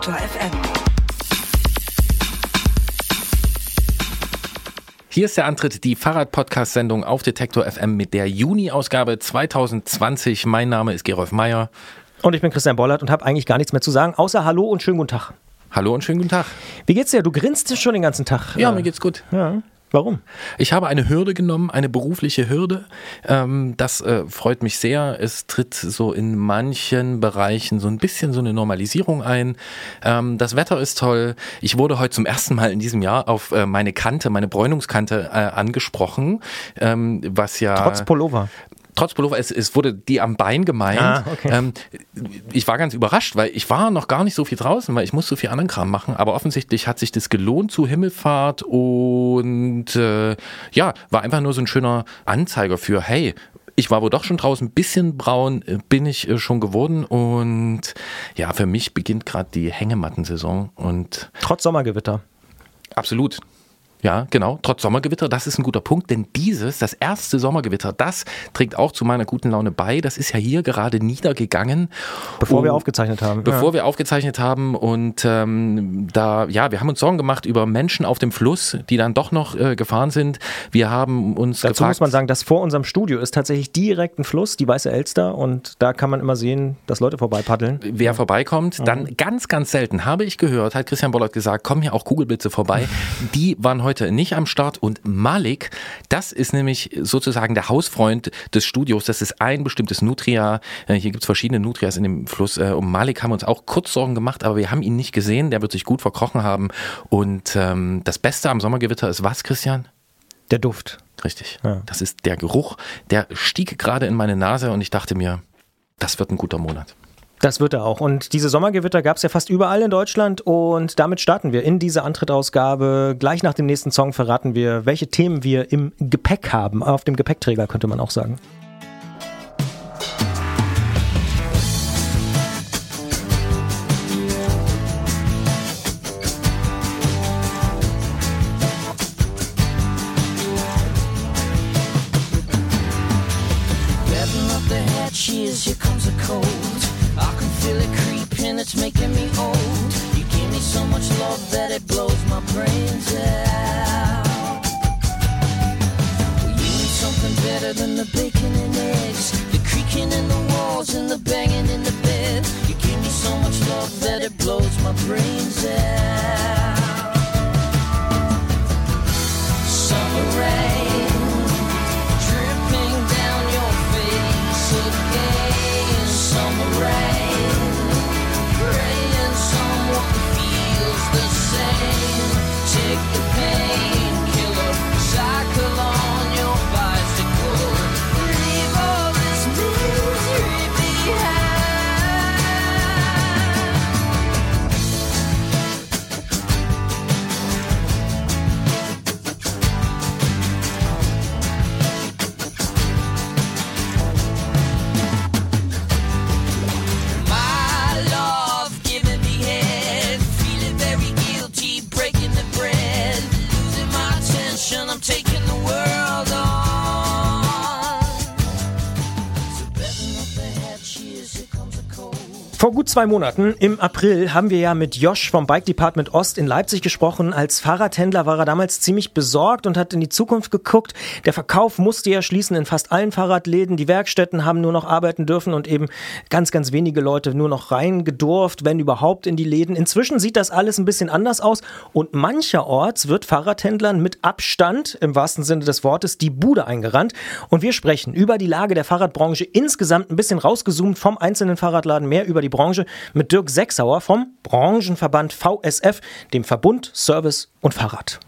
Detektor FM. Hier ist der Antritt, die Fahrrad-Podcast-Sendung auf Detektor FM mit der Juni-Ausgabe 2020. Mein Name ist Gerolf Meyer. Und ich bin Christian Bollert und habe eigentlich gar nichts mehr zu sagen, außer Hallo und schönen guten Tag. Hallo und schönen guten Tag. Wie geht's dir? Du grinst schon den ganzen Tag. Ja, mir geht's gut. Ja. Warum? Ich habe eine Hürde genommen, eine berufliche Hürde. Ähm, das äh, freut mich sehr. Es tritt so in manchen Bereichen so ein bisschen so eine Normalisierung ein. Ähm, das Wetter ist toll. Ich wurde heute zum ersten Mal in diesem Jahr auf äh, meine Kante, meine Bräunungskante äh, angesprochen, ähm, was ja Trotz Pullover. Trotz Pullover, es, es wurde die am Bein gemeint. Ah, okay. ähm, ich war ganz überrascht, weil ich war noch gar nicht so viel draußen, weil ich muss so viel anderen Kram machen. Aber offensichtlich hat sich das gelohnt zu Himmelfahrt und äh, ja, war einfach nur so ein schöner Anzeiger für, hey, ich war wohl doch schon draußen, ein bisschen braun äh, bin ich äh, schon geworden und ja, für mich beginnt gerade die Hängematten-Saison und Trotz Sommergewitter. Absolut. Ja, genau. Trotz Sommergewitter, das ist ein guter Punkt, denn dieses, das erste Sommergewitter, das trägt auch zu meiner guten Laune bei. Das ist ja hier gerade niedergegangen. Bevor wir Und- aufgezeichnet haben. Bevor wir aufgezeichnet haben und ähm, da, ja, wir haben uns Sorgen gemacht über Menschen auf dem Fluss, die dann doch noch äh, gefahren sind. Wir haben uns Dazu gefragt, muss man sagen, dass vor unserem Studio ist tatsächlich direkt ein Fluss, die Weiße Elster, und da kann man immer sehen, dass Leute vorbei paddeln. wer vorbeikommt, Mhm. dann ganz, ganz selten habe ich gehört, hat Christian Bollert gesagt, kommen hier auch Kugelblitze vorbei. Die waren heute nicht am Start und Malik, das ist nämlich sozusagen der Hausfreund des Studios. Das ist ein bestimmtes Nutria. Äh, Hier gibt es verschiedene Nutrias in dem Fluss. Äh, Um Malik haben wir uns auch kurz Sorgen gemacht, aber wir haben ihn nicht gesehen. Der wird sich gut verkrochen haben. Und ähm, das Beste am Sommergewitter ist was, Christian? Der Duft. Richtig. Ja. Das ist der Geruch. Der stieg gerade in meine Nase und ich dachte mir, das wird ein guter Monat. Das wird er auch. Und diese Sommergewitter gab es ja fast überall in Deutschland. Und damit starten wir in diese Antrittausgabe. Gleich nach dem nächsten Song verraten wir, welche Themen wir im Gepäck haben. Auf dem Gepäckträger könnte man auch sagen. Here comes the cold. That it blows my brains out. You need something better than the bacon zwei Monaten, im April, haben wir ja mit Josh vom Bike Department Ost in Leipzig gesprochen. Als Fahrradhändler war er damals ziemlich besorgt und hat in die Zukunft geguckt. Der Verkauf musste ja schließen in fast allen Fahrradläden. Die Werkstätten haben nur noch arbeiten dürfen und eben ganz, ganz wenige Leute nur noch reingedurft, wenn überhaupt in die Läden. Inzwischen sieht das alles ein bisschen anders aus und mancherorts wird Fahrradhändlern mit Abstand, im wahrsten Sinne des Wortes, die Bude eingerannt. Und wir sprechen über die Lage der Fahrradbranche insgesamt ein bisschen rausgezoomt vom einzelnen Fahrradladen, mehr über die Branche mit Dirk Sechsauer vom Branchenverband VSF, dem Verbund Service und Fahrrad.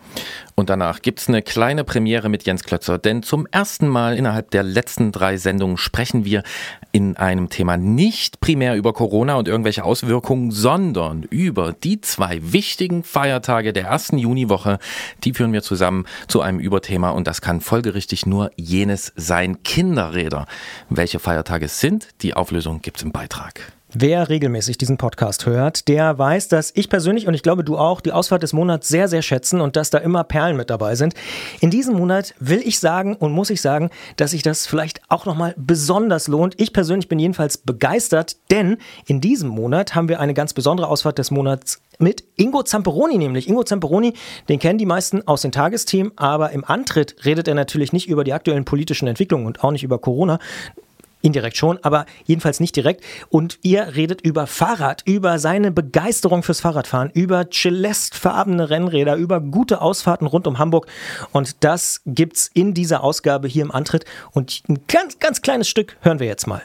Und danach gibt's eine kleine Premiere mit Jens Klötzer, denn zum ersten Mal innerhalb der letzten drei Sendungen sprechen wir in einem Thema nicht primär über Corona und irgendwelche Auswirkungen, sondern über die zwei wichtigen Feiertage der ersten Juniwoche. Die führen wir zusammen zu einem Überthema und das kann folgerichtig nur jenes sein, Kinderräder. Welche Feiertage es sind, die Auflösung gibt's im Beitrag. Wer regelmäßig diesen Podcast hört, der weiß, dass ich persönlich und ich glaube du auch die Ausfahrt des Monats sehr, sehr schätzen und dass da immer Perlen mit dabei sind. In diesem Monat will ich sagen und muss ich sagen, dass sich das vielleicht auch nochmal besonders lohnt. Ich persönlich bin jedenfalls begeistert, denn in diesem Monat haben wir eine ganz besondere Ausfahrt des Monats mit Ingo Zamperoni nämlich. Ingo Zamperoni, den kennen die meisten aus dem Tagesteam, aber im Antritt redet er natürlich nicht über die aktuellen politischen Entwicklungen und auch nicht über Corona, Indirekt schon, aber jedenfalls nicht direkt. Und ihr redet über Fahrrad, über seine Begeisterung fürs Fahrradfahren, über celestfarbene Rennräder, über gute Ausfahrten rund um Hamburg. Und das gibt's in dieser Ausgabe hier im Antritt. Und ein ganz, ganz kleines Stück hören wir jetzt mal.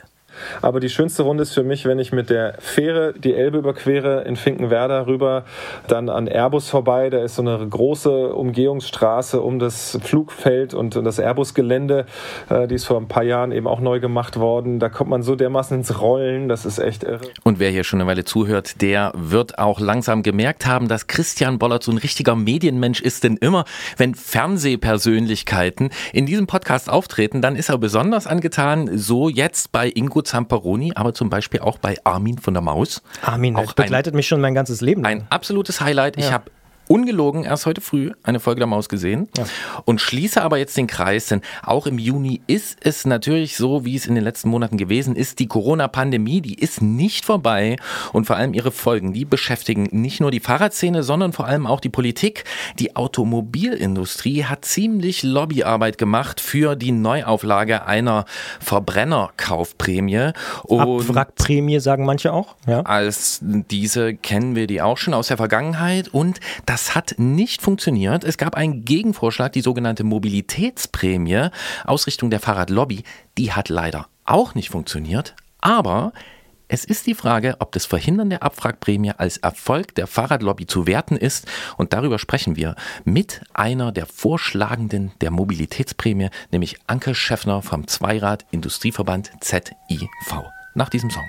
Aber die schönste Runde ist für mich, wenn ich mit der Fähre die Elbe überquere, in Finkenwerder rüber, dann an Airbus vorbei. Da ist so eine große Umgehungsstraße um das Flugfeld und das Airbus-Gelände. Äh, die ist vor ein paar Jahren eben auch neu gemacht worden. Da kommt man so dermaßen ins Rollen. Das ist echt irre. Und wer hier schon eine Weile zuhört, der wird auch langsam gemerkt haben, dass Christian Bollert so ein richtiger Medienmensch ist. Denn immer, wenn Fernsehpersönlichkeiten in diesem Podcast auftreten, dann ist er besonders angetan. So jetzt bei Ingo Zamperoni, aber zum Beispiel auch bei Armin von der Maus. Armin auch begleitet ein, mich schon mein ganzes Leben. Ein absolutes Highlight. Ja. Ich habe ungelogen erst heute früh eine Folge der Maus gesehen ja. und schließe aber jetzt den Kreis, denn auch im Juni ist es natürlich so, wie es in den letzten Monaten gewesen ist, die Corona-Pandemie, die ist nicht vorbei und vor allem ihre Folgen, die beschäftigen nicht nur die Fahrradszene, sondern vor allem auch die Politik. Die Automobilindustrie hat ziemlich Lobbyarbeit gemacht für die Neuauflage einer Verbrennerkaufprämie. Abwrackprämie sagen manche auch. Ja. Als diese kennen wir die auch schon aus der Vergangenheit und das das hat nicht funktioniert. Es gab einen Gegenvorschlag, die sogenannte Mobilitätsprämie, Ausrichtung der Fahrradlobby. Die hat leider auch nicht funktioniert. Aber es ist die Frage, ob das Verhindern der Abwrackprämie als Erfolg der Fahrradlobby zu werten ist. Und darüber sprechen wir mit einer der Vorschlagenden der Mobilitätsprämie, nämlich Anke Schäffner vom Zweirad Industrieverband ZIV. Nach diesem Song.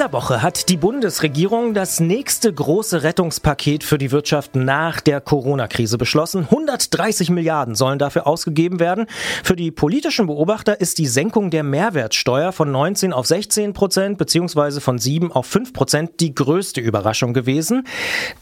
Dieser Woche hat die Bundesregierung das nächste große Rettungspaket für die Wirtschaft nach der Corona-Krise beschlossen. 130 Milliarden sollen dafür ausgegeben werden. Für die politischen Beobachter ist die Senkung der Mehrwertsteuer von 19 auf 16 Prozent beziehungsweise von 7 auf 5 Prozent die größte Überraschung gewesen.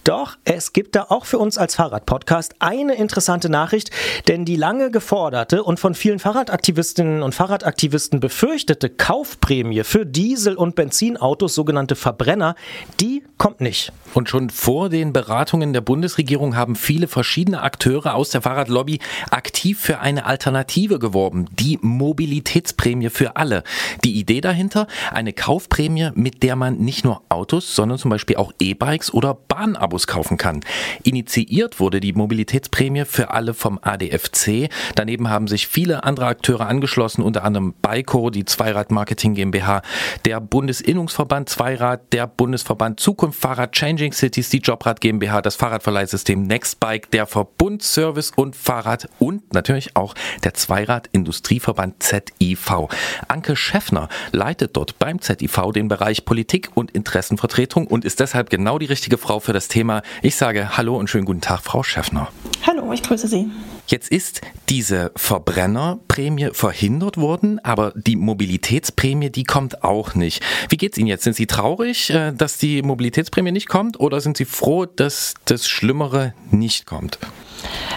Doch es gibt da auch für uns als Fahrradpodcast eine interessante Nachricht, denn die lange geforderte und von vielen Fahrradaktivistinnen und Fahrradaktivisten befürchtete Kaufprämie für Diesel- und Benzinautos Autos, sogenannte Verbrenner, die kommt nicht. Und schon vor den Beratungen der Bundesregierung haben viele verschiedene Akteure aus der Fahrradlobby aktiv für eine Alternative geworben, die Mobilitätsprämie für alle. Die Idee dahinter, eine Kaufprämie, mit der man nicht nur Autos, sondern zum Beispiel auch E-Bikes oder Bahnabos kaufen kann. Initiiert wurde die Mobilitätsprämie für alle vom ADFC. Daneben haben sich viele andere Akteure angeschlossen, unter anderem Baiko, die Zweirad Marketing GmbH, der Bundesinnungsverband Bundesverband Zweirad, der Bundesverband Zukunft Fahrrad Changing Cities, die Jobrad GmbH, das Fahrradverleihsystem Nextbike, der Verbund Service und Fahrrad und natürlich auch der Zweirad Industrieverband ZIV. Anke Schäffner leitet dort beim ZIV den Bereich Politik und Interessenvertretung und ist deshalb genau die richtige Frau für das Thema. Ich sage Hallo und schönen guten Tag, Frau Schäffner. Hallo, ich grüße Sie. Jetzt ist diese Verbrennerprämie verhindert worden, aber die Mobilitätsprämie, die kommt auch nicht. Wie geht's Ihnen jetzt? Sind Sie traurig, äh, dass die Mobilitätsprämie nicht kommt oder sind Sie froh, dass das Schlimmere nicht kommt?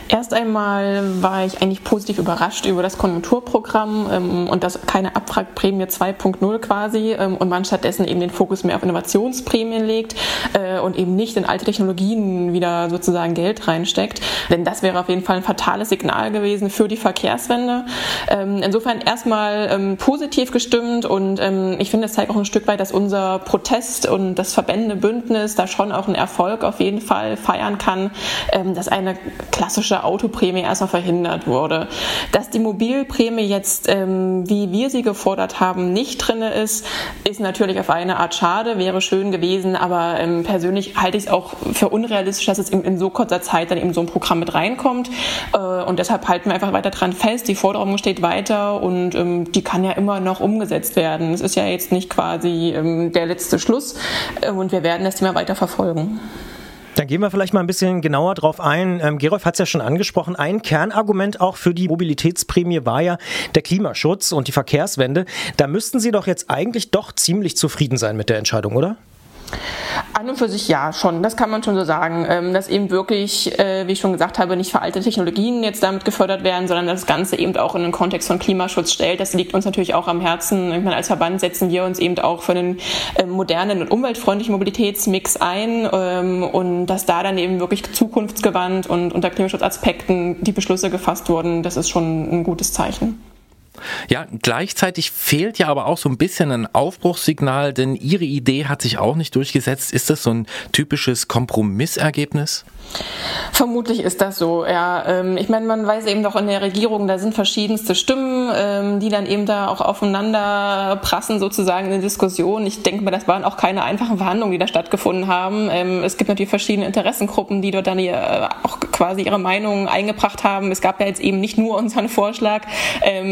Erst einmal war ich eigentlich positiv überrascht über das Konjunkturprogramm ähm, und das keine Abwrackprämie 2.0 quasi ähm, und man stattdessen eben den Fokus mehr auf Innovationsprämien legt äh, und eben nicht in alte Technologien wieder sozusagen Geld reinsteckt. Denn das wäre auf jeden Fall ein fatales Signal gewesen für die Verkehrswende. Ähm, insofern erstmal ähm, positiv gestimmt und ähm, ich finde, es zeigt auch ein Stück weit, dass unser Protest und das Verbändebündnis da schon auch einen Erfolg auf jeden Fall feiern kann, ähm, dass eine klassische Autoprämie erstmal verhindert wurde. Dass die Mobilprämie jetzt, ähm, wie wir sie gefordert haben, nicht drin ist, ist natürlich auf eine Art schade, wäre schön gewesen, aber ähm, persönlich halte ich es auch für unrealistisch, dass es in, in, so kurzer Zeit dann eben so ein Programm mit reinkommt. Äh, und deshalb halten wir einfach weiter dran fest. Die Forderung steht weiter und ähm, die kann ja immer noch umgesetzt werden. Es ist ja jetzt nicht quasi ähm, der letzte Schluss äh, und wir werden das Thema weiter verfolgen. Dann gehen wir vielleicht mal ein bisschen genauer drauf ein. Ähm, Gerolf hat es ja schon angesprochen. Ein Kernargument auch für die Mobilitätsprämie war ja der Klimaschutz und die Verkehrswende. Da müssten Sie doch jetzt eigentlich doch ziemlich zufrieden sein mit der Entscheidung, oder? An und für sich ja, schon. Das kann man schon so sagen. Ähm, dass eben wirklich, äh, wie ich schon gesagt habe, nicht veraltete Technologien jetzt damit gefördert werden, sondern das Ganze eben auch in den Kontext von Klimaschutz stellt. Das liegt uns natürlich auch am Herzen. Ich meine, als Verband setzen wir uns eben auch für einen ähm, modernen und umweltfreundlichen Mobilitätsmix ein ähm, und dass da dann eben wirklich zukunftsgewandt und unter Klimaschutzaspekten die Beschlüsse gefasst wurden, das ist schon ein gutes Zeichen. Ja, gleichzeitig fehlt ja aber auch so ein bisschen ein Aufbruchssignal, denn Ihre Idee hat sich auch nicht durchgesetzt. Ist das so ein typisches Kompromissergebnis? Vermutlich ist das so, ja. Ähm, ich meine, man weiß eben doch in der Regierung, da sind verschiedenste Stimmen, ähm, die dann eben da auch aufeinander prassen sozusagen in der Diskussion. Ich denke mal, das waren auch keine einfachen Verhandlungen, die da stattgefunden haben. Ähm, es gibt natürlich verschiedene Interessengruppen, die dort dann auch quasi ihre Meinungen eingebracht haben. Es gab ja jetzt eben nicht nur unseren Vorschlag,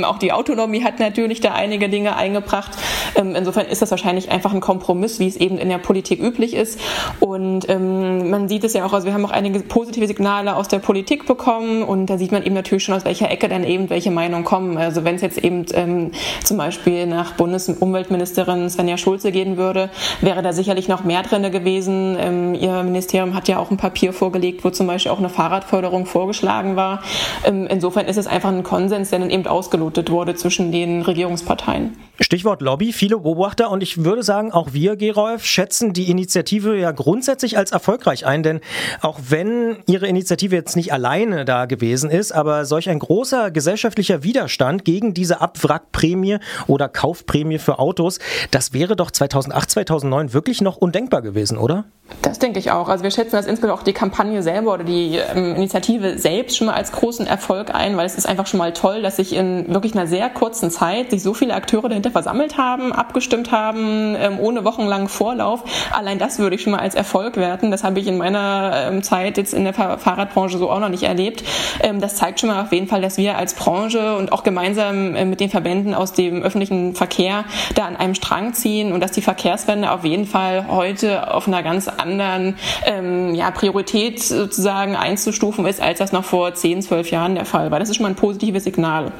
auch die Autonomie hat natürlich da einige Dinge eingebracht. Insofern ist das wahrscheinlich einfach ein Kompromiss, wie es eben in der Politik üblich ist. Und man sieht es ja auch, also wir haben auch einige einige positive Signale aus der Politik bekommen und da sieht man eben natürlich schon, aus welcher Ecke dann eben welche Meinungen kommen. Also wenn es jetzt eben ähm, zum Beispiel nach Bundesumweltministerin Svenja Schulze gehen würde, wäre da sicherlich noch mehr drin gewesen. Ähm, ihr Ministerium hat ja auch ein Papier vorgelegt, wo zum Beispiel auch eine Fahrradförderung vorgeschlagen war. Ähm, insofern ist es einfach ein Konsens, der dann eben ausgelotet wurde zwischen den Regierungsparteien. Stichwort Lobby, viele Beobachter und ich würde sagen, auch wir, Gerolf, schätzen die Initiative ja grundsätzlich als erfolgreich ein, denn auch wenn Ihre Initiative jetzt nicht alleine da gewesen ist, aber solch ein großer gesellschaftlicher Widerstand gegen diese Abwrackprämie oder Kaufprämie für Autos, das wäre doch 2008, 2009 wirklich noch undenkbar gewesen, oder? Das denke ich auch. Also wir schätzen das insgesamt auch die Kampagne selber oder die ähm, Initiative selbst schon mal als großen Erfolg ein, weil es ist einfach schon mal toll, dass sich in wirklich einer sehr kurzen Zeit sich so viele Akteure dahinter versammelt haben, abgestimmt haben, ähm, ohne wochenlangen Vorlauf. Allein das würde ich schon mal als Erfolg werten. Das habe ich in meiner ähm, Zeit jetzt in der Fahrradbranche so auch noch nicht erlebt. Ähm, das zeigt schon mal auf jeden Fall, dass wir als Branche und auch gemeinsam äh, mit den Verbänden aus dem öffentlichen Verkehr da an einem Strang ziehen und dass die Verkehrswende auf jeden Fall heute auf einer ganz anderen ähm, ja, Priorität sozusagen einzustufen ist, als das noch vor 10, 12 Jahren der Fall war. Das ist schon mal ein positives Signal.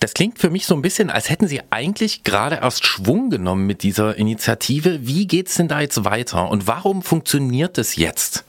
Das klingt für mich so ein bisschen, als hätten Sie eigentlich gerade erst Schwung genommen mit dieser Initiative. Wie geht's denn da jetzt weiter und warum funktioniert es jetzt?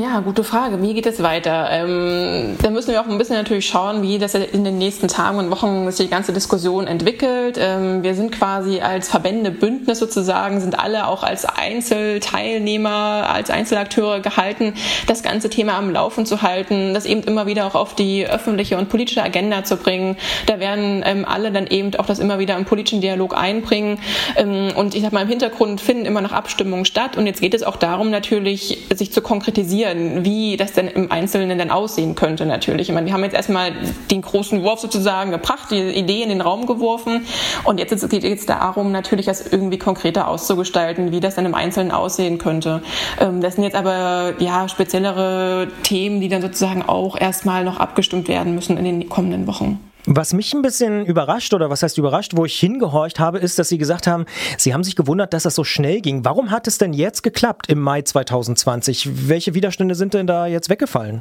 Ja, gute Frage. Wie geht es weiter? Ähm, da müssen wir auch ein bisschen natürlich schauen, wie das in den nächsten Tagen und Wochen sich die ganze Diskussion entwickelt. Ähm, wir sind quasi als Verbände Bündnis sozusagen, sind alle auch als Einzelteilnehmer, als Einzelakteure gehalten, das ganze Thema am Laufen zu halten, das eben immer wieder auch auf die öffentliche und politische Agenda zu bringen. Da werden ähm, alle dann eben auch das immer wieder im politischen Dialog einbringen. Ähm, und ich sag mal, im Hintergrund finden immer noch Abstimmungen statt. Und jetzt geht es auch darum, natürlich, sich zu konkretisieren diskutieren, wie das denn im Einzelnen dann aussehen könnte natürlich. Ich meine, wir haben jetzt erstmal den großen Wurf sozusagen gebracht, die Idee in den Raum geworfen und jetzt geht es darum, natürlich das irgendwie konkreter auszugestalten, wie das dann im Einzelnen aussehen könnte. Ähm, das sind jetzt aber ja speziellere Themen, die dann sozusagen auch erstmal noch abgestimmt werden müssen in den kommenden Wochen. Was mich ein bisschen überrascht oder was heißt überrascht, wo ich hingehorcht habe, ist, dass Sie gesagt haben, Sie haben sich gewundert, dass das so schnell ging. Warum hat es denn jetzt geklappt im Mai 2020? Welche Widerstände sind denn da jetzt weggefallen?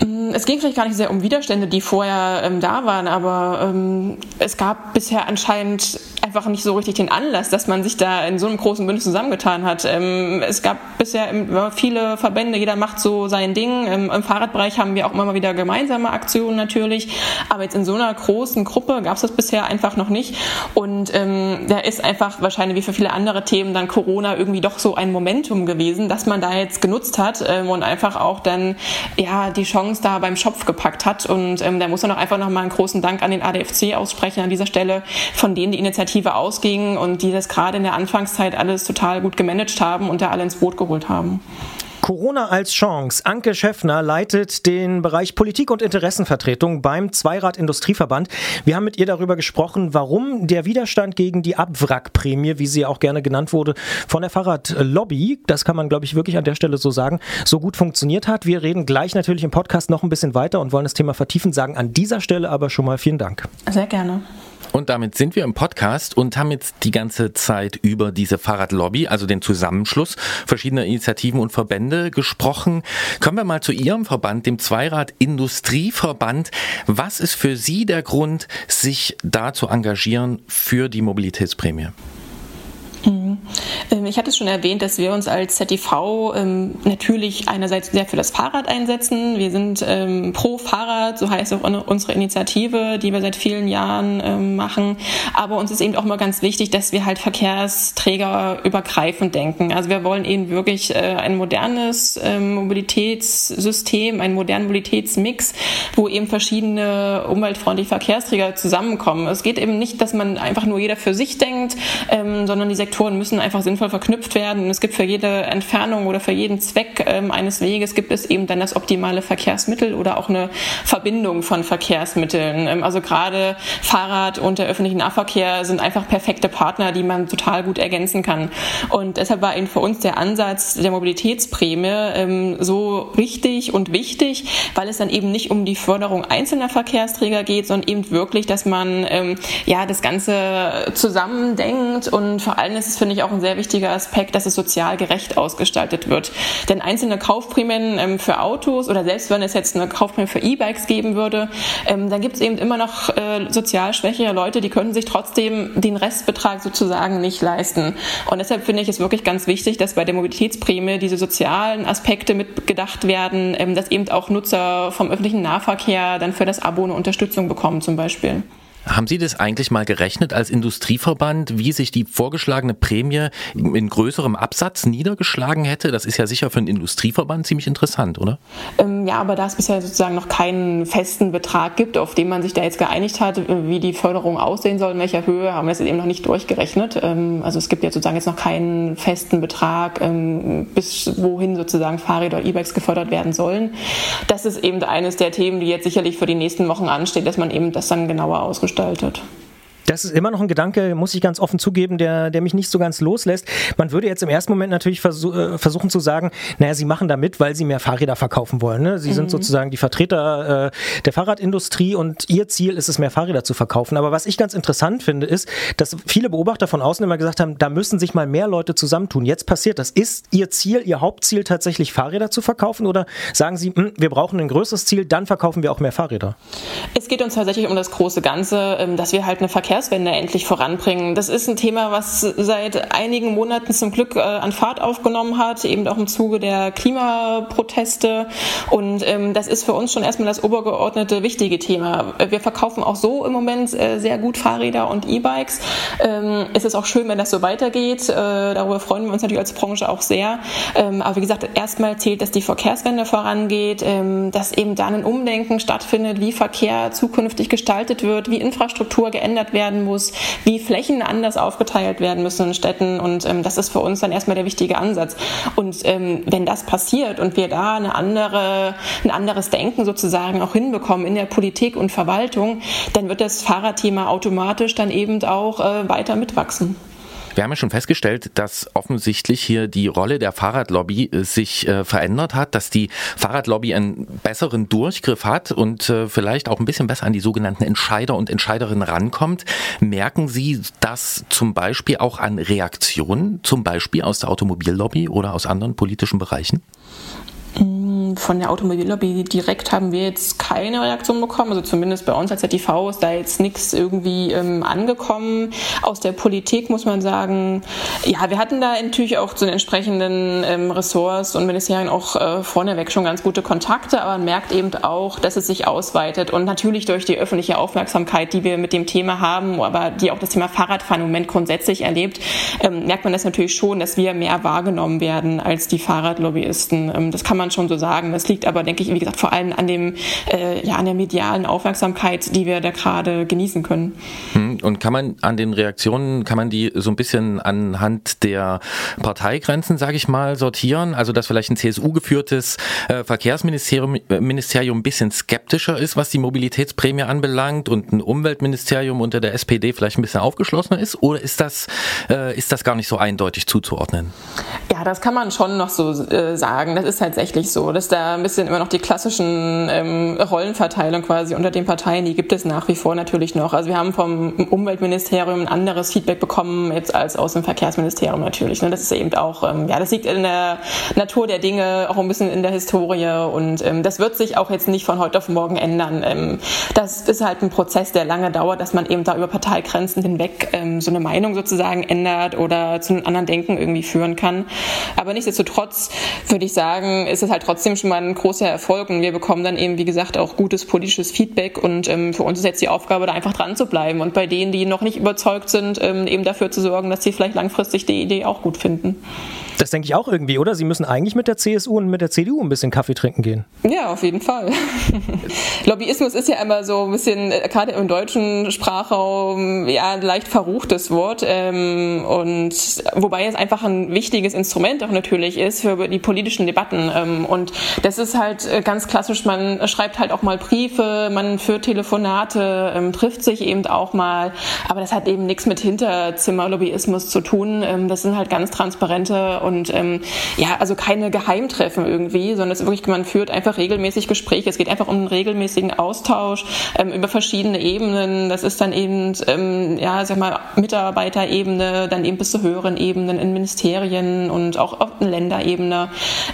Mm, es ging vielleicht gar nicht sehr um Widerstände, die vorher ähm, da waren, aber ähm, es gab bisher anscheinend einfach nicht so richtig den Anlass, dass man sich da in so einem großen Bündnis zusammengetan hat. Ähm, es gab bisher viele Verbände, jeder macht so sein Ding. Im, Im, Fahrradbereich haben wir auch immer mal wieder gemeinsame Aktionen natürlich, aber jetzt in so einer großen Gruppe gab es das bisher einfach noch nicht. Und ähm, da ist einfach wahrscheinlich wie für viele andere Themen dann Corona irgendwie doch so ein Momentum gewesen, dass man da jetzt genutzt hat ähm, und einfach auch dann ja die Chance Chance da beim Schopf gepackt hat. Und ähm, da muss man auch einfach nochmal einen großen Dank an den ADFC aussprechen an dieser Stelle, von denen die Initiative ausging und die das gerade in der Anfangszeit alles total gut gemanagt haben und da alle ins Boot geholt haben. Corona als Chance. Anke Schäffner leitet den Bereich Politik und Interessenvertretung beim Zweirad Industrieverband. Wir haben mit ihr darüber gesprochen, warum der Widerstand gegen die Abwrackprämie, wie sie auch gerne genannt wurde, von der Fahrradlobby, das kann man glaube ich wirklich an der Stelle so sagen, so gut funktioniert hat. Wir reden gleich natürlich im Podcast noch ein bisschen weiter und wollen das Thema vertiefen, sagen an dieser Stelle aber schon mal vielen Dank. Sehr gerne. Und damit sind wir im Podcast und haben jetzt die ganze Zeit über diese Fahrradlobby, also den Zusammenschluss verschiedener Initiativen und Verbände gesprochen. Kommen wir mal zu Ihrem Verband, dem Zweirad Industrieverband. Was ist für Sie der Grund, sich da zu engagieren für die Mobilitätsprämie? Mhm. Ähm, ich hatte es schon erwähnt, dass wir uns als ZTV ähm, natürlich einerseits sehr für das Fahrrad einsetzen. Wir sind ähm, pro Fahrrad, so heißt auch unsere Initiative, die wir seit vielen Jahren machen. Aber uns ist eben auch mal ganz wichtig, dass wir halt Verkehrsträger übergreifend denken. Also wir wollen eben wirklich äh, ein modernes Mobilitätssystem, einen modernen Mobilitätsmix, wo eben verschiedene umweltfreundliche Verkehrsträger zusammenkommen. Es geht eben nicht, dass man einfach nur jeder für sich denkt, sondern die Sektoren müssen einfach sinnvoll verknüpft werden. Es gibt für jede Entfernung oder für jeden Zweck ähm, eines Weges gibt es eben dann das optimale Verkehrsmittel oder auch eine Verbindung von Verkehrsmitteln. Ähm, also gerade Fahrrad und der öffentliche Nahverkehr sind einfach perfekte Partner, die man total gut ergänzen kann. Und deshalb war eben für uns der Ansatz der Mobilitätsprämie ähm, so richtig und wichtig, weil es dann eben nicht um die Förderung einzelner Verkehrsträger geht, sondern eben wirklich, dass man ähm, ja das Ganze zusammendenkt und vor allem ist es, finde ich, auch ein sehr wichtiger Aspekt, dass es sozial gerecht ausgestaltet wird. Denn einzelne Kaufprämien ähm, für Autos oder selbst wenn es jetzt eine Kaufprämie für E-Bikes geben würde, ähm, dann gibt es eben immer noch äh, sozial schwächere Leute, die können sich trotzdem den Restbetrag sozusagen nicht leisten. Und deshalb finde ich es wirklich ganz wichtig, dass bei der Mobilitätsprämie diese sozialen Aspekte mitgedacht werden, ähm, dass eben auch Nutzer vom öffentlichen Nahverkehr dann für das Abo eine Unterstützung bekommen zum Beispiel. Haben Sie das eigentlich mal gerechnet als Industrieverband, wie sich die vorgeschlagene Prämie in größerem Absatz niedergeschlagen hätte? Das ist ja sicher für einen Industrieverband ziemlich interessant, oder? Ähm, ja, aber da es bisher sozusagen noch keinen festen Betrag gibt, auf den man sich da jetzt geeinigt hat, äh, wie die Förderung aussehen soll, in welcher Höhe, haben wir es eben noch nicht durchgerechnet. Ähm, also es gibt jetzt sozusagen jetzt noch keinen festen Betrag, ähm, bis wohin sozusagen Fahrräder oder E-Bikes gefördert werden sollen. Das ist eben eines der Themen, die jetzt sicherlich für die nächsten Wochen ansteht, dass man eben das dann genauer ausgestaltet gestaltet. Das ist immer noch ein Gedanke, muss ich ganz offen zugeben, der, der mich nicht so ganz loslässt. Man würde jetzt im ersten Moment natürlich versuch, äh, versuchen zu sagen, naja, sie machen da mit, weil sie mehr Fahrräder verkaufen wollen. Ne? Sie mhm. sind sozusagen die Vertreter äh, der Fahrradindustrie und ihr Ziel ist es, mehr Fahrräder zu verkaufen. Aber was ich ganz interessant finde, ist, dass viele Beobachter von außen immer gesagt haben, da müssen sich mal mehr Leute zusammentun. Jetzt passiert das. Ist ihr Ziel, ihr Hauptziel tatsächlich Fahrräder zu verkaufen oder sagen sie, mh, hm, wir brauchen ein größeres Ziel, dann verkaufen wir auch mehr Fahrräder? Es geht uns tatsächlich um das große Ganze, ähm, dass wir halt eine Verkehrs Verkehrswende endlich voranbringen. Das ist ein Thema, was seit einigen Monaten zum Glück äh, an Fahrt aufgenommen hat, eben auch im Zuge der Klimaproteste. Und ähm, das ist für uns schon erstmal das obergeordnete wichtige Thema. Wir verkaufen auch so im Moment äh, sehr gut Fahrräder und E-Bikes. Ähm, es ist auch schön, wenn das so weitergeht. Äh, darüber freuen wir uns natürlich als Branche auch sehr. Ähm, aber wie gesagt, erstmal zählt, dass die Verkehrswende vorangeht, ähm, dass eben dann ein Umdenken stattfindet, wie Verkehr zukünftig gestaltet wird, wie Infrastruktur geändert werden werden muss, wie Flächen anders aufgeteilt werden müssen in Städten. Und ähm, das ist für uns dann erstmal der wichtige Ansatz. Und ähm, wenn das passiert und wir da eine andere, ein anderes Denken sozusagen auch hinbekommen in der Politik und Verwaltung, dann wird das Fahrradthema automatisch dann eben auch äh, weiter mitwachsen. Wir haben ja schon festgestellt, dass offensichtlich hier die Rolle der Fahrradlobby äh, sich äh, verändert hat, dass die Fahrradlobby einen besseren Durchgriff hat und äh, vielleicht auch ein bisschen besser an die sogenannten Entscheider und Entscheiderinnen rankommt. Merken Sie das zum Beispiel auch an Reaktionen, zum Beispiel aus der Automobillobby oder aus anderen politischen Bereichen? Von der Automobillobby direkt haben wir jetzt keine Reaktion bekommen. Also zumindest bei uns als ZTV ist da jetzt nichts irgendwie ähm, angekommen. Aus der Politik muss man sagen, ja, wir hatten da natürlich auch zu den entsprechenden ähm, Ressorts und Ministerien auch äh, vorneweg schon ganz gute Kontakte, aber man merkt eben auch, dass es sich ausweitet und natürlich durch die öffentliche Aufmerksamkeit, die wir mit dem Thema haben, aber die auch das Thema Fahrradfahren im Moment grundsätzlich erlebt, ähm, merkt man das natürlich schon, dass wir mehr wahrgenommen werden als die Fahrradlobbyisten. Ähm, das kann man schon so sagen. Das liegt aber, denke ich, wie gesagt, vor allem an dem, äh, ja, an der medialen Aufmerksamkeit, die wir da gerade genießen können. Hm, und kann man an den Reaktionen, kann man die so ein bisschen anhand der Parteigrenzen, sage ich mal, sortieren? Also, dass vielleicht ein CSU-geführtes äh, Verkehrsministerium äh, Ministerium ein bisschen skeptischer ist, was die Mobilitätsprämie anbelangt und ein Umweltministerium unter der SPD vielleicht ein bisschen aufgeschlossener ist? Oder ist das, äh, ist das gar nicht so eindeutig zuzuordnen? Ja, das kann man schon noch so äh, sagen. Das ist tatsächlich so. Das da ein bisschen immer noch die klassischen ähm, Rollenverteilung quasi unter den Parteien, die gibt es nach wie vor natürlich noch. Also wir haben vom Umweltministerium ein anderes Feedback bekommen jetzt als aus dem Verkehrsministerium natürlich. Ne? Das ist eben auch, ähm, ja, das liegt in der Natur der Dinge, auch ein bisschen in der Historie und ähm, das wird sich auch jetzt nicht von heute auf morgen ändern. Ähm, das ist halt ein Prozess, der lange dauert, dass man eben da über Parteigrenzen hinweg ähm, so eine Meinung sozusagen ändert oder zu einem anderen Denken irgendwie führen kann. Aber nichtsdestotrotz würde ich sagen, ist es halt trotzdem schon mal ein großer Erfolg. Und wir bekommen dann eben, wie gesagt, auch gutes politisches Feedback. Und ähm, für uns ist jetzt die Aufgabe, da einfach dran zu bleiben. Und bei denen, die noch nicht überzeugt sind, ähm, eben dafür zu sorgen, dass sie vielleicht langfristig die Idee auch gut finden. Das denke ich auch irgendwie, oder? Sie müssen eigentlich mit der CSU und mit der CDU ein bisschen Kaffee trinken gehen. Ja, auf jeden Fall. Lobbyismus ist ja immer so ein bisschen, äh, gerade im deutschen Sprachraum, ja, ein leicht verruchtes Wort. Ähm, und wobei es einfach ein wichtiges Instrument auch natürlich ist für die politischen Debatten. Ähm, und das ist halt äh, ganz klassisch, man schreibt halt auch mal Briefe, man führt Telefonate, ähm, trifft sich eben auch mal. Aber das hat eben nichts mit Hinterzimmerlobbyismus zu tun. Ähm, das sind halt ganz transparente und ähm, ja, also keine Geheimtreffen irgendwie, sondern es ist wirklich, man führt einfach regelmäßig Gespräche. Es geht einfach um einen regelmäßigen Austausch ähm, über verschiedene Ebenen. Das ist dann eben, ähm, ja, sag mal, Mitarbeiterebene, dann eben bis zu höheren Ebenen in Ministerien und auch auf Länderebene.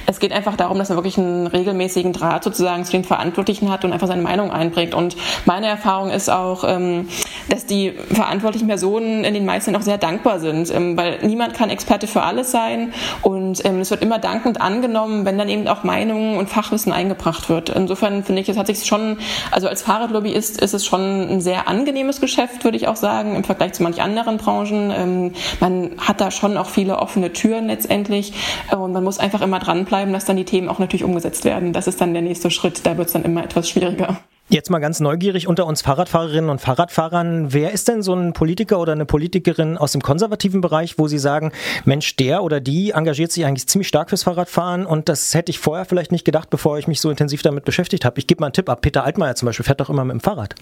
Es geht einfach darum, dass man wirklich einen regelmäßigen Draht sozusagen zu den Verantwortlichen hat und einfach seine Meinung einbringt. Und meine Erfahrung ist auch, ähm, dass die verantwortlichen Personen in den meisten auch sehr dankbar sind, ähm, weil niemand kann Experte für alles sein Und ähm, es wird immer dankend angenommen, wenn dann eben auch Meinungen und Fachwissen eingebracht wird. Insofern finde ich, es hat sich schon, also als Fahrradlobbyist ist es schon ein sehr angenehmes Geschäft, würde ich auch sagen, im Vergleich zu manch anderen Branchen. Ähm, man hat da schon auch viele offene Türen letztendlich und man muss einfach immer dranbleiben, dass dann die Themen auch natürlich umgesetzt werden. Das ist dann der nächste Schritt. Da wird es dann immer etwas schwieriger. Jetzt mal ganz neugierig unter uns Fahrradfahrerinnen und Fahrradfahrern. Wer ist denn so ein Politiker oder eine Politikerin aus dem konservativen Bereich, wo Sie sagen, Mensch, der oder die engagiert sich eigentlich ziemlich stark fürs Fahrradfahren und das hätte ich vorher vielleicht nicht gedacht, bevor ich mich so intensiv damit beschäftigt habe. Ich gebe mal einen Tipp ab. Peter Altmaier zum Beispiel fährt doch immer mit dem Fahrrad.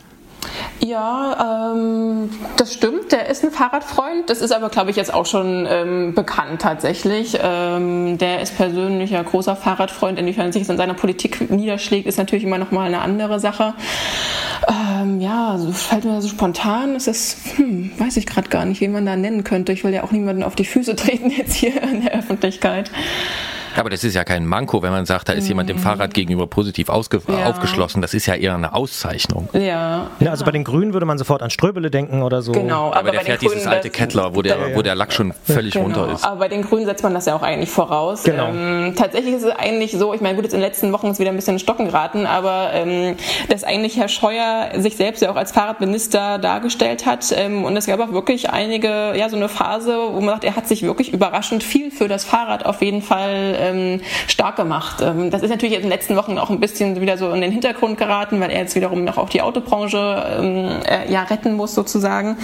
Ja, ähm, das stimmt. Der ist ein Fahrradfreund. Das ist aber, glaube ich, jetzt auch schon ähm, bekannt tatsächlich. Ähm, der ist persönlich ein großer Fahrradfreund. Inwiefern sich es in seiner Politik niederschlägt, ist natürlich immer noch mal eine andere Sache. Ähm, ja, so fällt mir so spontan. Ist das, hm, weiß ich gerade gar nicht, wen man da nennen könnte. Ich will ja auch niemanden auf die Füße treten jetzt hier in der Öffentlichkeit. Aber das ist ja kein Manko, wenn man sagt, da ist jemand dem Fahrrad gegenüber positiv ausge Ja. aufgeschlossen. Das ist ja eher eine Auszeichnung. Ja. Ja, also bei den Grünen würde man sofort an Ströbele denken oder so. Genau, Aber, der bei fährt den dieses Grünen, alte Kettler, wo der, wo der Lack schon völlig Genau. runter ist. Aber bei den Grünen setzt man das ja auch eigentlich voraus. Genau. Ähm, tatsächlich ist es eigentlich so, ich meine, gut, jetzt in den letzten Wochen ist wieder ein bisschen in Stocken geraten, aber ähm, dass eigentlich Herr Scheuer sich selbst ja auch als Fahrradminister dargestellt hat. Ähm, und es gab auch wirklich einige, ja, so eine Phase, wo man sagt, er hat sich wirklich überraschend viel für das Fahrrad auf jeden Fall ähm, stark gemacht. Ähm, das ist natürlich in den letzten Wochen auch ein bisschen wieder so in den Hintergrund geraten, weil er jetzt wiederum noch auch die Autobranche ähm, äh, ja, retten muss sozusagen.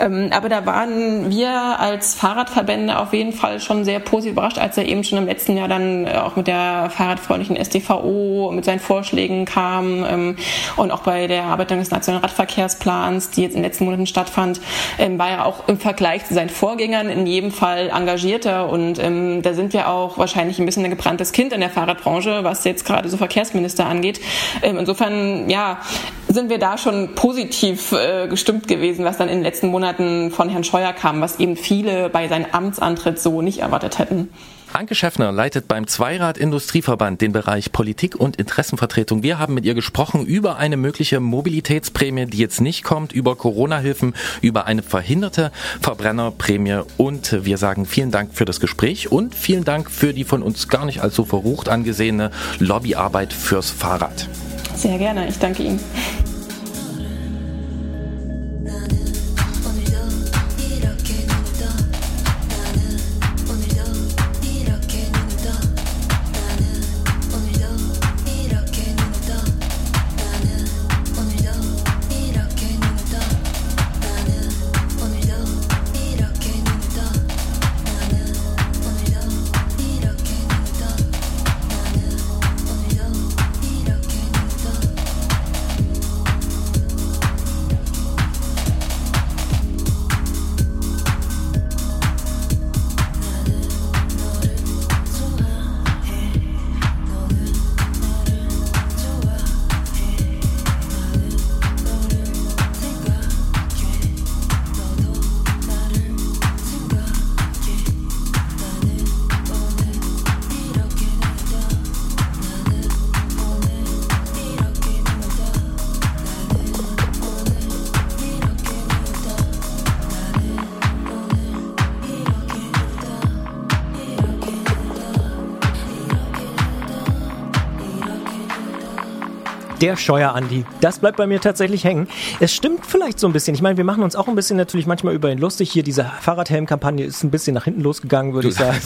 Ähm, aber da waren wir als Fahrradverbände auf jeden Fall schon sehr positiv überrascht, als er eben schon im letzten Jahr dann äh, auch mit der fahrradfreundlichen STVO mit seinen Vorschlägen kam ähm, und auch bei der Erarbeitung des nationalen Radverkehrsplans, die jetzt in den letzten Monaten stattfand, ähm, war er auch im Vergleich zu seinen Vorgängern in jedem Fall engagierter und ähm, da sind wir auch wahrscheinlich ein bisschen ein gebranntes Kind in der Fahrradbranche, was jetzt gerade so Verkehrsminister angeht. Ähm, insofern, ja, sind wir da schon positiv äh, gestimmt gewesen, was dann in den letzten Monaten von Herrn Scheuer kam, was eben viele bei seinem Amtsantritt so nicht erwartet hätten. Anke Schäffner leitet beim Zweirad Industrieverband den Bereich Politik und Interessenvertretung. Wir haben mit ihr gesprochen über eine mögliche Mobilitätsprämie, die jetzt nicht kommt, über Corona-Hilfen, über eine verhinderte Verbrennerprämie und wir sagen vielen Dank für das Gespräch und vielen Dank für die von uns gar nicht als so verrucht angesehene Lobbyarbeit fürs Fahrrad. Sehr gerne, ich danke Ihnen. Der Scheuer-Andi. Das bleibt bei mir tatsächlich hängen. Es stimmt vielleicht so ein bisschen. Ich meine, wir machen uns auch ein bisschen natürlich manchmal über ihn lustig. Hier diese Fahrradhelm-Kampagne ist ein bisschen nach hinten losgegangen, würde ich sagen.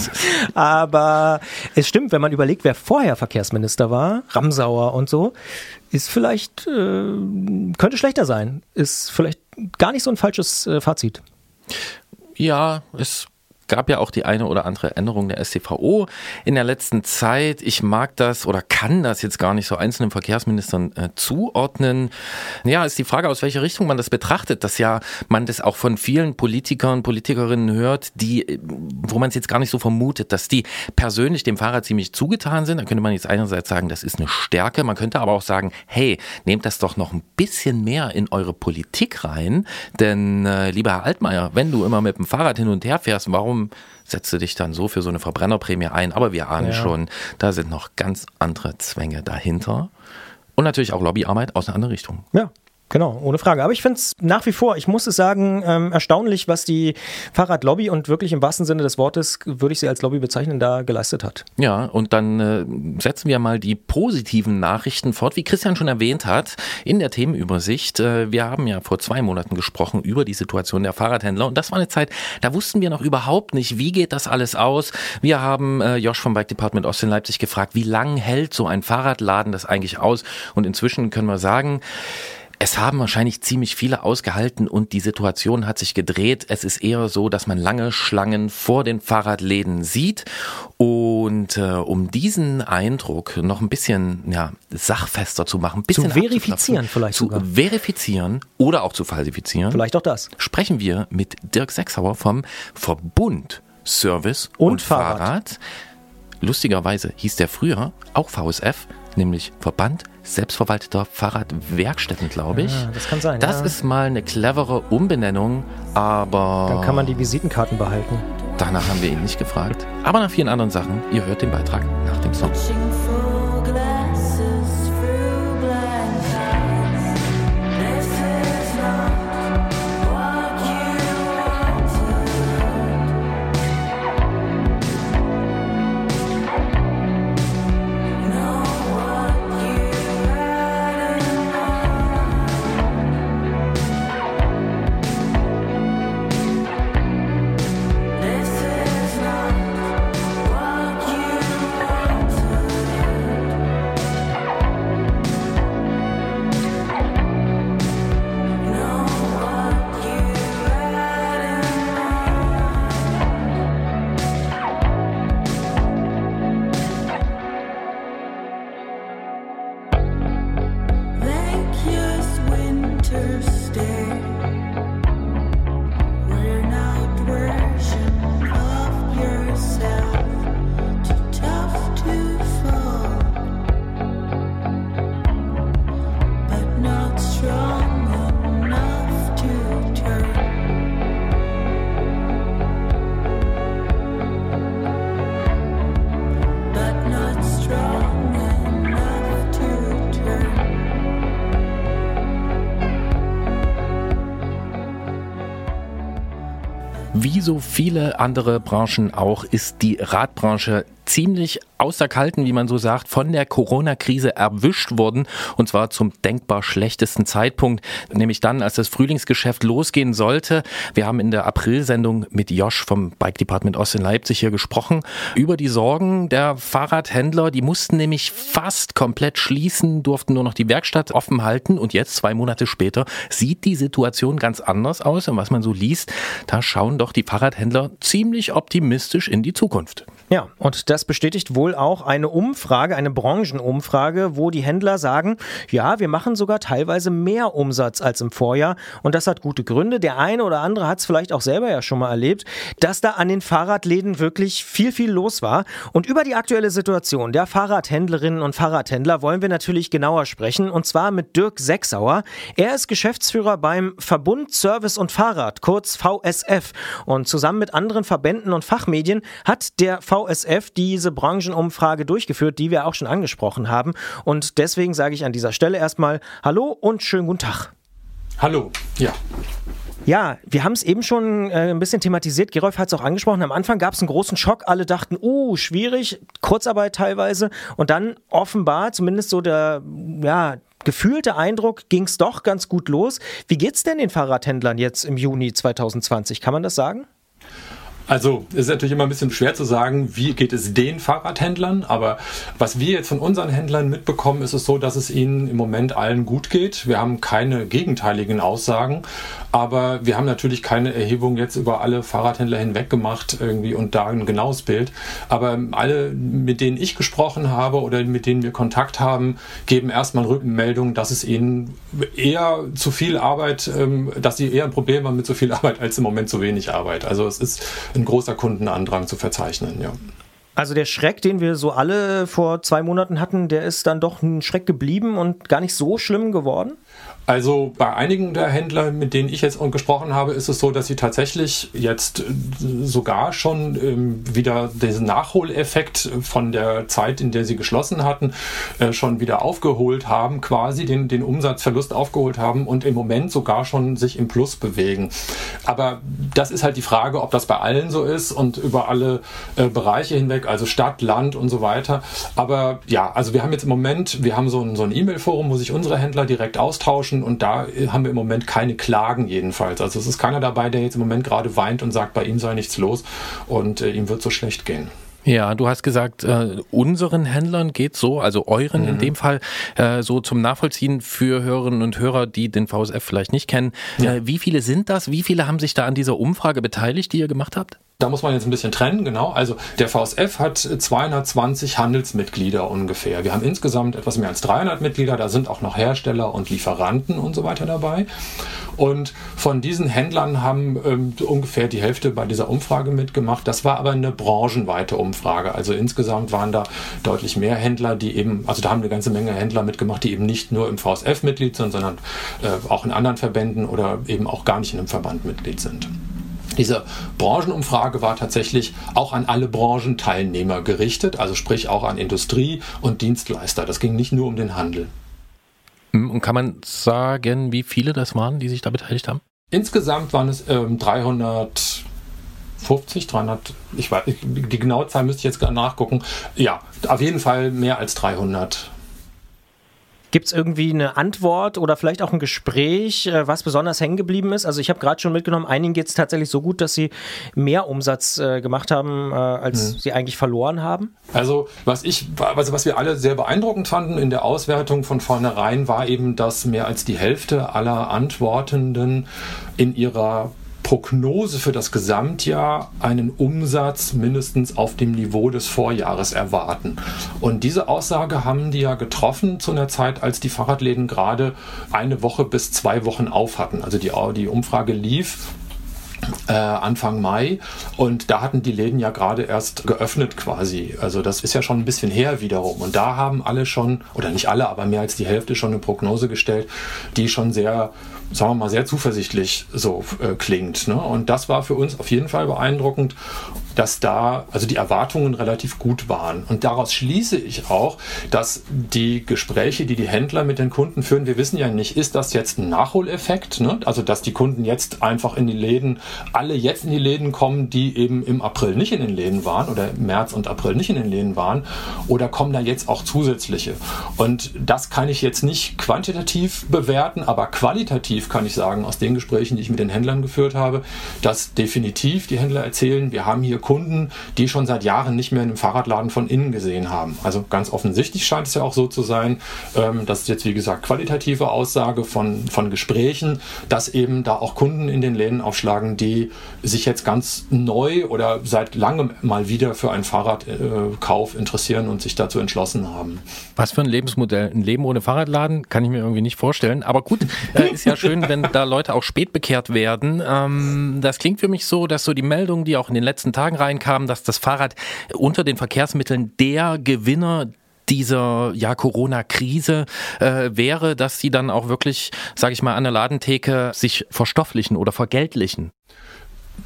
Aber es stimmt, wenn man überlegt, wer vorher Verkehrsminister war, Ramsauer und so, ist vielleicht, äh, könnte schlechter sein. Ist vielleicht gar nicht so ein falsches äh, Fazit. Ja, es gab ja auch die eine oder andere Änderung der STVO in der letzten Zeit. Ich mag das oder kann das jetzt gar nicht so einzelnen Verkehrsministern äh, zuordnen. Ja, ist die Frage, aus welcher Richtung man das betrachtet, dass ja man das auch von vielen Politikern, Politikerinnen hört, die, äh, wo man es jetzt gar nicht so vermutet, dass die persönlich dem Fahrrad ziemlich zugetan sind. Da könnte man jetzt einerseits sagen, das ist eine Stärke. Man könnte aber auch sagen, hey, nehmt das doch noch ein bisschen mehr in eure Politik rein. Denn, äh, lieber Herr Altmaier, wenn du immer mit dem Fahrrad hin und her fährst, warum setzt du dich dann so für so eine Verbrennerprämie ein? Aber wir ahnen Ja. schon, da sind noch ganz andere Zwänge dahinter. Und natürlich auch Lobbyarbeit aus einer anderen Richtung. Ja. Genau, ohne Frage. Aber ich finde es nach wie vor, ich muss es sagen, ähm, erstaunlich, was die Fahrradlobby und wirklich im wahrsten Sinne des Wortes würde ich sie als Lobby bezeichnen, da geleistet hat. Ja, und dann äh, setzen wir mal die positiven Nachrichten fort. Wie Christian schon erwähnt hat, in der Themenübersicht, äh, wir haben ja vor zwei Monaten gesprochen über die Situation der Fahrradhändler und das war eine Zeit, da wussten wir noch überhaupt nicht, wie geht das alles aus. Wir haben äh, Josh vom Bike Department Ost in Leipzig gefragt, wie lang hält so ein Fahrradladen das eigentlich aus? Und inzwischen können wir sagen, es haben wahrscheinlich ziemlich viele ausgehalten und die Situation hat sich gedreht. Es ist eher so, dass man lange Schlangen vor den Fahrradläden sieht. Und äh, um diesen Eindruck noch ein bisschen ja, sachfester zu machen, ein bisschen Zu verifizieren vielleicht zu sogar. verifizieren oder auch zu falsifizieren, Vielleicht auch das. sprechen wir mit Dirk Sechsauer vom Verbund Service und, Und Fahrrad. Fahrrad. Lustigerweise hieß der früher auch VSF, nämlich Verband selbstverwalteter Fahrradwerkstätten, glaube ich. Ja, das kann sein, Das ja. ist mal eine clevere Umbenennung, aber Dann kann man die Visitenkarten behalten. danach haben wir ihn nicht gefragt. Aber nach vielen anderen Sachen. Ihr hört den Beitrag nach dem Song. So viele andere Branchen auch ist die Radbranche ziemlich außer Kalten, wie man so sagt, von der Corona-Krise erwischt worden. Und zwar zum denkbar schlechtesten Zeitpunkt, nämlich dann, als das Frühlingsgeschäft losgehen sollte. Wir haben in der April-Sendung mit Josh vom Bike Department Ost in Leipzig hier gesprochen über die Sorgen der Fahrradhändler. Die mussten nämlich fast komplett schließen, durften nur noch die Werkstatt offen halten. Und jetzt, zwei Monate später, sieht die Situation ganz anders aus. Und was man so liest, da schauen doch die Fahrradhändler ziemlich optimistisch in die Zukunft. Ja, und das bestätigt wohl auch eine Umfrage, eine Branchenumfrage, wo die Händler sagen, ja, wir machen sogar teilweise mehr Umsatz als im Vorjahr. Und das hat gute Gründe. Der eine oder andere hat es vielleicht auch selber ja schon mal erlebt, dass da an den Fahrradläden wirklich viel, viel los war. Und über die aktuelle Situation der Fahrradhändlerinnen und Fahrradhändler wollen wir natürlich genauer sprechen. Und zwar mit Dirk Sechsauer. Er ist Geschäftsführer beim Verbund Service und Fahrrad, kurz VSF. Und zusammen mit anderen Verbänden und Fachmedien hat der VSF diese Branchenumfrage durchgeführt, die wir auch schon angesprochen haben. Und deswegen sage ich an dieser Stelle erstmal Hallo und schönen guten Tag. Hallo, ja. Ja, wir haben es eben schon äh, ein bisschen thematisiert. Gerolf hat es auch angesprochen. Am Anfang gab es einen großen Schock. Alle dachten, uh, schwierig, Kurzarbeit teilweise. Und dann offenbar, zumindest so der, ja, gefühlte Eindruck, ging es doch ganz gut los. Wie geht's denn den Fahrradhändlern jetzt im Juni 2020? Kann man das sagen? Also es ist natürlich immer ein bisschen schwer zu sagen, wie geht es den Fahrradhändlern, aber was wir jetzt von unseren Händlern mitbekommen, ist es so, dass es ihnen im Moment allen gut geht. Wir haben keine gegenteiligen Aussagen, aber wir haben natürlich keine Erhebung jetzt über alle Fahrradhändler hinweg gemacht irgendwie und da ein genaues Bild. Aber alle, mit denen ich gesprochen habe oder mit denen wir Kontakt haben, geben erstmal Rückmeldung, dass es ihnen eher zu viel Arbeit, ähm, dass sie eher ein Problem haben mit zu viel Arbeit als im Moment zu wenig Arbeit. Also es ist ein großer Kundenandrang zu verzeichnen, ja. Also der Schreck, den wir so alle vor zwei Monaten hatten, der ist dann doch ein Schreck geblieben und gar nicht so schlimm geworden? Also bei einigen der Händler, mit denen ich jetzt gesprochen habe, ist es so, dass sie tatsächlich jetzt äh, sogar schon ähm, wieder diesen Nachholeffekt von der Zeit, in der sie geschlossen hatten, äh, schon wieder aufgeholt haben, quasi den, den Umsatzverlust aufgeholt haben und im Moment sogar schon sich im Plus bewegen. Aber das ist halt die Frage, ob das bei allen so ist und über alle äh, Bereiche hinweg, also Stadt, Land und so weiter. Aber ja, also wir haben jetzt im Moment, wir haben so ein, so ein E-Mail-Forum, wo sich unsere Händler direkt austauschen und da haben wir im Moment keine Klagen jedenfalls. Also es ist keiner dabei, der jetzt im Moment gerade weint und sagt, bei ihm sei nichts los und äh, ihm wird so schlecht gehen. Ja, du hast gesagt, äh, unseren Händlern geht so, also euren mhm. in dem Fall, äh, so zum Nachvollziehen für Hörerinnen und Hörer, die den VSF vielleicht nicht kennen. Ja. Äh, wie viele sind das? Wie viele haben sich da an dieser Umfrage beteiligt, die ihr gemacht habt? Da muss man jetzt ein bisschen trennen, genau. Also der VSF hat 220 Handelsmitglieder ungefähr. Wir haben insgesamt etwas mehr als 300 Mitglieder. Da sind auch noch Hersteller und Lieferanten und so weiter dabei. Und von diesen Händlern haben ähm, ungefähr die Hälfte bei dieser Umfrage mitgemacht. Das war aber eine branchenweite Umfrage. Also insgesamt waren da deutlich mehr Händler, die eben, also da haben eine ganze Menge Händler mitgemacht, die eben nicht nur im VSF Mitglied sind, sondern äh, auch in anderen Verbänden oder eben auch gar nicht in einem Verband Mitglied sind. Diese Branchenumfrage war tatsächlich auch an alle Branchenteilnehmer gerichtet, also sprich auch an Industrie und Dienstleister. Das ging nicht nur um den Handel. Hm, und kann man sagen, wie viele das waren, die sich da beteiligt haben? Insgesamt waren es ähm, 350, 300, ich weiß, die genaue Zahl müsste ich jetzt nachgucken. Ja, auf jeden Fall mehr als 300 Gibt es irgendwie eine Antwort oder vielleicht auch ein Gespräch, äh, was besonders hängen geblieben ist? Also ich habe gerade schon mitgenommen, einigen geht es tatsächlich so gut, dass sie mehr Umsatz äh, gemacht haben, äh, als mhm. sie eigentlich verloren haben. Also was ich, also was wir alle sehr beeindruckend fanden in der Auswertung von vornherein, war eben, dass mehr als die Hälfte aller Antwortenden in ihrer Prognose für das Gesamtjahr einen Umsatz mindestens auf dem Niveau des Vorjahres erwarten. Und diese Aussage haben die ja getroffen zu einer Zeit, als die Fahrradläden gerade eine Woche bis zwei Wochen auf hatten. Also die, die Umfrage lief äh, Anfang Mai und da hatten die Läden ja gerade erst geöffnet quasi. Also das ist ja schon ein bisschen her wiederum. Und da haben alle schon, oder nicht alle, aber mehr als die Hälfte schon eine Prognose gestellt, die schon sehr sagen wir mal, sehr zuversichtlich so äh, klingt. Ne? Und das war für uns auf jeden Fall beeindruckend dass da also die Erwartungen relativ gut waren. Und daraus schließe ich auch, dass die Gespräche, die die Händler mit den Kunden führen, wir wissen ja nicht, ist das jetzt ein Nachholeffekt, ne? also dass die Kunden jetzt einfach in die Läden, alle jetzt in die Läden kommen, die eben im April nicht in den Läden waren oder März und April nicht in den Läden waren, oder kommen da jetzt auch zusätzliche. Und das kann ich jetzt nicht quantitativ bewerten, aber qualitativ kann ich sagen, aus den Gesprächen, die ich mit den Händlern geführt habe, dass definitiv die Händler erzählen, wir haben hier Kunden, die schon seit Jahren nicht mehr in einem Fahrradladen von innen gesehen haben. Also ganz offensichtlich scheint es ja auch so zu sein, ähm, das ist jetzt wie gesagt qualitative Aussage von, von Gesprächen, dass eben da auch Kunden in den Läden aufschlagen, die sich jetzt ganz neu oder seit langem mal wieder für einen Fahrradkauf äh, interessieren und sich dazu entschlossen haben. Was für ein Lebensmodell. Ein Leben ohne Fahrradladen kann ich mir irgendwie nicht vorstellen. Aber gut, äh, ist ja schön, wenn da Leute auch spät bekehrt werden. Ähm, das klingt für mich so, dass so die Meldungen, die auch in den letzten Tagen reinkam, dass das Fahrrad unter den Verkehrsmitteln der Gewinner dieser ja, Corona-Krise äh, wäre, dass sie dann auch wirklich, sage ich mal, an der Ladentheke sich verstofflichen oder vergeltlichen.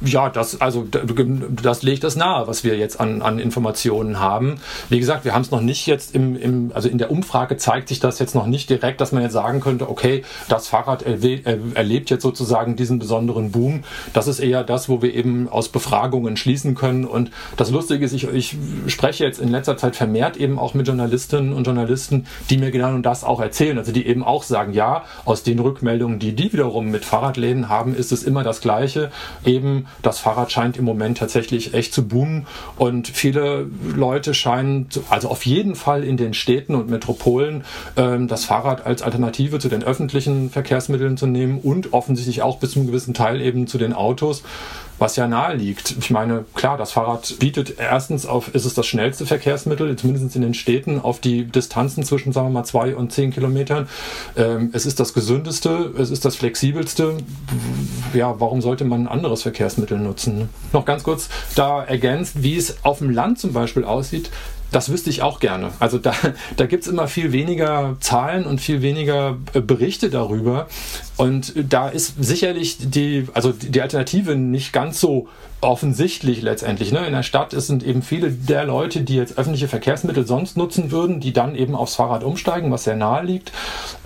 Ja, das, also, das legt das nahe, was wir jetzt an, an Informationen haben. Wie gesagt, wir haben es noch nicht jetzt im, im, also in der Umfrage zeigt sich das jetzt noch nicht direkt, dass man jetzt sagen könnte, okay, das Fahrrad erlebt jetzt sozusagen diesen besonderen Boom. Das ist eher das, wo wir eben aus Befragungen schließen können. Und das Lustige ist, ich, ich spreche jetzt in letzter Zeit vermehrt eben auch mit Journalistinnen und Journalisten, die mir genau das auch erzählen. Also die eben auch sagen, ja, aus den Rückmeldungen, die die wiederum mit Fahrradläden haben, ist es immer das Gleiche. Eben das Fahrrad scheint im Moment tatsächlich echt zu boomen und viele Leute scheinen, also auf jeden Fall in den Städten und Metropolen, ähm, das Fahrrad als Alternative zu den öffentlichen Verkehrsmitteln zu nehmen und offensichtlich auch bis zu einem gewissen Teil eben zu den Autos was ja nahe liegt. Ich meine, klar, das Fahrrad bietet erstens auf, ist es das schnellste Verkehrsmittel, zumindest in den Städten, auf die Distanzen zwischen, sagen wir mal, zwei und zehn Kilometern. Ähm, es ist das gesündeste, es ist das flexibelste. Ja, warum sollte man ein anderes Verkehrsmittel nutzen? Noch ganz kurz da ergänzt, wie es auf dem Land zum Beispiel aussieht Das wüsste ich auch gerne. Also da, da gibt es immer viel weniger Zahlen und viel weniger äh, Berichte darüber. Und da ist sicherlich die, also die Alternative nicht ganz so offensichtlich letztendlich. Ne? In der Stadt sind eben viele der Leute, die jetzt öffentliche Verkehrsmittel sonst nutzen würden, die dann eben aufs Fahrrad umsteigen, was sehr nahe liegt.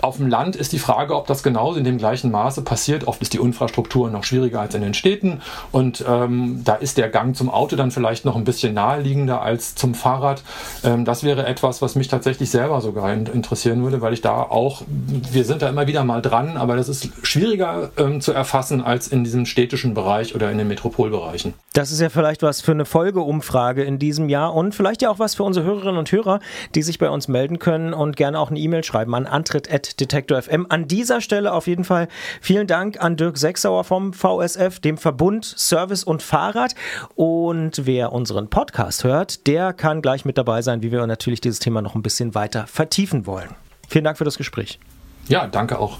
Auf dem Land ist die Frage, ob das genauso in dem gleichen Maße passiert. Oft ist die Infrastruktur noch schwieriger als in den Städten und ähm, da ist der Gang zum Auto dann vielleicht noch ein bisschen naheliegender als zum Fahrrad. Ähm, das wäre etwas, was mich tatsächlich selber sogar interessieren würde, weil ich da auch, wir sind da immer wieder mal dran, aber das ist schwieriger ähm, zu erfassen als in diesem städtischen Bereich oder in den Metropolbereichen. Das ist ja vielleicht was für eine Folgeumfrage in diesem Jahr und vielleicht ja auch was für unsere Hörerinnen und Hörer, die sich bei uns melden können und gerne auch eine E-Mail schreiben an antritt.detektor.fm. An dieser Stelle auf jeden Fall vielen Dank an Dirk Sechsauer vom VSF, dem Verbund Service und Fahrrad. Und wer unseren Podcast hört, der kann gleich mit dabei sein, wie wir natürlich dieses Thema noch ein bisschen weiter vertiefen wollen. Vielen Dank für das Gespräch. Ja, danke auch.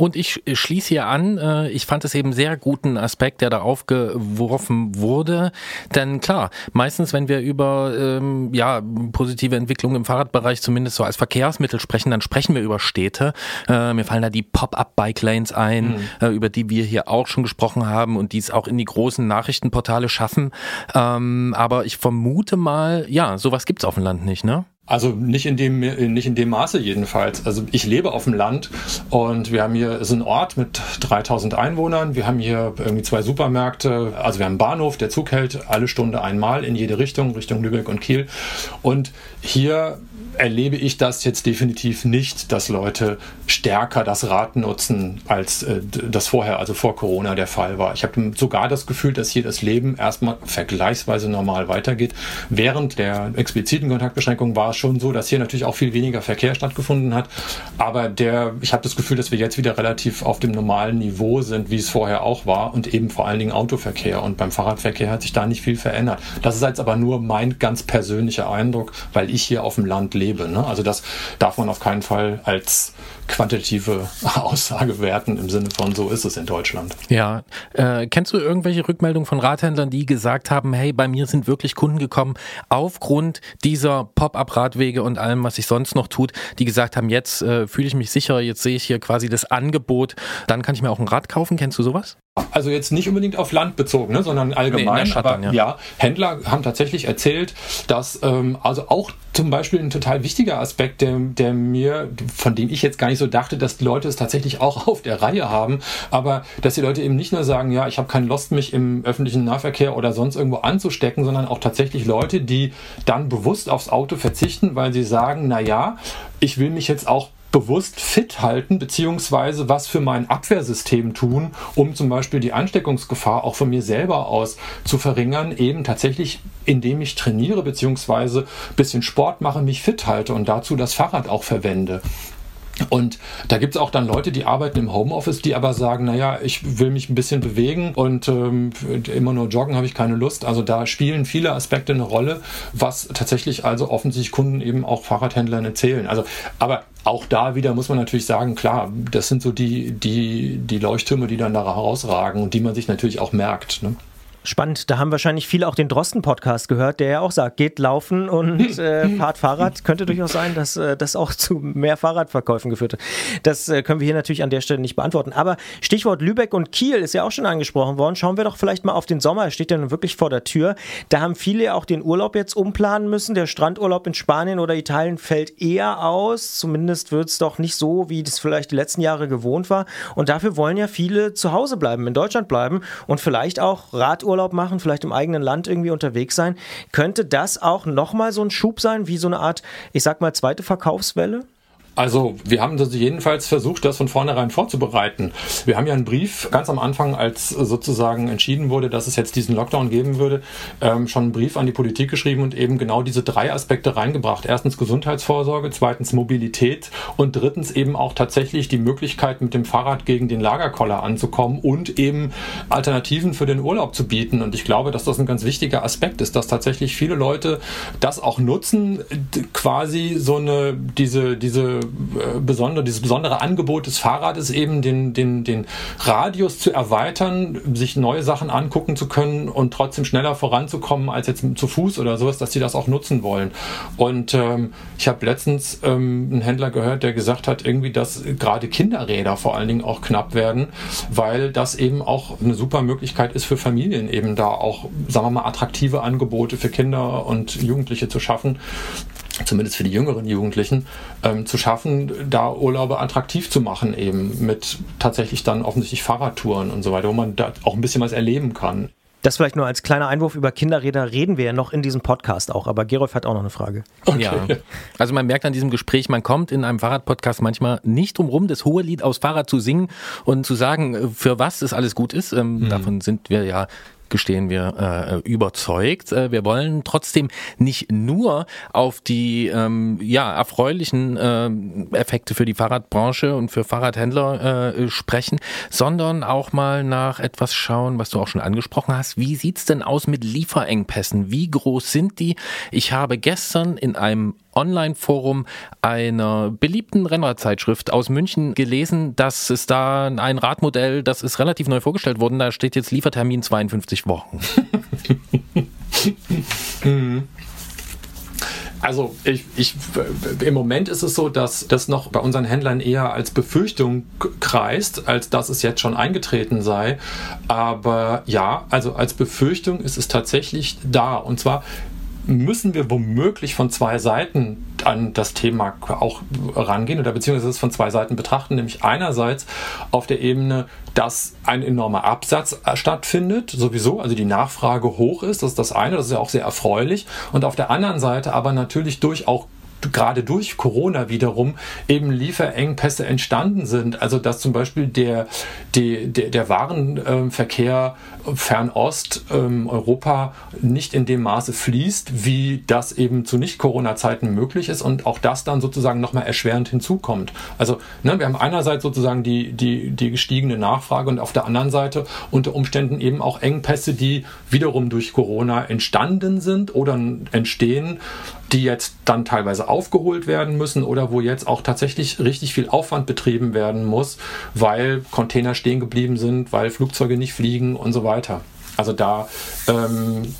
Und ich schließe hier an, äh, ich fand es eben sehr guten Aspekt, der da aufgeworfen wurde. Denn klar, meistens, wenn wir über ähm, ja, positive Entwicklung im Fahrradbereich zumindest so als Verkehrsmittel sprechen, dann sprechen wir über Städte. Äh, mir fallen da die Pop-up-Bike-Lanes ein, mhm. äh, über die wir hier auch schon gesprochen haben und die es auch in die großen Nachrichtenportale schaffen. Ähm, aber ich vermute mal, ja, sowas gibt's auf dem Land nicht, ne? Also nicht in dem nicht in dem Maße jedenfalls. Also ich lebe auf dem Land und wir haben hier ist ein Ort mit 3000 Einwohnern. Wir haben hier irgendwie zwei Supermärkte. Also wir haben einen Bahnhof, der Zug hält alle Stunde einmal in jede Richtung, Richtung Lübeck und Kiel. Und hier erlebe ich das jetzt definitiv nicht, dass Leute stärker das Rad nutzen, als äh, das vorher, also vor Corona der Fall war. Ich habe sogar das Gefühl, dass hier das Leben erstmal vergleichsweise normal weitergeht. Während der expliziten Kontaktbeschränkung war es schon so, dass hier natürlich auch viel weniger Verkehr stattgefunden hat. Aber der, ich habe das Gefühl, dass wir jetzt wieder relativ auf dem normalen Niveau sind, wie es vorher auch war und eben vor allen Dingen Autoverkehr. Und beim Fahrradverkehr hat sich da nicht viel verändert. Das ist jetzt aber nur mein ganz persönlicher Eindruck, weil ich hier auf dem Land lebe. Ne? Also das darf man auf keinen Fall als quantitative Aussage werten im Sinne von so ist es in Deutschland. Ja, äh, kennst du irgendwelche Rückmeldungen von Radhändlern, die gesagt haben, hey, bei mir sind wirklich Kunden gekommen aufgrund dieser Pop-up-Radwege und allem, was sich sonst noch tut, die gesagt haben, jetzt äh, fühle ich mich sicher, jetzt sehe ich hier quasi das Angebot, dann kann ich mir auch ein Rad kaufen. Kennst du sowas? Also jetzt nicht unbedingt auf Land bezogen, ne, sondern allgemein. Nee, aber ja. ja. Händler haben tatsächlich erzählt, dass ähm, also auch zum Beispiel ein total wichtiger Aspekt, der, der mir, von dem ich jetzt gar nicht so dachte, dass die Leute es tatsächlich auch auf der Reihe haben, aber dass die Leute eben nicht nur sagen, ja, ich habe keine Lust, mich im öffentlichen Nahverkehr oder sonst irgendwo anzustecken, sondern auch tatsächlich Leute, die dann bewusst aufs Auto verzichten, weil sie sagen, na ja, ich will mich jetzt auch bewusst fit halten, beziehungsweise was für mein Abwehrsystem tun, um zum Beispiel die Ansteckungsgefahr auch von mir selber aus zu verringern, eben tatsächlich indem ich trainiere, beziehungsweise bisschen Sport mache, mich fit halte und dazu das Fahrrad auch verwende. Und da gibt es auch dann Leute, die arbeiten im Homeoffice, die aber sagen, naja, ich will mich ein bisschen bewegen und ähm, immer nur joggen habe ich keine Lust. Also da spielen viele Aspekte eine Rolle, was tatsächlich also offensichtlich Kunden eben auch Fahrradhändlern erzählen. Also, aber auch da wieder muss man natürlich sagen, klar, das sind so die, die, die Leuchttürme, die dann da herausragen und die man sich natürlich auch merkt. Ne? Spannend, da haben wahrscheinlich viele auch den Drosten-Podcast gehört, der ja auch sagt, geht laufen und äh, fahrt Fahrrad. Könnte durchaus sein, dass äh, das auch zu mehr Fahrradverkäufen geführt hat. Das äh, können wir hier natürlich an der Stelle nicht beantworten. Aber Stichwort Lübeck und Kiel ist ja auch schon angesprochen worden. Schauen wir doch vielleicht mal auf den Sommer. Er steht ja nun wirklich vor der Tür. Da haben viele auch den Urlaub jetzt umplanen müssen. Der Strandurlaub in Spanien oder Italien fällt eher aus. Zumindest wird es doch nicht so, wie das vielleicht die letzten Jahre gewohnt war. Und dafür wollen ja viele zu Hause bleiben, in Deutschland bleiben und vielleicht auch Radurlaub Urlaub machen, vielleicht im eigenen Land irgendwie unterwegs sein. Könnte das auch nochmal so ein Schub sein, wie so eine Art, ich sag mal, zweite Verkaufswelle? Also wir haben das jedenfalls versucht, das von vornherein vorzubereiten. Wir haben ja einen Brief ganz am Anfang, als sozusagen entschieden wurde, dass es jetzt diesen Lockdown geben würde, ähm, schon einen Brief an die Politik geschrieben und eben genau diese drei Aspekte reingebracht. Erstens Gesundheitsvorsorge, zweitens Mobilität und drittens eben auch tatsächlich die Möglichkeit, mit dem Fahrrad gegen den Lagerkoller anzukommen und eben Alternativen für den Urlaub zu bieten. Und ich glaube, dass das ein ganz wichtiger Aspekt ist, dass tatsächlich viele Leute das auch nutzen, quasi so eine, diese, diese besondere, dieses besondere Angebot des Fahrrades eben, den, den, den Radius zu erweitern, sich neue Sachen angucken zu können und trotzdem schneller voranzukommen als jetzt zu Fuß oder sowas, dass die das auch nutzen wollen. Und ähm, ich habe letztens ähm, einen Händler gehört, der gesagt hat, irgendwie, dass gerade Kinderräder vor allen Dingen auch knapp werden, weil das eben auch eine super Möglichkeit ist für Familien eben da auch, sagen wir mal, attraktive Angebote für Kinder und Jugendliche zu schaffen zumindest für die jüngeren Jugendlichen, ähm, zu schaffen, da Urlaube attraktiv zu machen, eben mit tatsächlich dann offensichtlich Fahrradtouren und so weiter, wo man da auch ein bisschen was erleben kann. Das vielleicht nur als kleiner Einwurf über Kinderräder reden wir ja noch in diesem Podcast auch, aber Gerolf hat auch noch eine Frage. Okay. Ja. Also man merkt an diesem Gespräch, man kommt in einem Fahrradpodcast manchmal nicht drum rum, das hohe Lied aus Fahrrad zu singen und zu sagen, für was es alles gut ist. Ähm, mhm. Davon sind wir ja gestehen wir, äh, überzeugt. Äh, wir wollen trotzdem nicht nur auf die ähm, ja, erfreulichen äh, Effekte für die Fahrradbranche und für Fahrradhändler äh, sprechen, sondern auch mal nach etwas schauen, was du auch schon angesprochen hast. Wie sieht's denn aus mit Lieferengpässen? Wie groß sind die? Ich habe gestern in einem Online-Forum einer beliebten Rennradzeitschrift aus München gelesen, dass es da ein Radmodell, das ist relativ neu vorgestellt worden, da steht jetzt Liefertermin 52 Wochen. Also ich, ich, im Moment ist es so, dass das noch bei unseren Händlern eher als Befürchtung kreist, als dass es jetzt schon eingetreten sei. Aber ja, also als Befürchtung ist es tatsächlich da. Und zwar müssen wir womöglich von zwei Seiten an das Thema auch rangehen oder beziehungsweise es von zwei Seiten betrachten, nämlich einerseits auf der Ebene, dass ein enormer Absatz stattfindet, sowieso, also die Nachfrage hoch ist, das ist das eine, das ist ja auch sehr erfreulich und auf der anderen Seite aber natürlich durch auch gerade durch Corona wiederum eben Lieferengpässe entstanden sind. Also dass zum Beispiel der, der, der, Warenverkehr Fernost, ähm, Europa nicht in dem Maße fließt, wie das eben zu Nicht-Corona-Zeiten möglich ist und auch das dann sozusagen nochmal erschwerend hinzukommt. Also ne, wir haben einerseits sozusagen die, die, die gestiegene Nachfrage und auf der anderen Seite unter Umständen eben auch Engpässe, die wiederum durch Corona entstanden sind oder entstehen, die jetzt dann teilweise aufgeholt werden müssen oder wo jetzt auch tatsächlich richtig viel Aufwand betrieben werden muss, weil Container stehen geblieben sind, weil Flugzeuge nicht fliegen und so weiter. Also da ähm,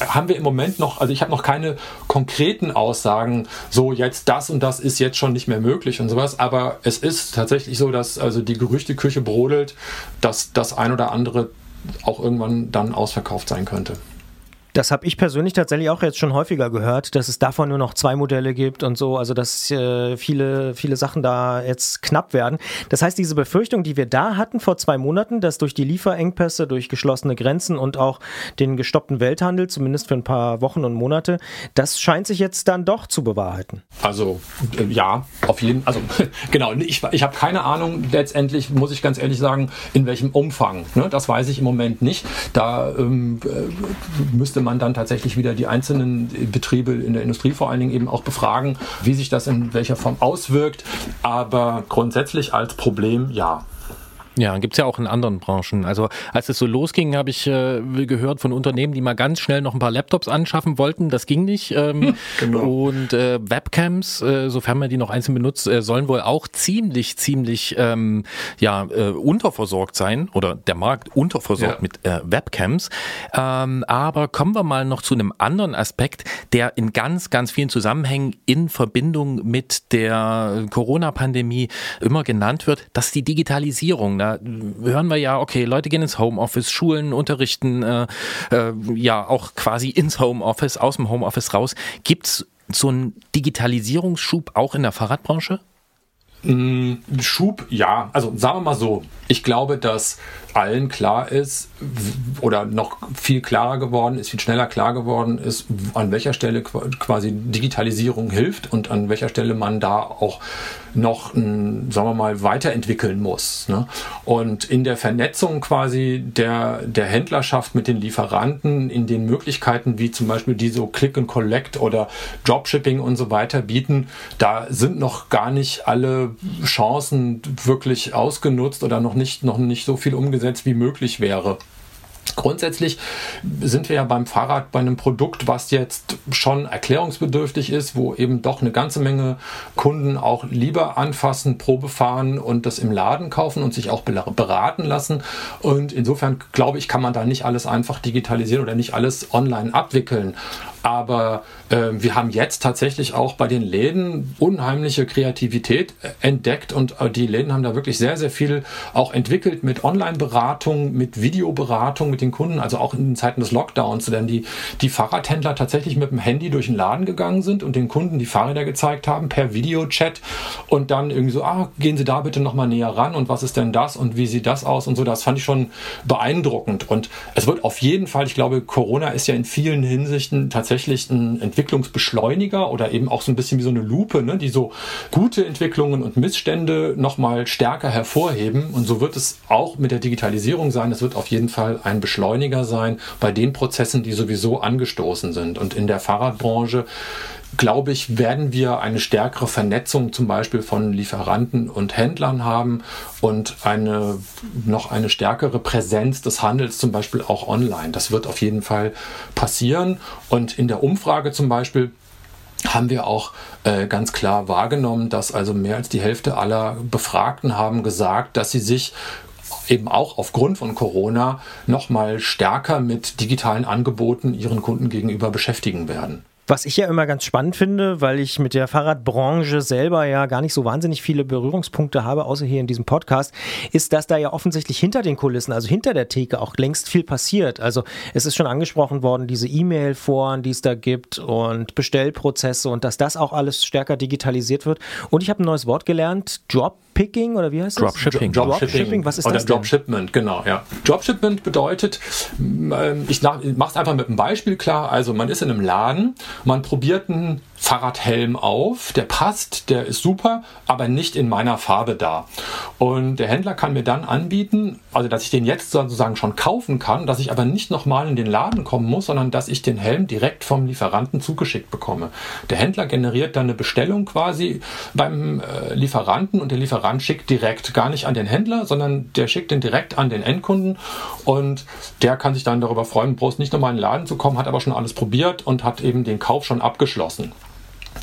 haben wir im Moment noch, also ich habe noch keine konkreten Aussagen, so jetzt das und das ist jetzt schon nicht mehr möglich und sowas, aber es ist tatsächlich so, dass also die Gerüchteküche brodelt, dass das ein oder andere auch irgendwann dann ausverkauft sein könnte. Das habe ich persönlich tatsächlich auch jetzt schon häufiger gehört, dass es davon nur noch zwei Modelle gibt und so, also dass äh, viele, viele Sachen da jetzt knapp werden. Das heißt, diese Befürchtung, die wir da hatten vor zwei Monaten, dass durch die Lieferengpässe, durch geschlossene Grenzen und auch den gestoppten Welthandel, zumindest für ein paar Wochen und Monate, das scheint sich jetzt dann doch zu bewahrheiten. Also äh, ja, auf jeden Fall. Also genau, ich, ich habe keine Ahnung, letztendlich muss ich ganz ehrlich sagen, in welchem Umfang. Ne? Das weiß ich im Moment nicht. Da ähm, äh, müsste man dann tatsächlich wieder die einzelnen Betriebe in der Industrie vor allen Dingen eben auch befragen, wie sich das in welcher Form auswirkt. Aber grundsätzlich als Problem ja. Ja, gibt's ja auch in anderen Branchen. Also als es so losging, habe ich äh, gehört von Unternehmen, die mal ganz schnell noch ein paar Laptops anschaffen wollten. Das ging nicht. Ähm, genau. Und äh, Webcams, äh, sofern man die noch einzeln benutzt, äh, sollen wohl auch ziemlich, ziemlich ähm, ja, äh, unterversorgt sein oder der Markt unterversorgt ja. mit äh, Webcams. Ähm, aber kommen wir mal noch zu einem anderen Aspekt, der in ganz, ganz vielen Zusammenhängen in Verbindung mit der Corona-Pandemie immer genannt wird, dass die Digitalisierung da hören wir ja, okay, Leute gehen ins Homeoffice, Schulen unterrichten, äh, äh, ja auch quasi ins Homeoffice, aus dem Homeoffice raus. Gibt es so einen Digitalisierungsschub auch in der Fahrradbranche? Mm, Schub, ja. Also sagen wir mal so. Ich glaube, dass allen klar ist oder noch viel klarer geworden ist, viel schneller klar geworden ist, an welcher Stelle quasi Digitalisierung hilft und an welcher Stelle man da auch noch, sagen wir mal, weiterentwickeln muss. Ne? Und in der Vernetzung quasi der, der Händlerschaft mit den Lieferanten, in den Möglichkeiten, wie zum Beispiel die so Click and Collect oder Dropshipping und so weiter bieten, da sind noch gar nicht alle Chancen wirklich ausgenutzt oder noch nicht, noch nicht so viel umgesetzt, wie möglich wäre. Grundsätzlich sind wir ja beim Fahrrad bei einem Produkt, was jetzt schon erklärungsbedürftig ist, wo eben doch eine ganze Menge Kunden auch lieber anfassen, Probe fahren und das im Laden kaufen und sich auch beraten lassen. Und insofern glaube ich, kann man da nicht alles einfach digitalisieren oder nicht alles online abwickeln. Aber äh, wir haben jetzt tatsächlich auch bei den Läden unheimliche Kreativität äh, entdeckt und äh, die Läden haben da wirklich sehr, sehr viel auch entwickelt mit Online-Beratung, mit Videoberatung mit den Kunden, also auch in Zeiten des Lockdowns, denn die, die Fahrradhändler tatsächlich mit dem Handy durch den Laden gegangen sind und den Kunden die Fahrräder gezeigt haben per Videochat und dann irgendwie so, ah, gehen Sie da bitte nochmal näher ran und was ist denn das und wie sieht das aus und so. Das fand ich schon beeindruckend und es wird auf jeden Fall, ich glaube, Corona ist ja in vielen Hinsichten tatsächlich tatsächlich ein Entwicklungsbeschleuniger oder eben auch so ein bisschen wie so eine Lupe, ne, die so gute Entwicklungen und Missstände nochmal stärker hervorheben. Und so wird es auch mit der Digitalisierung sein. Es wird auf jeden Fall ein Beschleuniger sein bei den Prozessen, die sowieso angestoßen sind. Und in der Fahrradbranche glaube ich, werden wir eine stärkere Vernetzung zum Beispiel von Lieferanten und Händlern haben und eine noch eine stärkere Präsenz des Handels zum Beispiel auch online. Das wird auf jeden Fall passieren. Und in der Umfrage zum Beispiel haben wir auch äh, ganz klar wahrgenommen, dass also mehr als die Hälfte aller Befragten haben gesagt, dass sie sich eben auch aufgrund von Corona noch mal stärker mit digitalen Angeboten ihren Kunden gegenüber beschäftigen werden. Was ich ja immer ganz spannend finde, weil ich mit der Fahrradbranche selber ja gar nicht so wahnsinnig viele Berührungspunkte habe, außer hier in diesem Podcast, ist, dass da ja offensichtlich hinter den Kulissen, also hinter der Theke auch längst viel passiert. Also es ist schon angesprochen worden, diese E-Mail-Foren, die es da gibt und Bestellprozesse und dass das auch alles stärker digitalisiert wird. Und ich habe ein neues Wort gelernt, Drop Droppicking oder wie heißt das? Dropshipping. Dropshipping, was ist oder das denn? Dropshipment, genau, ja. Dropshipment bedeutet, ähm, ich mache es einfach mit einem Beispiel klar. Also man ist in einem Laden, man probiert einen Fahrradhelm auf, der passt, der ist super, aber nicht in meiner Farbe da. Und der Händler kann mir dann anbieten, also dass ich den jetzt sozusagen schon kaufen kann, dass ich aber nicht nochmal in den Laden kommen muss, sondern dass ich den Helm direkt vom Lieferanten zugeschickt bekomme. Der Händler generiert dann eine Bestellung quasi beim äh, Lieferanten und der Lieferant schickt direkt gar nicht an den Händler, sondern der schickt den direkt an den Endkunden und der kann sich dann darüber freuen, bloß nicht nochmal in den Laden zu kommen, hat aber schon alles probiert und hat eben den Kauf schon abgeschlossen.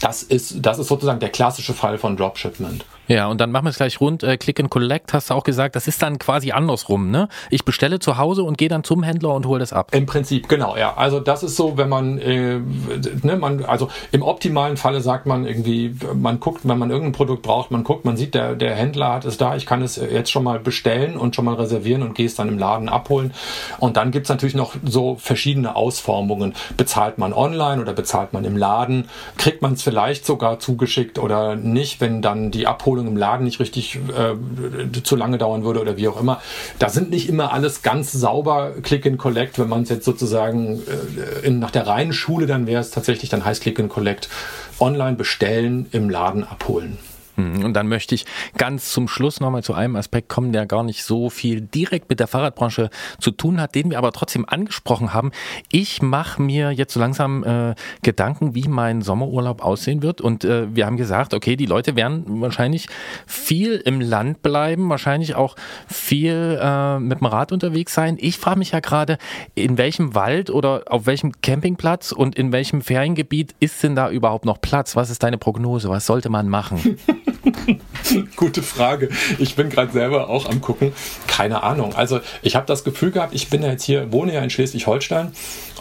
Das ist, das ist sozusagen der klassische Fall von Dropshipment. Ja, und dann machen wir es gleich rund. Äh, Click and Collect hast du auch gesagt, das ist dann quasi andersrum, ne? Ich bestelle zu Hause und gehe dann zum Händler und hole das ab. Im Prinzip, genau, ja. Also das ist so, wenn man, äh, ne, man, also im optimalen Falle sagt man irgendwie, man guckt, wenn man irgendein Produkt braucht, man guckt, man sieht, der, der Händler hat es da, ich kann es jetzt schon mal bestellen und schon mal reservieren und gehe es dann im Laden abholen. Und dann gibt's natürlich noch so verschiedene Ausformungen. Bezahlt man online oder bezahlt man im Laden? Kriegt man es vielleicht sogar zugeschickt oder nicht, wenn dann die Abholung Abholung im Laden nicht richtig äh, zu lange dauern würde oder wie auch immer. Da sind nicht immer alles ganz sauber Click and Collect. Wenn man es jetzt sozusagen äh, in, nach der reinen Schule, dann wäre es tatsächlich, dann heißt Click and Collect online bestellen, im Laden abholen. Hm, und dann möchte ich ganz zum Schluss nochmal zu einem Aspekt kommen, der gar nicht so viel direkt mit der Fahrradbranche zu tun hat, den wir aber trotzdem angesprochen haben. Ich mache mir jetzt so langsam äh, Gedanken, wie mein Sommerurlaub aussehen wird. Und äh, wir haben gesagt, okay, die Leute werden wahrscheinlich viel im Land bleiben, wahrscheinlich auch viel äh, mit dem Rad unterwegs sein. Ich frage mich ja gerade, in welchem Wald oder auf welchem Campingplatz und in welchem Feriengebiet ist denn da überhaupt noch Platz? Was ist deine Prognose? Was sollte man machen? Gute Frage. Ich bin gerade selber auch am gucken. Keine Ahnung. Also ich habe das Gefühl gehabt, ich bin ja jetzt hier, wohne ja in Schleswig-Holstein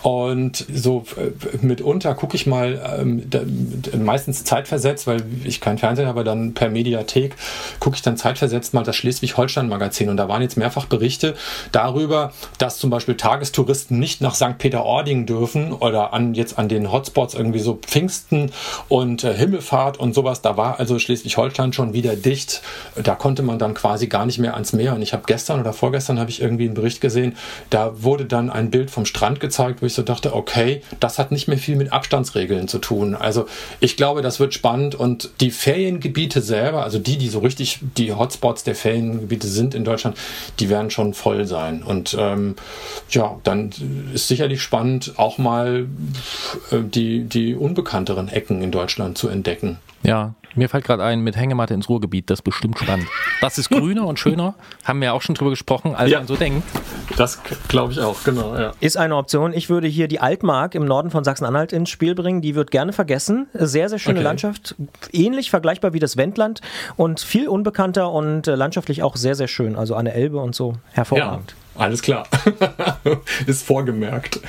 und so äh, mitunter gucke ich mal, ähm, meistens zeitversetzt, weil ich kein Fernseher habe, dann per Mediathek gucke ich dann zeitversetzt mal das Schleswig-Holstein-Magazin. Und da waren jetzt mehrfach Berichte darüber, dass zum Beispiel Tagestouristen nicht nach St. Peter-Ording dürfen oder an jetzt an den Hotspots irgendwie so Pfingsten und äh, Himmelfahrt und sowas. Da war also Schleswig-Holstein schon wieder dicht. Da konnte man dann quasi gar nicht mehr ans Meer. Und ich habe gestern oder vorgestern habe ich irgendwie einen Bericht gesehen, da wurde dann ein Bild vom Strand gezeigt, wo ich so dachte, okay, das hat nicht mehr viel mit Abstandsregeln zu tun. Also ich glaube, das wird spannend und die Feriengebiete selber, also die, die so richtig die Hotspots der Feriengebiete sind in Deutschland, die werden schon voll sein. Und ähm, ja, dann ist sicherlich spannend, auch mal äh, die, die unbekannteren Ecken in Deutschland zu entdecken. Ja, Mir fällt gerade ein, mit Hängematte ins Ruhrgebiet, das ist bestimmt spannend. Das ist grüner und schöner, haben wir auch schon drüber gesprochen, als Ja. man so denkt. Das glaube ich auch, genau, ja. Ist eine Option. Ich würde hier die Altmark im Norden von Sachsen-Anhalt ins Spiel bringen. Die wird gerne vergessen. Sehr, sehr schöne Okay. Landschaft. Ähnlich vergleichbar wie das Wendland und viel unbekannter und äh, landschaftlich auch sehr, sehr schön. Also an der Elbe und so. Ja, Hervorragend. alles klar. Ist vorgemerkt.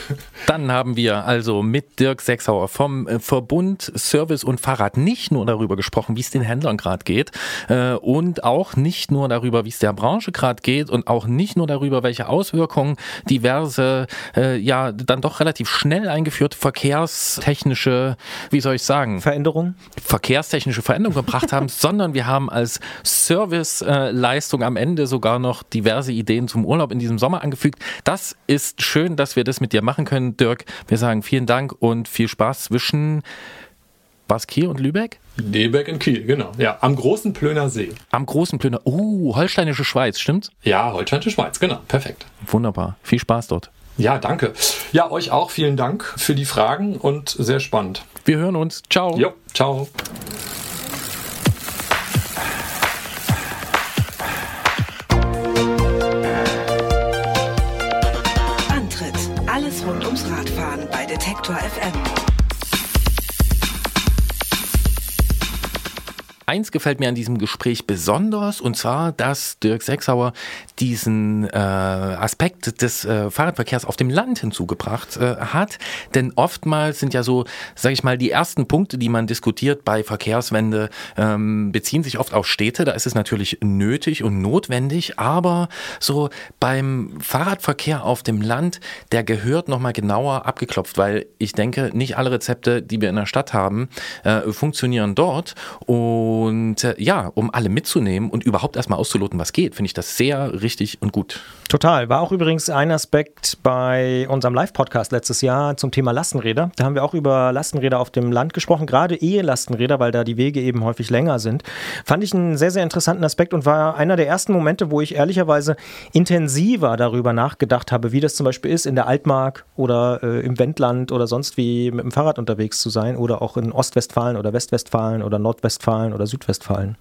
Dann haben wir also mit Dirk Sechsauer vom äh, Verbund Service und Fahrrad nicht nur darüber gesprochen, wie es den Händlern gerade geht äh, und auch nicht nur darüber, wie es der Branche gerade geht und auch nicht nur darüber, welche Auswirkungen diverse, äh, ja, dann doch relativ schnell eingeführte verkehrstechnische, wie soll ich sagen, Veränderung? verkehrstechnische Veränderungen gebracht haben, sondern wir haben als Serviceleistung am Ende sogar noch diverse Ideen zum Urlaub in diesem Sommer angefügt. Das ist schön, dass wir das mit dir machen können, Dirk. Wir sagen vielen Dank und viel Spaß zwischen Baskier und Lübeck? Lebeck in Kiel, genau. Ja, am großen Plöner See. Am großen Plöner. Oh, holsteinische Schweiz, stimmt's? Ja, Holsteinische Schweiz, genau. Perfekt. Wunderbar. Viel Spaß dort. Ja, danke. Ja, euch auch vielen Dank für die Fragen und sehr spannend. Wir hören uns. Ciao. Jo, ciao. Antritt: Alles rund ums Radfahren bei Detektor FM. Eins gefällt mir an diesem Gespräch besonders, und zwar, dass Dirk Sechsauer diesen äh, Aspekt des äh, Fahrradverkehrs auf dem Land hinzugebracht äh, hat. Denn oftmals sind ja so, sage ich mal, die ersten Punkte, die man diskutiert bei Verkehrswende, ähm, beziehen sich oft auf Städte. Da ist es natürlich nötig und notwendig, aber so beim Fahrradverkehr auf dem Land, der gehört nochmal genauer abgeklopft, weil ich denke, nicht alle Rezepte, die wir in der Stadt haben, äh, funktionieren dort. Und äh, ja, um alle mitzunehmen und überhaupt erstmal auszuloten, was geht, finde ich das sehr richtig und gut. Total. War auch übrigens ein Aspekt bei unserem Live-Podcast letztes Jahr zum Thema Lastenräder. Da haben wir auch über Lastenräder auf dem Land gesprochen, gerade E-Lastenräder, weil da die Wege eben häufig länger sind. Fand ich einen sehr, sehr interessanten Aspekt und war einer der ersten Momente, wo ich ehrlicherweise intensiver darüber nachgedacht habe, wie das zum Beispiel ist, in der Altmark oder äh, im Wendland oder sonst wie mit dem Fahrrad unterwegs zu sein oder auch in Ostwestfalen oder Westwestfalen oder Nordwestfalen oder Südwestfalen.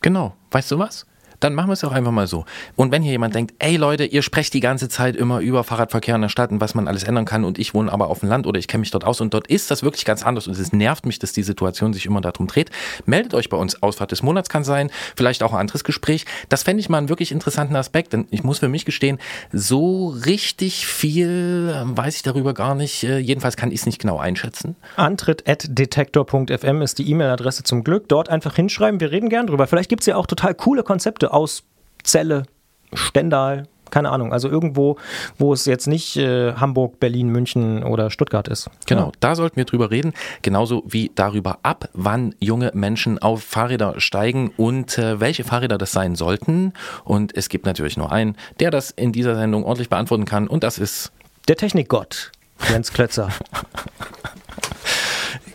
Genau. Weißt du was? Dann machen wir es auch einfach mal so. Und wenn hier jemand denkt, ey Leute, ihr sprecht die ganze Zeit immer über Fahrradverkehr in der Stadt und was man alles ändern kann und ich wohne aber auf dem Land oder ich kenne mich dort aus und dort ist das wirklich ganz anders und es nervt mich, dass die Situation sich immer darum dreht, meldet euch bei uns. Ausfahrt des Monats kann sein, vielleicht auch ein anderes Gespräch. Das fände ich mal einen wirklich interessanten Aspekt, denn ich muss für mich gestehen, so richtig viel äh, weiß ich darüber gar nicht. Äh, Jedenfalls kann ich es nicht genau einschätzen. Antritt.detektor.fm ist die E-Mail-Adresse zum Glück. Dort einfach hinschreiben. Wir reden gern drüber. Vielleicht gibt es ja auch total coole Konzepte aus Celle, Stendal, keine Ahnung. Also irgendwo, wo es jetzt nicht äh, Hamburg, Berlin, München oder Stuttgart ist. Genau, Ja. da sollten wir drüber reden, genauso wie darüber, ab wann junge Menschen auf Fahrräder steigen und äh, welche Fahrräder das sein sollten. Und es gibt natürlich nur einen, der das in dieser Sendung ordentlich beantworten kann und das ist Der Technikgott, Jens Klötzer.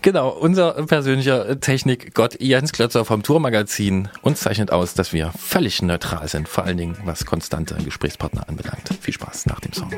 genau unser persönlicher Technikgott Jens Klötzer vom Tourmagazin. Uns zeichnet aus, dass wir völlig neutral sind, vor allen Dingen was konstante Gesprächspartner anbelangt. Viel Spaß nach dem Song.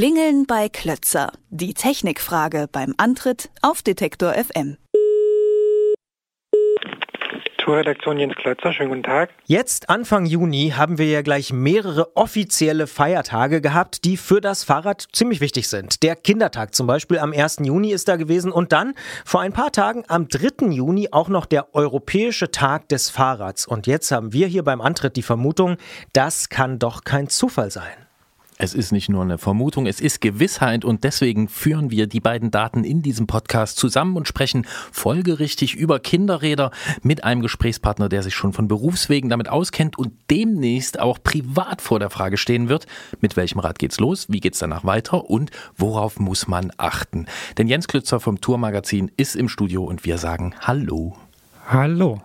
Klingeln bei Klötzer. Die Technikfrage beim Antritt auf Detektor FM. Tourredaktion Jens Klötzer, schönen guten Tag. Jetzt, Anfang Juni, haben wir ja gleich mehrere offizielle Feiertage gehabt, die für das Fahrrad ziemlich wichtig sind. Der Kindertag zum Beispiel am 1. Juni ist da gewesen und dann vor ein paar Tagen am 3. Juni auch noch der Europäische Tag des Fahrrads. Und jetzt haben wir hier beim Antritt die Vermutung, das kann doch kein Zufall sein. Es ist nicht nur eine Vermutung, es ist Gewissheit und deswegen führen wir die beiden Daten in diesem Podcast zusammen und sprechen folgerichtig über Kinderräder mit einem Gesprächspartner, der sich schon von Berufswegen damit auskennt und demnächst auch privat vor der Frage stehen wird, mit welchem Rad geht's los, wie geht's danach weiter und worauf muss man achten. Denn Jens Klützer vom Tourmagazin ist im Studio und wir sagen Hallo. Hallo.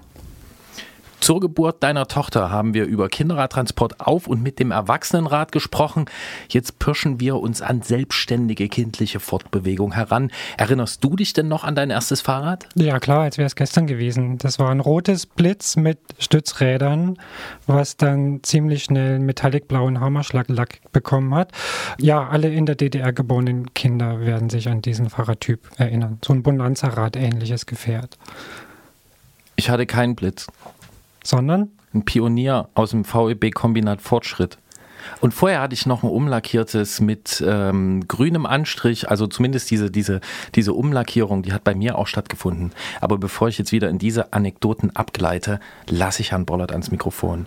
Zur Geburt deiner Tochter haben wir über Kinderradtransport auf und mit dem Erwachsenenrad gesprochen. Jetzt pirschen wir uns an selbstständige kindliche Fortbewegung heran. Erinnerst du dich denn noch an dein erstes Fahrrad? Ja klar, als wäre es gestern gewesen. Das war ein rotes Blitz mit Stützrädern, was dann ziemlich schnell metallicblauen Hammerschlaglack bekommen hat. Ja, alle in der DDR geborenen Kinder werden sich an diesen Fahrradtyp erinnern. So ein Bonanza-Rad ähnliches Gefährt. Ich hatte keinen Blitz sondern ein Pionier aus dem VEB-Kombinat Fortschritt. Und vorher hatte ich noch ein umlackiertes mit ähm, grünem Anstrich, also zumindest diese, diese, diese Umlackierung, die hat bei mir auch stattgefunden. Aber bevor ich jetzt wieder in diese Anekdoten abgleite, lasse ich Herrn Bollert ans Mikrofon.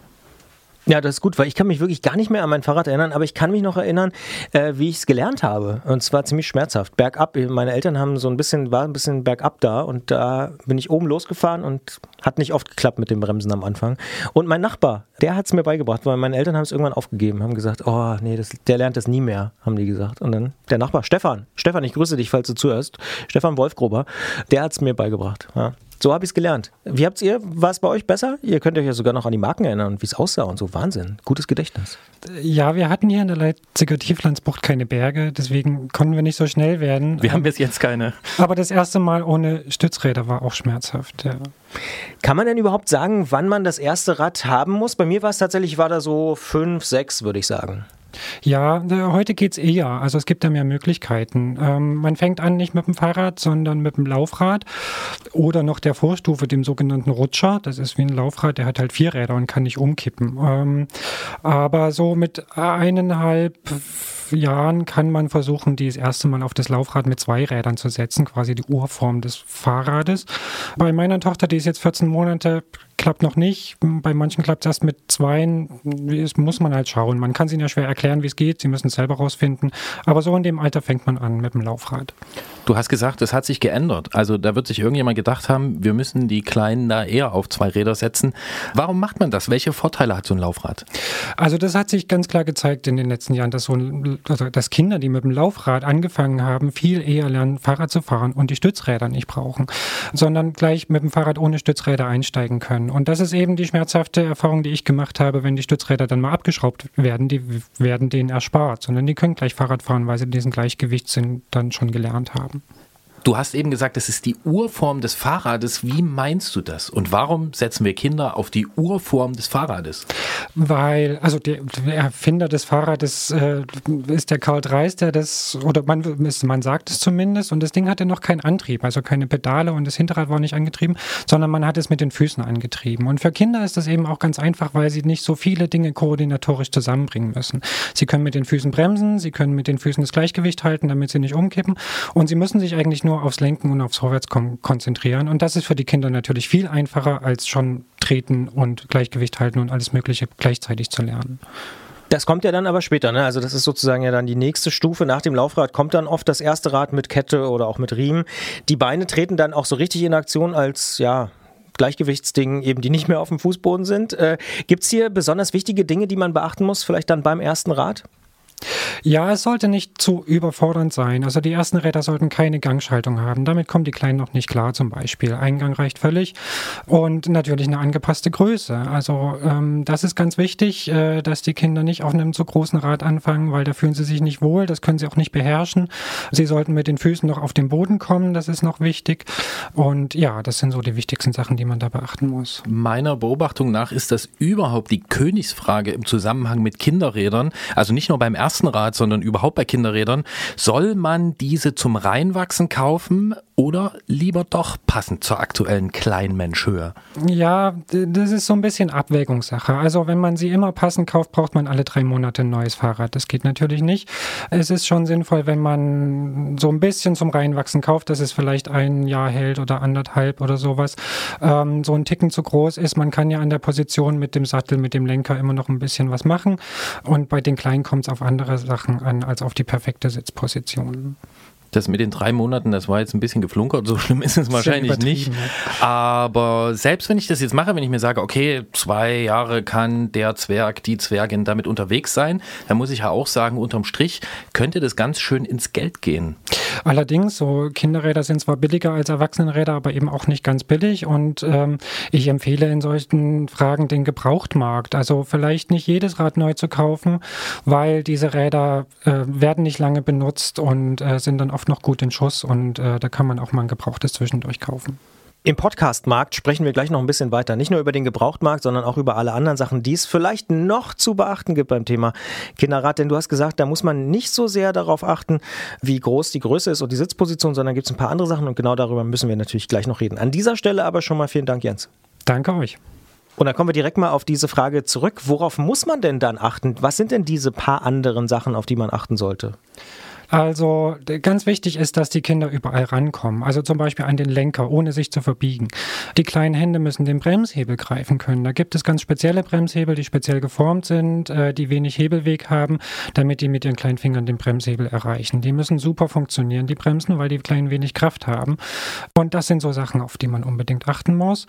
Ja, das ist gut, weil ich kann mich wirklich gar nicht mehr an mein Fahrrad erinnern, aber ich kann mich noch erinnern, äh, wie ich es gelernt habe. Und zwar ziemlich schmerzhaft. Bergab. Meine Eltern haben so ein bisschen, war ein bisschen bergab da und da bin ich oben losgefahren und hat nicht oft geklappt mit dem Bremsen am Anfang. Und mein Nachbar, der hat es mir beigebracht, weil meine Eltern haben es irgendwann aufgegeben, haben gesagt, oh nee, das, der lernt das nie mehr, haben die gesagt. Und dann der Nachbar, Stefan, Stefan, ich grüße dich, falls du zuhörst, Stefan Wolfgruber, der hat es mir beigebracht. Ja. So habe ich es gelernt. Wie habt ihr, war es bei euch besser? Ihr könnt euch ja sogar noch an die Marken erinnern und wie es aussah und so. Wahnsinn. Gutes Gedächtnis. Ja, wir hatten hier in der Leipziger Tieflandsbucht keine Berge, deswegen konnten wir nicht so schnell werden. Wir haben bis jetzt keine. Aber das erste Mal ohne Stützräder war auch schmerzhaft. Ja. Kann man denn überhaupt sagen, wann man das erste Rad haben muss? Bei mir war es tatsächlich, war da so fünf, sechs, würde ich sagen. Ja, heute geht es eher. Also es gibt da mehr Möglichkeiten. Ähm, man fängt an nicht mit dem Fahrrad, sondern mit dem Laufrad oder noch der Vorstufe, dem sogenannten Rutscher. Das ist wie ein Laufrad, der hat halt vier Räder und kann nicht umkippen. Ähm, aber so mit eineinhalb Jahren kann man versuchen, die das erste Mal auf das Laufrad mit zwei Rädern zu setzen, quasi die Urform des Fahrrades. Bei meiner Tochter, die ist jetzt 14 Monate, klappt noch nicht. Bei manchen klappt es erst mit zweien. Das muss man halt schauen. Man kann es ihnen ja schwer erklären, wie es geht. Sie müssen es selber rausfinden. Aber so in dem Alter fängt man an mit dem Laufrad. Du hast gesagt, es hat sich geändert. Also da wird sich irgendjemand gedacht haben, wir müssen die Kleinen da eher auf zwei Räder setzen. Warum macht man das? Welche Vorteile hat so ein Laufrad? Also das hat sich ganz klar gezeigt in den letzten Jahren, dass, so ein, also dass Kinder, die mit dem Laufrad angefangen haben, viel eher lernen, Fahrrad zu fahren und die Stützräder nicht brauchen, sondern gleich mit dem Fahrrad ohne Stützräder einsteigen können. Und das ist eben die schmerzhafte Erfahrung, die ich gemacht habe, wenn die Stützräder dann mal abgeschraubt werden, die werden denen erspart, sondern die können gleich Fahrrad fahren, weil sie diesen Gleichgewichtssinn dann schon gelernt haben. Du hast eben gesagt, das ist die Urform des Fahrrades. Wie meinst du das? Und warum setzen wir Kinder auf die Urform des Fahrrades? Weil, also der, der Erfinder des Fahrrades äh, ist der Karl Dreis, der das, oder man, man sagt es zumindest, und das Ding hatte noch keinen Antrieb, also keine Pedale und das Hinterrad war nicht angetrieben, sondern man hat es mit den Füßen angetrieben. Und für Kinder ist das eben auch ganz einfach, weil sie nicht so viele Dinge koordinatorisch zusammenbringen müssen. Sie können mit den Füßen bremsen, sie können mit den Füßen das Gleichgewicht halten, damit sie nicht umkippen und sie müssen sich eigentlich nur aufs Lenken und aufs Vorwärtskommen konzentrieren. Und das ist für die Kinder natürlich viel einfacher, als schon treten und Gleichgewicht halten und alles Mögliche gleichzeitig zu lernen. Das kommt ja dann aber später, ne? Also das ist sozusagen ja dann die nächste Stufe. Nach dem Laufrad kommt dann oft das erste Rad mit Kette oder auch mit Riemen. Die Beine treten dann auch so richtig in Aktion als, ja, Gleichgewichtsding, eben die nicht mehr auf dem Fußboden sind. Äh, Gibt es hier besonders wichtige Dinge, die man beachten muss, vielleicht dann beim ersten Rad? Ja, es sollte nicht zu überfordernd sein. Also die ersten Räder sollten keine Gangschaltung haben. Damit kommen die Kleinen noch nicht klar zum Beispiel. Eingang reicht völlig und natürlich eine angepasste Größe. Also ähm, das ist ganz wichtig, äh, dass die Kinder nicht auf einem zu großen Rad anfangen, weil da fühlen sie sich nicht wohl. Das können sie auch nicht beherrschen. Sie sollten mit den Füßen noch auf den Boden kommen. Das ist noch wichtig. Und ja, das sind so die wichtigsten Sachen, die man da beachten muss. Meiner Beobachtung nach ist das überhaupt die Königsfrage im Zusammenhang mit Kinderrädern. Also nicht nur beim ersten Rad, Kinderrad, sondern überhaupt bei Kinderrädern. Soll man diese zum Reinwachsen kaufen oder lieber doch passend zur aktuellen Kleinmenschhöhe? Ja, das ist so ein bisschen Abwägungssache. Also wenn man sie immer passend kauft, braucht man alle drei Monate ein neues Fahrrad. Das geht natürlich nicht. Es ist schon sinnvoll, wenn man so ein bisschen zum Reinwachsen kauft, dass es vielleicht ein Jahr hält oder anderthalb oder sowas. Ähm, so ein Ticken zu groß ist. Man kann ja an der Position mit dem Sattel, mit dem Lenker immer noch ein bisschen was machen. Und bei den Kleinen kommt es auf andere Sachen an als auf die perfekte Sitzposition. Das mit den drei Monaten, das war jetzt ein bisschen geflunkert, so schlimm ist es wahrscheinlich nicht. Aber selbst wenn ich das jetzt mache, wenn ich mir sage, okay, zwei Jahre kann der Zwerg, die Zwergin damit unterwegs sein, dann muss ich ja auch sagen, unterm Strich könnte das ganz schön ins Geld gehen. Allerdings, so Kinderräder sind zwar billiger als Erwachsenenräder, aber eben auch nicht ganz billig. Und ähm, ich empfehle in solchen Fragen den Gebrauchtmarkt. Also vielleicht nicht jedes Rad neu zu kaufen, weil diese Räder äh, werden nicht lange benutzt und äh, sind dann oft noch gut in Schuss. Und äh, da kann man auch mal ein gebrauchtes zwischendurch kaufen. Im Podcastmarkt sprechen wir gleich noch ein bisschen weiter. Nicht nur über den Gebrauchtmarkt, sondern auch über alle anderen Sachen, die es vielleicht noch zu beachten gibt beim Thema Kinderrad. Denn du hast gesagt, da muss man nicht so sehr darauf achten, wie groß die Größe ist und die Sitzposition, sondern gibt es ein paar andere Sachen und genau darüber müssen wir natürlich gleich noch reden. An dieser Stelle aber schon mal vielen Dank, Jens. Danke euch. Und dann kommen wir direkt mal auf diese Frage zurück. Worauf muss man denn dann achten? Was sind denn diese paar anderen Sachen, auf die man achten sollte? Also ganz wichtig ist, dass die Kinder überall rankommen. Also zum Beispiel an den Lenker, ohne sich zu verbiegen. Die kleinen Hände müssen den Bremshebel greifen können. Da gibt es ganz spezielle Bremshebel, die speziell geformt sind, äh, die wenig Hebelweg haben, damit die mit ihren kleinen Fingern den Bremshebel erreichen. Die müssen super funktionieren, die Bremsen, weil die kleinen wenig Kraft haben. Und das sind so Sachen, auf die man unbedingt achten muss.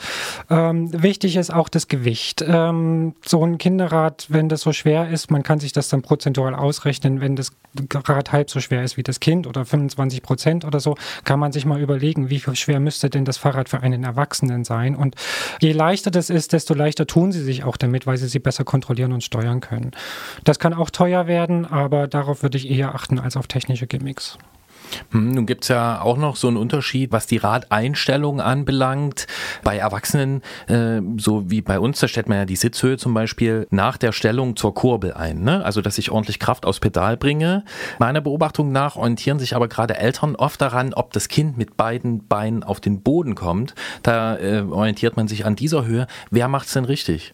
Ähm, wichtig ist auch das Gewicht. Ähm, so ein Kinderrad, wenn das so schwer ist, man kann sich das dann prozentual ausrechnen, wenn das Rad halb so schwer ist wie das Kind oder 25 Prozent oder so, kann man sich mal überlegen, wie schwer müsste denn das Fahrrad für einen Erwachsenen sein. Und je leichter das ist, desto leichter tun sie sich auch damit, weil sie sie besser kontrollieren und steuern können. Das kann auch teuer werden, aber darauf würde ich eher achten als auf technische Gimmicks. Hm, nun gibt's ja auch noch so einen Unterschied, was die Radeinstellung anbelangt. Bei Erwachsenen, äh, so wie bei uns, da stellt man ja die Sitzhöhe zum Beispiel nach der Stellung zur Kurbel ein. Ne? Also, dass ich ordentlich Kraft aufs Pedal bringe. Meiner Beobachtung nach orientieren sich aber gerade Eltern oft daran, ob das Kind mit beiden Beinen auf den Boden kommt. Da äh, orientiert man sich an dieser Höhe. Wer macht's denn richtig?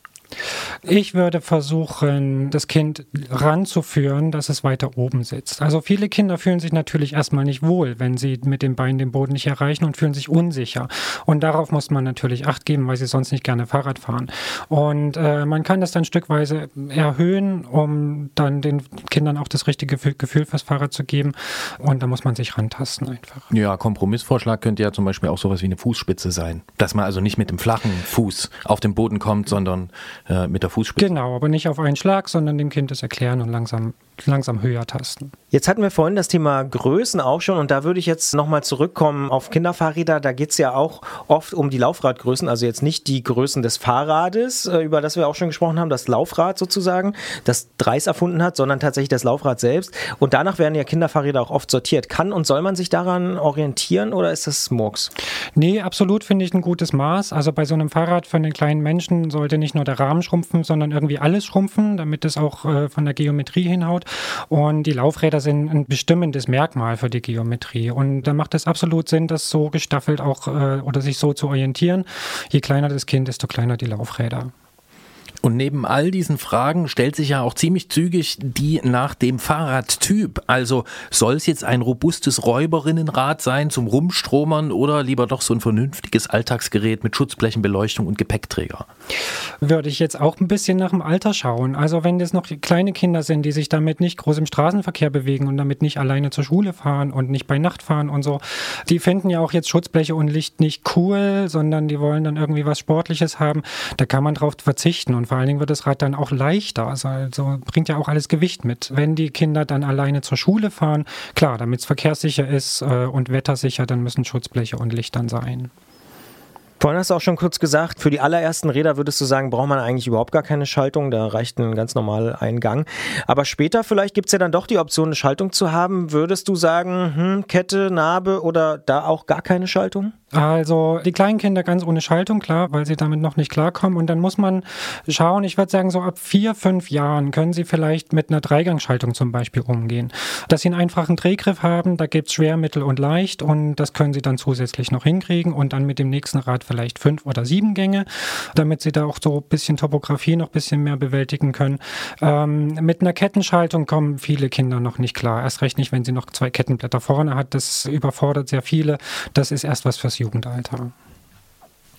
Ich würde versuchen, das Kind ranzuführen, dass es weiter oben sitzt. Also viele Kinder fühlen sich natürlich erstmal nicht wohl, wenn sie mit den Beinen den Boden nicht erreichen und fühlen sich unsicher. Und darauf muss man natürlich Acht geben, weil sie sonst nicht gerne Fahrrad fahren. Und äh, man kann das dann stückweise erhöhen, um dann den Kindern auch das richtige Gefühl, Gefühl fürs Fahrrad zu geben. Und da muss man sich rantasten einfach. Ja, Kompromissvorschlag könnte ja zum Beispiel auch sowas wie eine Fußspitze sein. Dass man also nicht mit dem flachen Fuß auf den Boden kommt, sondern äh, mit der Fußspitze. Genau, aber nicht auf einen Schlag, sondern dem Kind das erklären und langsam, langsam höher tasten. Jetzt hatten wir vorhin das Thema Größen auch schon und da würde ich jetzt nochmal zurückkommen auf Kinderfahrräder. Da geht es ja auch oft um die Laufradgrößen, also jetzt nicht die Größen des Fahrrades, äh, über das wir auch schon gesprochen haben, das Laufrad sozusagen, das Dreis erfunden hat, sondern tatsächlich das Laufrad selbst. Und danach werden ja Kinderfahrräder auch oft sortiert. Kann und soll man sich daran orientieren oder ist das Murks? Nee, absolut finde ich ein gutes Maß. Also bei so einem Fahrrad für einen kleinen Menschen sollte nicht nur der Rahmen schrumpfen, sondern irgendwie alles schrumpfen, damit es auch äh, von der Geometrie hinhaut. Und die Laufräder sind ein bestimmendes Merkmal für die Geometrie. Und da macht es absolut Sinn, das so gestaffelt auch äh, oder sich so zu orientieren. Je kleiner das Kind, desto kleiner die Laufräder. Und neben all diesen Fragen stellt sich ja auch ziemlich zügig die nach dem Fahrradtyp. Also soll es jetzt ein robustes Räuberinnenrad sein zum Rumstromern oder lieber doch so ein vernünftiges Alltagsgerät mit Schutzblechenbeleuchtung und Gepäckträger? Würde ich jetzt auch ein bisschen nach dem Alter schauen. Also wenn das noch kleine Kinder sind, die sich damit nicht groß im Straßenverkehr bewegen und damit nicht alleine zur Schule fahren und nicht bei Nacht fahren und so, die finden ja auch jetzt Schutzbleche und Licht nicht cool, sondern die wollen dann irgendwie was Sportliches haben. Da kann man drauf verzichten und vor allen Dingen wird das Rad dann auch leichter. Also, also bringt ja auch alles Gewicht mit. Wenn die Kinder dann alleine zur Schule fahren, klar, damit es verkehrssicher ist äh, und wettersicher, dann müssen Schutzbleche und Licht dann sein. Vorhin hast du auch schon kurz gesagt, für die allerersten Räder würdest du sagen, braucht man eigentlich überhaupt gar keine Schaltung, da reicht ein ganz normal Eingang. Aber später vielleicht gibt es ja dann doch die Option, eine Schaltung zu haben. Würdest du sagen, hm, Kette, Narbe oder da auch gar keine Schaltung? Also die kleinen Kinder ganz ohne Schaltung, klar, weil sie damit noch nicht klarkommen. Und dann muss man schauen, ich würde sagen, so ab vier, fünf Jahren können sie vielleicht mit einer Dreigangschaltung zum Beispiel umgehen. Dass sie einen einfachen Drehgriff haben, da gibt es schwer, mittel und leicht und das können sie dann zusätzlich noch hinkriegen und dann mit dem nächsten Rad vielleicht fünf oder sieben Gänge, damit sie da auch so ein bisschen Topografie noch ein bisschen mehr bewältigen können. Ähm, mit einer Kettenschaltung kommen viele Kinder noch nicht klar. Erst recht nicht, wenn sie noch zwei Kettenblätter vorne hat. Das überfordert sehr viele. Das ist erst was fürs Jugendalter.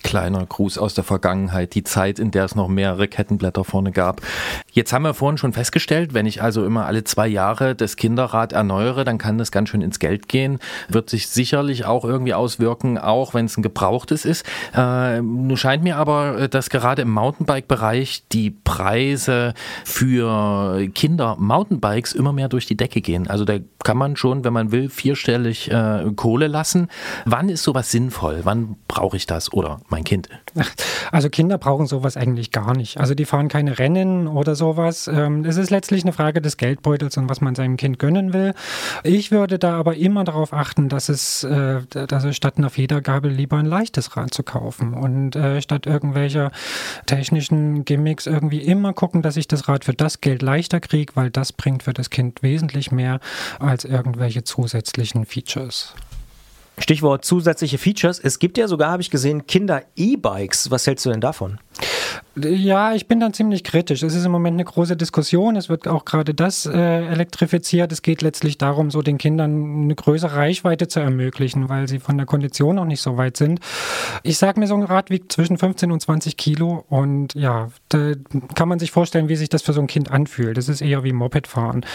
Kleiner Gruß aus der Vergangenheit, die Zeit, in der es noch mehrere Kettenblätter vorne gab. Jetzt haben wir vorhin schon festgestellt, wenn ich also immer alle zwei Jahre das Kinderrad erneuere, dann kann das ganz schön ins Geld gehen. Wird sich sicherlich auch irgendwie auswirken, auch wenn es ein gebrauchtes ist. Äh, nun scheint mir aber, dass gerade im Mountainbike-Bereich die Preise für Kinder-Mountainbikes immer mehr durch die Decke gehen. Also da kann man schon, wenn man will, vierstellig äh, Kohle lassen. Wann ist sowas sinnvoll? Wann brauche ich das oder mein Kind? Also Kinder brauchen sowas eigentlich gar nicht. Also die fahren keine Rennen oder sowas. Ähm, es ist letztlich eine Frage des Geldbeutels und was man seinem Kind gönnen will. Ich würde da aber immer darauf achten, dass es, äh, dass es statt einer Federgabel lieber ein leichtes Rad zu kaufen und äh, statt irgendwelcher technischen Gimmicks irgendwie immer gucken, dass ich das Rad für das Geld leichter kriege, weil das bringt für das Kind wesentlich mehr als irgendwelche zusätzlichen Features. Stichwort zusätzliche Features. Es gibt ja sogar, habe ich gesehen, Kinder-E-Bikes. Was hältst du denn davon? Ja, ich bin dann ziemlich kritisch. Es ist im Moment eine große Diskussion. Es wird auch gerade das äh, elektrifiziert. Es geht letztlich darum, so den Kindern eine größere Reichweite zu ermöglichen, weil sie von der Kondition noch nicht so weit sind. Ich sage mir, so ein Rad wiegt zwischen 15 und 20 Kilo und ja, da kann man sich vorstellen, wie sich das für so ein Kind anfühlt. Das ist eher wie Mopedfahren.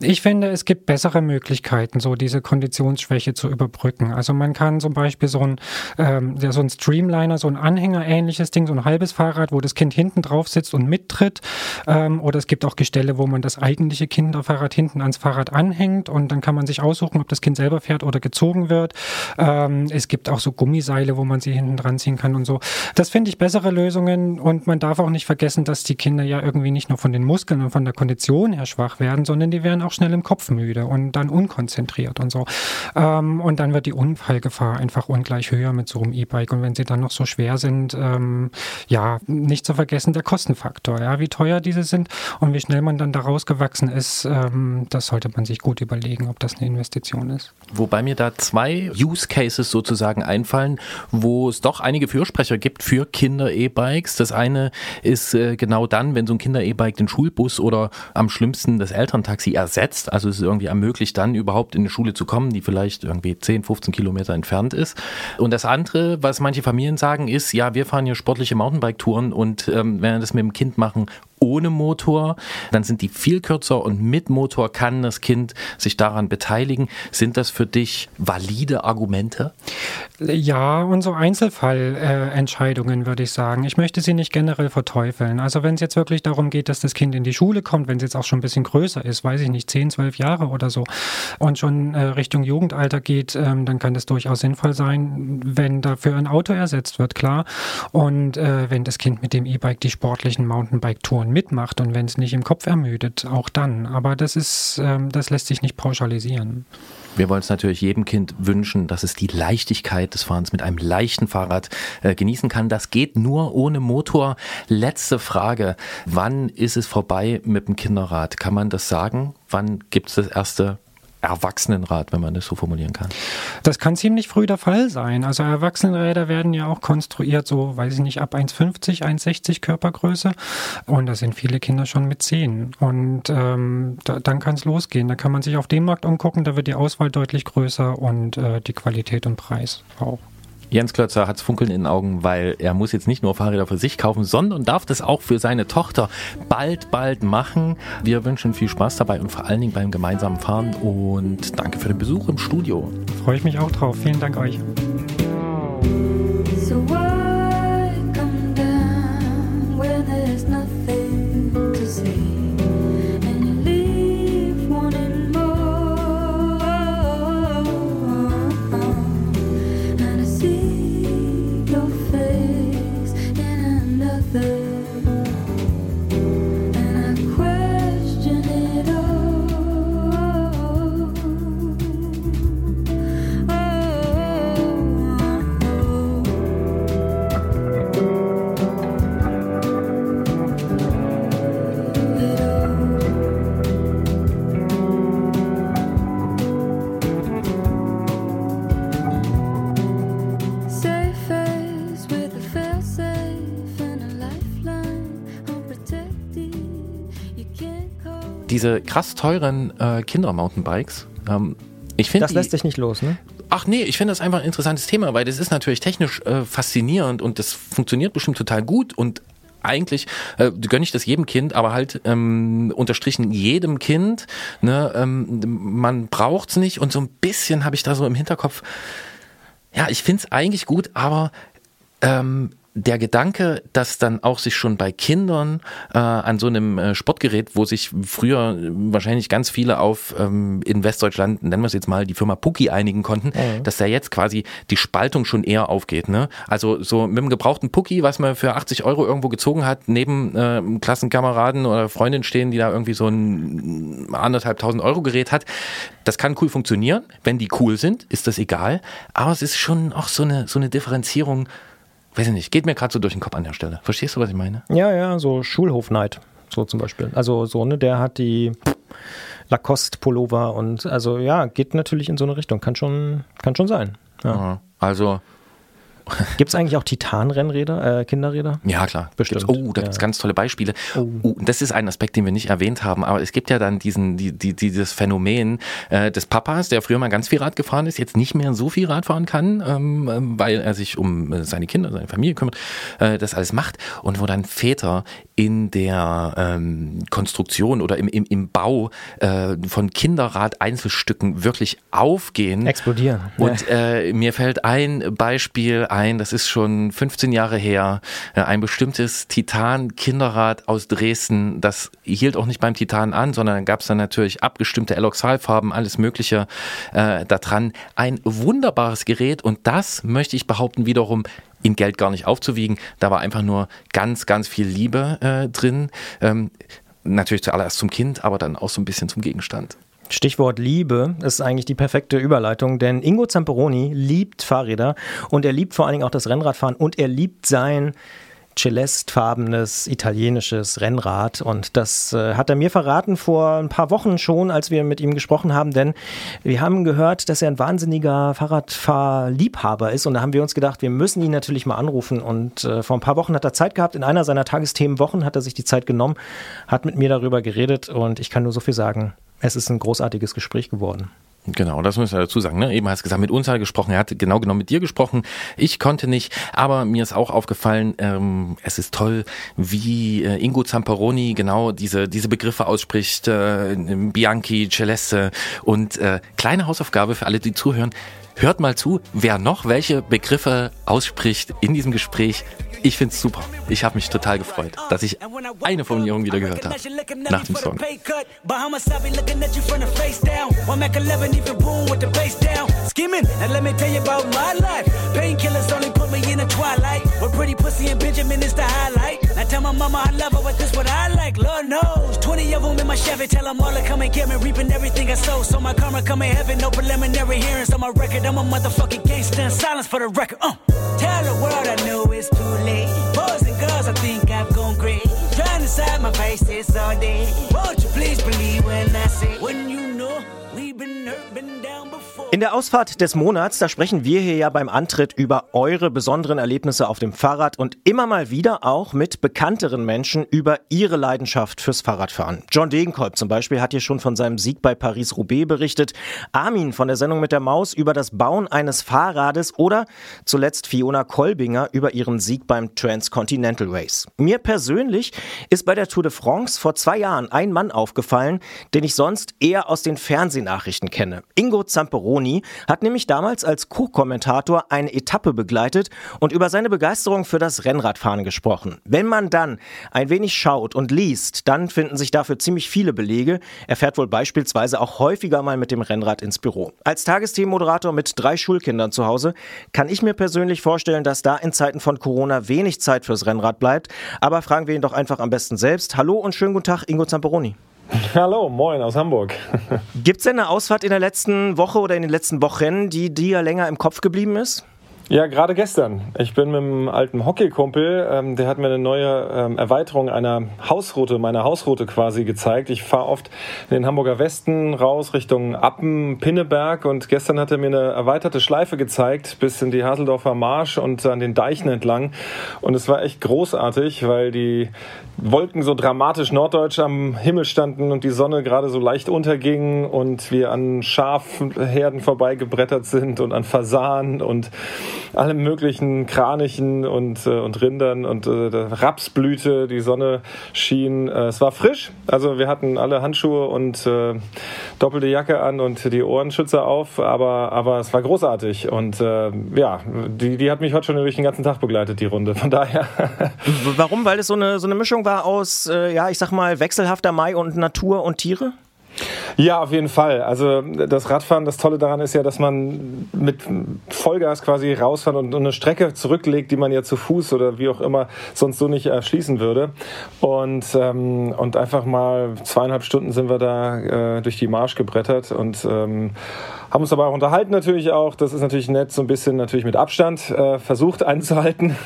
Ich finde, es gibt bessere Möglichkeiten, so diese Konditionsschwäche zu überbrücken. Also man kann zum Beispiel so ein, ähm, ja, so ein Streamliner, so ein Anhänger-ähnliches Ding, so ein halbes Fahrrad, wo das Kind hinten drauf sitzt und mittritt. Ähm, oder es gibt auch Gestelle, wo man das eigentliche Kinderfahrrad hinten ans Fahrrad anhängt und dann kann man sich aussuchen, ob das Kind selber fährt oder gezogen wird. Ähm, es gibt auch so Gummiseile, wo man sie hinten dran ziehen kann und so. Das finde ich bessere Lösungen und man darf auch nicht vergessen, dass die Kinder ja irgendwie nicht nur von den Muskeln und von der Kondition her schwach werden, sondern die werden auch schnell im Kopf müde und dann unkonzentriert und so. Ähm, und dann wird die Unfallgefahr einfach ungleich höher mit so einem E-Bike und wenn sie dann noch so schwer sind, ähm, ja, nicht zu vergessen der Kostenfaktor, ja, wie teuer diese sind und wie schnell man dann daraus gewachsen ist, ähm, das sollte man sich gut überlegen, ob das eine Investition ist. Wobei mir da zwei Use Cases sozusagen einfallen, wo es doch einige Fürsprecher gibt für Kinder-E-Bikes. Das eine ist äh, genau dann, wenn so ein Kinder-E-Bike den Schulbus oder am schlimmsten das Elterntaxi ersetzt. Also es ist irgendwie ermöglicht, dann überhaupt in eine Schule zu kommen, die vielleicht irgendwie 10, 15 Kilometer entfernt ist. Und das andere, was manche Familien sagen, ist, ja, wir fahren hier sportliche Mountainbike-Touren und ähm, wenn wir das mit dem Kind machen, ohne Motor, dann sind die viel kürzer und mit Motor kann das Kind sich daran beteiligen. Sind das für dich valide Argumente? Ja, und so Einzelfallentscheidungen äh, würde ich sagen. Ich möchte sie nicht generell verteufeln. Also wenn es jetzt wirklich darum geht, dass das Kind in die Schule kommt, wenn es jetzt auch schon ein bisschen größer ist, weiß ich nicht, 10, 12 Jahre oder so und schon äh, Richtung Jugendalter geht, ähm, dann kann das durchaus sinnvoll sein, wenn dafür ein Auto ersetzt wird, klar. Und äh, wenn das Kind mit dem E-Bike die sportlichen Mountainbike-Touren mitmacht und wenn es nicht im Kopf ermüdet, auch dann. Aber das ist, ähm, das lässt sich nicht pauschalisieren. Wir wollen es natürlich jedem Kind wünschen, dass es die Leichtigkeit des Fahrens mit einem leichten Fahrrad äh, genießen kann. Das geht nur ohne Motor. Letzte Frage. Wann ist es vorbei mit dem Kinderrad? Kann man das sagen? Wann gibt es das erste Erwachsenenrad, wenn man das so formulieren kann? Das kann ziemlich früh der Fall sein. Also Erwachsenenräder werden ja auch konstruiert, so weiß ich nicht, ab 1,50, 1,60 Körpergröße. Und da sind viele Kinder schon mit 10. Und ähm, da, dann kann es losgehen. Da kann man sich auf dem Markt umgucken, da wird die Auswahl deutlich größer und äh, die Qualität und Preis auch. Jens Klötzer hat's Funkeln in den Augen, weil er muss jetzt nicht nur Fahrräder für sich kaufen, sondern darf das auch für seine Tochter bald, bald machen. Wir wünschen viel Spaß dabei und vor allen Dingen beim gemeinsamen Fahren und danke für den Besuch im Studio. Freue ich mich auch drauf. Vielen Dank euch. Diese krass teuren äh, Kinder-Mountainbikes, ähm, ich finde Das lässt sich nicht los, ne? Ach nee, ich finde das einfach ein interessantes Thema, weil das ist natürlich technisch äh, faszinierend und das funktioniert bestimmt total gut und eigentlich äh, gönne ich das jedem Kind, aber halt ähm, unterstrichen jedem Kind. Ne, ähm, man braucht's nicht und so ein bisschen habe ich da so im Hinterkopf. Ja, ich find's eigentlich gut, aber ähm, der Gedanke, dass dann auch sich schon bei Kindern äh, an so einem äh, Sportgerät, wo sich früher äh, wahrscheinlich ganz viele auf ähm, in Westdeutschland, nennen wir es jetzt mal, die Firma Pucki einigen konnten, Mhm. dass da jetzt quasi die Spaltung schon eher aufgeht. Ne? Also so mit dem gebrauchten Pucki, was man für 80 Euro irgendwo gezogen hat, neben äh, einem Klassenkameraden oder Freundin stehen, die da irgendwie so ein anderthalbtausend Euro Gerät hat. Das kann cool funktionieren. Wenn die cool sind, ist das egal. Aber es ist schon auch so eine, so eine Differenzierung, weiß ich nicht, geht mir gerade so durch den Kopf an der Stelle. Verstehst du, was ich meine? Ja, ja, so Schulhofneid, so zum Beispiel. Also so, ne, der hat die Lacoste-Pullover und also ja, geht natürlich in so eine Richtung. Kann schon, kann schon sein. Ja. Also. Gibt es eigentlich auch Titan-Rennräder, äh, Kinderräder? Ja, klar. Bestimmt. Gibt's, oh, da Ja. ganz tolle Beispiele. Oh. und das ist ein Aspekt, den wir nicht erwähnt haben, aber es gibt ja dann diesen, die, die, dieses Phänomen äh, des Papas, der früher mal ganz viel Rad gefahren ist, jetzt nicht mehr so viel Rad fahren kann, ähm, ähm, weil er sich um äh, seine Kinder, seine Familie kümmert, äh, das alles macht und wo dann Väter in der ähm, Konstruktion oder im, im, im Bau äh, von Kinderrad-Einzelstücken wirklich aufgehen. Explodieren. Und äh, mir fällt ein Beispiel ein, das ist schon 15 Jahre her, äh, ein bestimmtes Titan-Kinderrad aus Dresden, das hielt auch nicht beim Titan an, sondern gab es dann natürlich abgestimmte Eloxalfarben, alles Mögliche äh, da dran. Ein wunderbares Gerät und das möchte ich behaupten wiederum in Geld gar nicht aufzuwiegen. Da war einfach nur ganz, ganz viel Liebe äh, drin. Ähm, natürlich zuallererst zum Kind, aber dann auch so ein bisschen zum Gegenstand. Stichwort Liebe ist eigentlich die perfekte Überleitung, denn Ingo Zamperoni liebt Fahrräder und er liebt vor allen Dingen auch das Rennradfahren und er liebt sein celestfarbenes italienisches Rennrad. Und das äh, hat er mir verraten vor ein paar Wochen schon, als wir mit ihm gesprochen haben, denn wir haben gehört, dass er ein wahnsinniger Fahrradfahrliebhaber ist. Und da haben wir uns gedacht, wir müssen ihn natürlich mal anrufen. Und äh, vor ein paar Wochen hat er Zeit gehabt, in einer seiner Tagesthemenwochen hat er sich die Zeit genommen, hat mit mir darüber geredet. Und ich kann nur so viel sagen, es ist ein großartiges Gespräch geworden. Genau, das müssen wir dazu sagen. Ne? Eben hast du gesagt, mit uns hat er gesprochen. Er hat genau genommen mit dir gesprochen. Ich konnte nicht, aber mir ist auch aufgefallen, ähm, es ist toll, wie äh, Ingo Zamperoni genau diese, diese Begriffe ausspricht. Äh, Bianchi, Celeste und äh, kleine Hausaufgabe für alle, die zuhören. Hört mal zu, wer noch welche Begriffe ausspricht in diesem Gespräch. Ich find's super. Ich habe mich total gefreut, dass ich eine Formulierung wieder gehört habe nach dem Song. Bahamas, I be looking at you from the face down. One Mac 11, even boom with the bass down. Skimming, now let me tell you about my life. Painkillers only put me in the twilight. With pretty pussy and Benjamin is the highlight. Now tell my mama I love her, but this what I like. Lord knows. 20 of them in my Chevy, tell them all to come and get me. Reaping everything I sow. So my karma come in heaven, no preliminary hearings on my record. I'm a motherfucking gangster silence for the record. Uh. Tell the world I know it's too late. Boys and girls, I think I've gone crazy. Trying to side my face all day. Won't you please believe when I say, when you know we've been hurt, been. In der Ausfahrt des Monats, da sprechen wir hier ja beim Antritt über eure besonderen Erlebnisse auf dem Fahrrad und immer mal wieder auch mit bekannteren Menschen über ihre Leidenschaft fürs Fahrradfahren. John Degenkolb zum Beispiel hat hier schon von seinem Sieg bei Paris-Roubaix berichtet, Armin von der Sendung mit der Maus über das Bauen eines Fahrrades oder zuletzt Fiona Kolbinger über ihren Sieg beim Transcontinental Race. Mir persönlich ist bei der Tour de France vor zwei Jahren ein Mann aufgefallen, den ich sonst eher aus den Fernsehnachrichten kenne. Ingo Zamperoni hat nämlich damals als Co-Kommentator eine Etappe begleitet und über seine Begeisterung für das Rennradfahren gesprochen. Wenn man dann ein wenig schaut und liest, dann finden sich dafür ziemlich viele Belege. Er fährt wohl beispielsweise auch häufiger mal mit dem Rennrad ins Büro. Als Tagesthemenmoderator mit drei Schulkindern zu Hause kann ich mir persönlich vorstellen, dass da in Zeiten von Corona wenig Zeit fürs Rennrad bleibt. Aber fragen wir ihn doch einfach am besten selbst. Hallo und schönen guten Tag, Ingo Zamperoni. Hallo, moin aus Hamburg. Gibt es denn eine Ausfahrt in der letzten Woche oder in den letzten Wochen, die dir länger im Kopf geblieben ist? Ja, gerade gestern. Ich bin mit einem alten Hockeykumpel, ähm, der hat mir eine neue ähm, Erweiterung einer Hausroute, meiner Hausroute quasi gezeigt. Ich fahre oft in den Hamburger Westen raus Richtung Appen, Pinneberg und gestern hat er mir eine erweiterte Schleife gezeigt bis in die Haseldorfer Marsch und an den Deichen entlang. Und es war echt großartig, weil die Wolken so dramatisch norddeutsch am Himmel standen und die Sonne gerade so leicht unterging und wir an Schafherden vorbeigebrettert sind und an Fasanen und allem möglichen Kranichen und, äh, und Rindern und äh, Rapsblüte, die Sonne schien. Äh, es war frisch, also wir hatten alle Handschuhe und äh, doppelte Jacke an und die Ohrenschützer auf, aber, aber es war großartig und äh, ja, die, die hat mich heute schon durch den ganzen Tag begleitet, die Runde. Von daher. Warum? Weil es so eine, so eine Mischung war aus, äh, ja, ich sag mal, wechselhafter Mai und Natur und Tiere? Ja, auf jeden Fall. Also das Radfahren, das Tolle daran ist ja, dass man mit Vollgas quasi rausfahren und eine Strecke zurücklegt, die man ja zu Fuß oder wie auch immer sonst so nicht erschließen würde. Und, ähm, und einfach mal zweieinhalb Stunden sind wir da äh, durch die Marsch gebrettert und ähm, haben uns aber auch unterhalten natürlich auch. Das ist natürlich nett, so ein bisschen natürlich mit Abstand äh, versucht einzuhalten.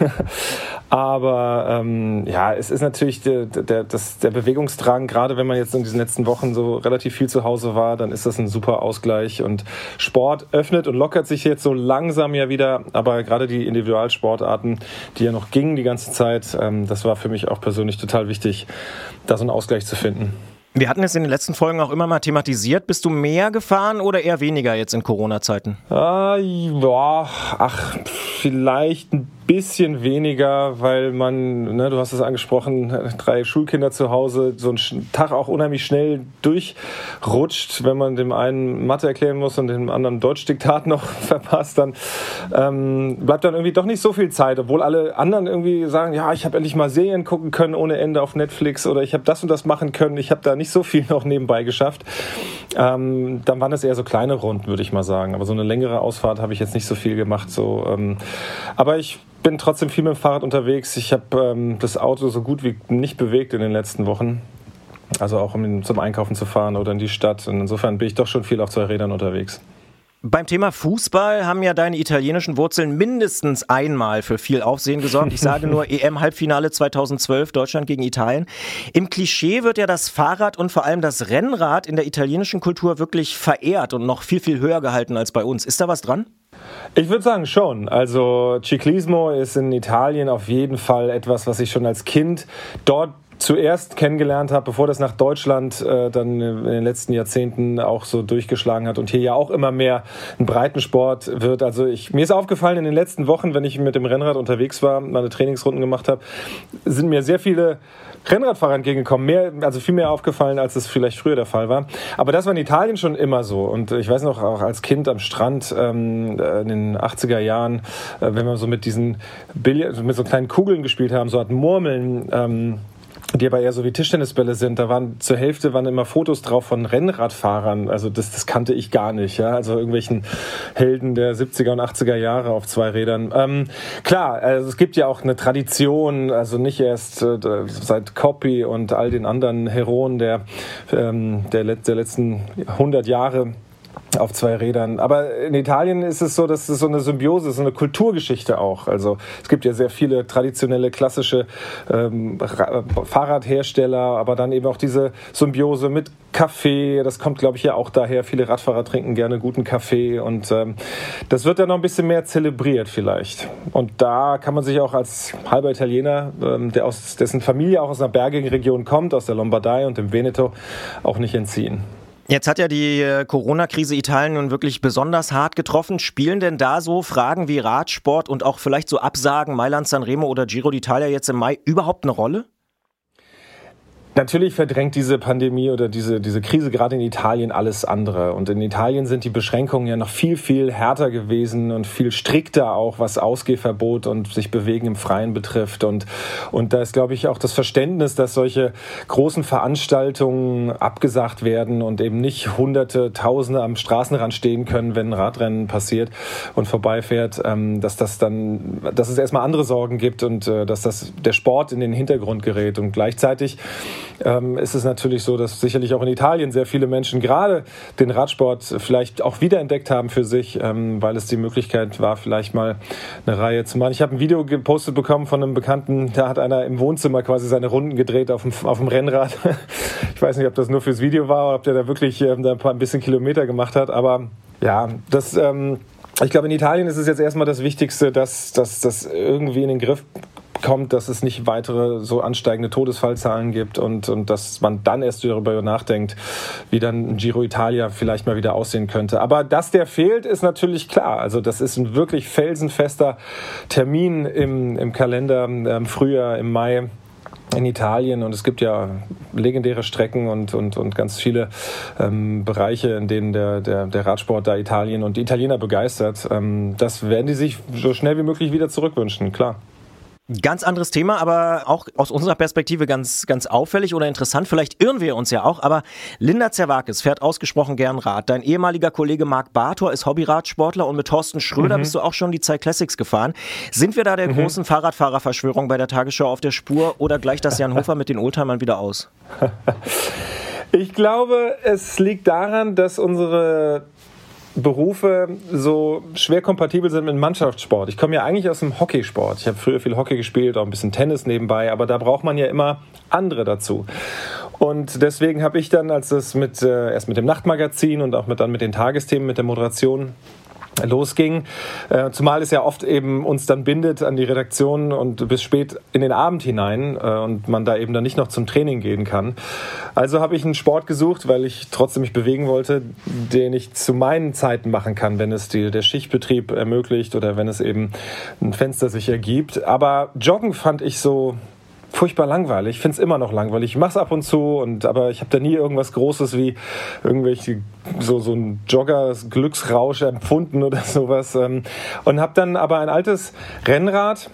aber ähm, ja, es ist natürlich der, der, das, der Bewegungsdrang, gerade wenn man jetzt in diesen letzten Wochen so relativ viel zu Hause war, dann ist das ein super Ausgleich. Und Sport öffnet und lockert sich jetzt so langsam ja wieder. Aber gerade die Individualsportarten, die ja noch gingen die ganze Zeit, ähm, das war für mich auch persönlich total wichtig, da so einen Ausgleich zu finden. Wir hatten es in den letzten Folgen auch immer mal thematisiert. Bist du mehr gefahren oder eher weniger jetzt in Corona-Zeiten? Ah, ja, ach, vielleicht ein bisschen weniger, weil man, ne, du hast es angesprochen, drei Schulkinder zu Hause, so ein Tag auch unheimlich schnell durchrutscht, wenn man dem einen Mathe erklären muss und dem anderen Deutschdiktat noch verpasst, dann ähm, bleibt dann irgendwie doch nicht so viel Zeit, obwohl alle anderen irgendwie sagen, ja, ich habe endlich mal Serien gucken können ohne Ende auf Netflix oder ich habe das und das machen können, ich habe da nicht so viel noch nebenbei geschafft. Ähm, dann waren das eher so kleine Runden, würde ich mal sagen. Aber so eine längere Ausfahrt habe ich jetzt nicht so viel gemacht. So, ähm, aber ich bin trotzdem viel mit dem Fahrrad unterwegs. Ich habe ähm, das Auto so gut wie nicht bewegt in den letzten Wochen. Also auch um zum Einkaufen zu fahren oder in die Stadt. Und insofern bin ich doch schon viel auf zwei Rädern unterwegs. Beim Thema Fußball haben ja deine italienischen Wurzeln mindestens einmal für viel Aufsehen gesorgt. Ich sage nur EM-Halbfinale 2012, Deutschland gegen Italien. Im Klischee wird ja das Fahrrad und vor allem das Rennrad in der italienischen Kultur wirklich verehrt und noch viel, viel höher gehalten als bei uns. Ist da was dran? Ich würde sagen schon. Also Ciclismo ist in Italien auf jeden Fall etwas, was ich schon als Kind dort zuerst kennengelernt habe, bevor das nach Deutschland äh, dann in den letzten Jahrzehnten auch so durchgeschlagen hat und hier ja auch immer mehr ein Breitensport wird. Also ich, mir ist aufgefallen in den letzten Wochen, wenn ich mit dem Rennrad unterwegs war, meine Trainingsrunden gemacht habe, sind mir sehr viele Rennradfahrer entgegengekommen. Mehr, also viel mehr aufgefallen, als es vielleicht früher der Fall war. Aber das war in Italien schon immer so. Und ich weiß noch, auch als Kind am Strand ähm, in den 80er Jahren, äh, wenn wir so mit diesen Billard, mit so kleinen Kugeln gespielt haben, so Art Murmeln, ähm, die aber eher so wie Tischtennisbälle sind. Da waren zur Hälfte waren immer Fotos drauf von Rennradfahrern. Also das, das kannte ich gar nicht. Ja? Also irgendwelchen Helden der 70er und 80er Jahre auf zwei Rädern. Ähm, klar, also es gibt ja auch eine Tradition, also nicht erst äh, seit Copy und all den anderen Heroen der, ähm, der, der letzten 100 Jahre auf zwei Rädern. Aber in Italien ist es so, dass es so eine Symbiose ist, so eine Kulturgeschichte auch. Also es gibt ja sehr viele traditionelle, klassische ähm, Fahrradhersteller, aber dann eben auch diese Symbiose mit Kaffee. Das kommt, glaube ich, ja auch daher. Viele Radfahrer trinken gerne guten Kaffee und ähm, das wird dann noch ein bisschen mehr zelebriert vielleicht. Und da kann man sich auch als halber Italiener, ähm, der aus, dessen Familie auch aus einer bergigen Region kommt, aus der Lombardei und dem Veneto, auch nicht entziehen. Jetzt hat ja die äh, Corona-Krise Italien nun wirklich besonders hart getroffen. Spielen denn da so Fragen wie Radsport und auch vielleicht so Absagen Mailand, Sanremo oder Giro d'Italia jetzt im Mai überhaupt eine Rolle? Natürlich verdrängt diese Pandemie oder diese, diese Krise gerade in Italien alles andere. Und in Italien sind die Beschränkungen ja noch viel, viel härter gewesen und viel strikter auch, was Ausgehverbot und sich bewegen im Freien betrifft. Und, und da ist, glaube ich, auch das Verständnis, dass solche großen Veranstaltungen abgesagt werden und eben nicht Hunderte, Tausende am Straßenrand stehen können, wenn ein Radrennen passiert und vorbeifährt, ähm, dass das dann, dass es erstmal andere Sorgen gibt und äh, dass das der Sport in den Hintergrund gerät. Und gleichzeitig ähm, ist es natürlich so, dass sicherlich auch in Italien sehr viele Menschen gerade den Radsport vielleicht auch wiederentdeckt haben für sich, ähm, weil es die Möglichkeit war, vielleicht mal eine Reihe zu machen. Ich habe ein Video gepostet bekommen von einem Bekannten, da hat einer im Wohnzimmer quasi seine Runden gedreht auf dem, auf dem Rennrad. Ich weiß nicht, ob das nur fürs Video war oder ob der da wirklich ähm, da ein, paar, ein bisschen Kilometer gemacht hat, aber ja, das... Ähm, ich glaube, in Italien ist es jetzt erstmal das Wichtigste, dass das irgendwie in den Griff kommt, dass es nicht weitere so ansteigende Todesfallzahlen gibt und, und dass man dann erst darüber nachdenkt, wie dann ein Giro Italia vielleicht mal wieder aussehen könnte. Aber dass der fehlt, ist natürlich klar. Also das ist ein wirklich felsenfester Termin im, im Kalender im Frühjahr, im Mai in Italien und es gibt ja legendäre Strecken und, und, und ganz viele ähm, Bereiche, in denen der, der, der Radsport da Italien und die Italiener begeistert. Ähm, das werden die sich so schnell wie möglich wieder zurückwünschen, klar. Ganz anderes Thema, aber auch aus unserer Perspektive ganz, ganz auffällig oder interessant. Vielleicht irren wir uns ja auch, aber Linda Zerwakis fährt ausgesprochen gern Rad. Dein ehemaliger Kollege Marc Bartor ist Hobbyradsportler und mit Thorsten Schröder mhm. bist du auch schon die Zeit Classics gefahren. Sind wir da der mhm. großen Fahrradfahrerverschwörung bei der Tagesschau auf der Spur oder gleicht das Jan Hofer mit den Oldtimern wieder aus? Ich glaube, es liegt daran, dass unsere Berufe so schwer kompatibel sind mit Mannschaftssport. Ich komme ja eigentlich aus dem Hockeysport. Ich habe früher viel Hockey gespielt, auch ein bisschen Tennis nebenbei, aber da braucht man ja immer andere dazu. Und deswegen habe ich dann, als es mit äh, erst mit dem Nachtmagazin und auch mit dann mit den Tagesthemen, mit der Moderation losging. Äh, zumal es ja oft eben uns dann bindet an die Redaktion und bis spät in den Abend hinein äh, und man da eben dann nicht noch zum Training gehen kann. Also habe ich einen Sport gesucht, weil ich trotzdem mich bewegen wollte, den ich zu meinen Zeiten machen kann, wenn es die, der Schichtbetrieb ermöglicht oder wenn es eben ein Fenster sich ergibt. Aber Joggen fand ich so furchtbar langweilig. Ich finde es immer noch langweilig. Ich mache es ab und zu, und, aber ich habe da nie irgendwas Großes wie irgendwelche, so, so ein Jogger-Glücksrausch empfunden oder sowas. Ähm, und habe dann aber ein altes Rennrad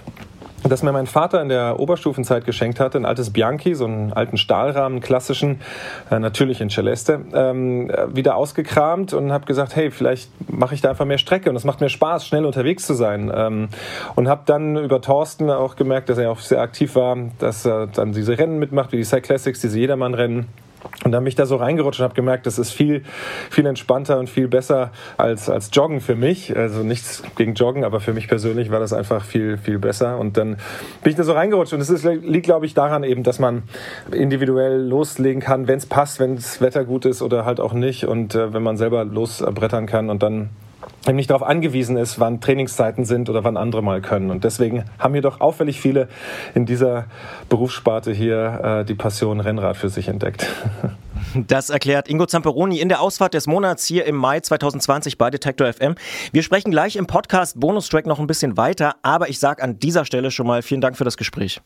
das mir mein Vater in der Oberstufenzeit geschenkt hatte, ein altes Bianchi, so einen alten Stahlrahmen, klassischen, äh, natürlich in Celeste, ähm, wieder ausgekramt und habe gesagt, hey, vielleicht mache ich da einfach mehr Strecke und es macht mir Spaß, schnell unterwegs zu sein. Ähm, und habe dann über Thorsten auch gemerkt, dass er auch sehr aktiv war, dass er dann diese Rennen mitmacht, wie die Cyclassics, diese Jedermann-Rennen und dann bin ich da so reingerutscht und habe gemerkt, das ist viel, viel entspannter und viel besser als, als Joggen für mich. Also nichts gegen Joggen, aber für mich persönlich war das einfach viel, viel besser. Und dann bin ich da so reingerutscht. Und es liegt, glaube ich, daran eben, dass man individuell loslegen kann, wenn es passt, wenn das Wetter gut ist oder halt auch nicht. Und äh, wenn man selber losbrettern kann und dann eben nicht darauf angewiesen ist, wann Trainingszeiten sind oder wann andere mal können. Und deswegen haben hier doch auffällig viele in dieser Berufssparte hier äh, die Passion Rennrad für sich entdeckt. Das erklärt Ingo Zamperoni in der Ausfahrt des Monats hier im Mai 2020 bei Detektor FM. Wir sprechen gleich im Podcast Bonustrack noch ein bisschen weiter, aber ich sage an dieser Stelle schon mal vielen Dank für das Gespräch.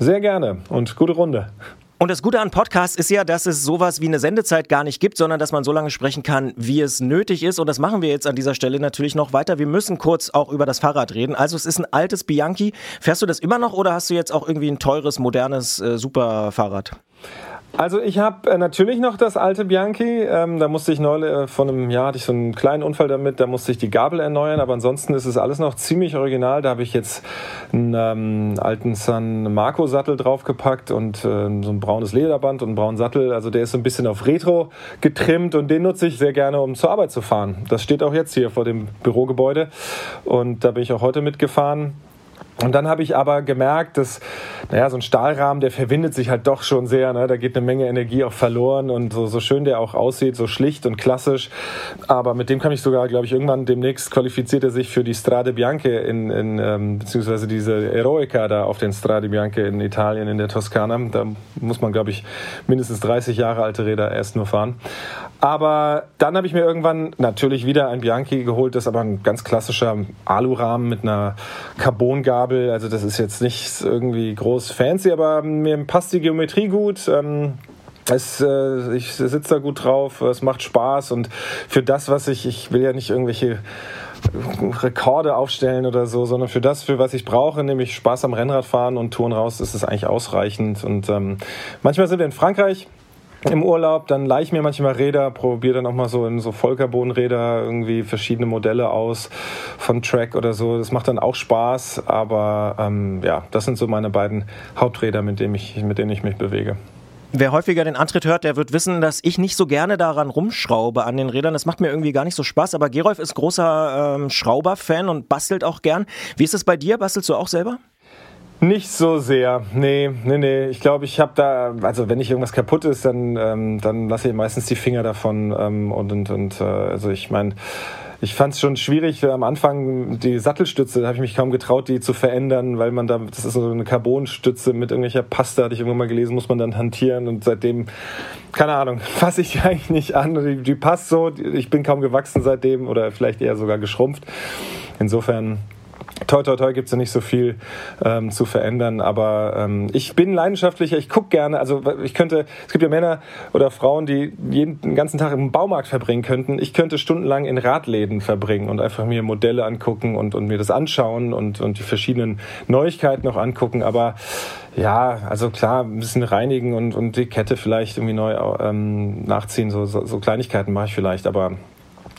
Sehr gerne und gute Runde. Und das Gute an Podcasts ist ja, dass es sowas wie eine Sendezeit gar nicht gibt, sondern dass man so lange sprechen kann, wie es nötig ist. Und das machen wir jetzt an dieser Stelle natürlich noch weiter. Wir müssen kurz auch über das Fahrrad reden. Also es ist ein altes Bianchi. Fährst du das immer noch oder hast du jetzt auch irgendwie ein teures, modernes äh, Superfahrrad? Also ich habe äh, natürlich noch das alte Bianchi. Ähm, da musste ich neulich, äh, von einem Jahr hatte ich so einen kleinen Unfall damit, da musste ich die Gabel erneuern, aber ansonsten ist es alles noch ziemlich original. Da habe ich jetzt einen ähm, alten San Marco Sattel draufgepackt und äh, so ein braunes Lederband und einen braunen Sattel. Also der ist so ein bisschen auf Retro getrimmt und den nutze ich sehr gerne, um zur Arbeit zu fahren. Das steht auch jetzt hier vor dem Bürogebäude und da bin ich auch heute mitgefahren. Und dann habe ich aber gemerkt, dass, naja, so ein Stahlrahmen, der verwindet sich halt doch schon sehr. Ne? Da geht eine Menge Energie auch verloren und so, so schön der auch aussieht, so schlicht und klassisch. Aber mit dem kann ich sogar, glaube ich, irgendwann demnächst qualifiziert er sich für die Strade Bianche in, in ähm, beziehungsweise diese Eroica da auf den Strade Bianche in Italien, in der Toskana. Da muss man, glaube ich, mindestens 30 Jahre alte Räder erst nur fahren. Aber dann habe ich mir irgendwann natürlich wieder ein Bianchi geholt, das ist aber ein ganz klassischer Alurahmen mit einer Carbongabel. Also das ist jetzt nicht irgendwie groß fancy, aber mir passt die Geometrie gut. Ähm, es, äh, ich sitze da gut drauf, es macht Spaß und für das, was ich, ich will ja nicht irgendwelche Rekorde aufstellen oder so, sondern für das, für was ich brauche, nämlich Spaß am Rennradfahren und Touren raus, ist es eigentlich ausreichend. Und ähm, manchmal sind wir in Frankreich, im Urlaub, dann leih ich mir manchmal Räder, probiere dann auch mal so in so Vollcarbon-Räder irgendwie verschiedene Modelle aus von Track oder so. Das macht dann auch Spaß, aber ähm, ja, das sind so meine beiden Haupträder, mit denen ich, mit denen ich mich bewege. Wer häufiger den Antritt hört, der wird wissen, dass ich nicht so gerne daran rumschraube an den Rädern. Das macht mir irgendwie gar nicht so Spaß. Aber Gerolf ist großer ähm, Schrauber-Fan und bastelt auch gern. Wie ist es bei dir? Bastelst du auch selber? Nicht so sehr. Nee, nee, nee. Ich glaube, ich habe da, also wenn nicht irgendwas kaputt ist, dann, ähm, dann lasse ich meistens die Finger davon. Ähm, und und, und äh, also ich meine, ich fand es schon schwierig am Anfang die Sattelstütze, da habe ich mich kaum getraut, die zu verändern, weil man da, das ist so eine Carbonstütze mit irgendwelcher Pasta, hatte ich irgendwann mal gelesen, muss man dann hantieren und seitdem, keine Ahnung, fasse ich die eigentlich nicht an. Die, die passt so, ich bin kaum gewachsen seitdem oder vielleicht eher sogar geschrumpft. Insofern Toi, toi, toi gibt es ja nicht so viel ähm, zu verändern, aber ähm, ich bin leidenschaftlicher, ich gucke gerne, also ich könnte, es gibt ja Männer oder Frauen, die jeden den ganzen Tag im Baumarkt verbringen könnten. Ich könnte stundenlang in Radläden verbringen und einfach mir Modelle angucken und, und mir das anschauen und, und die verschiedenen Neuigkeiten noch angucken, aber ja, also klar, ein bisschen reinigen und, und die Kette vielleicht irgendwie neu ähm, nachziehen, so, so, so Kleinigkeiten mache ich vielleicht, aber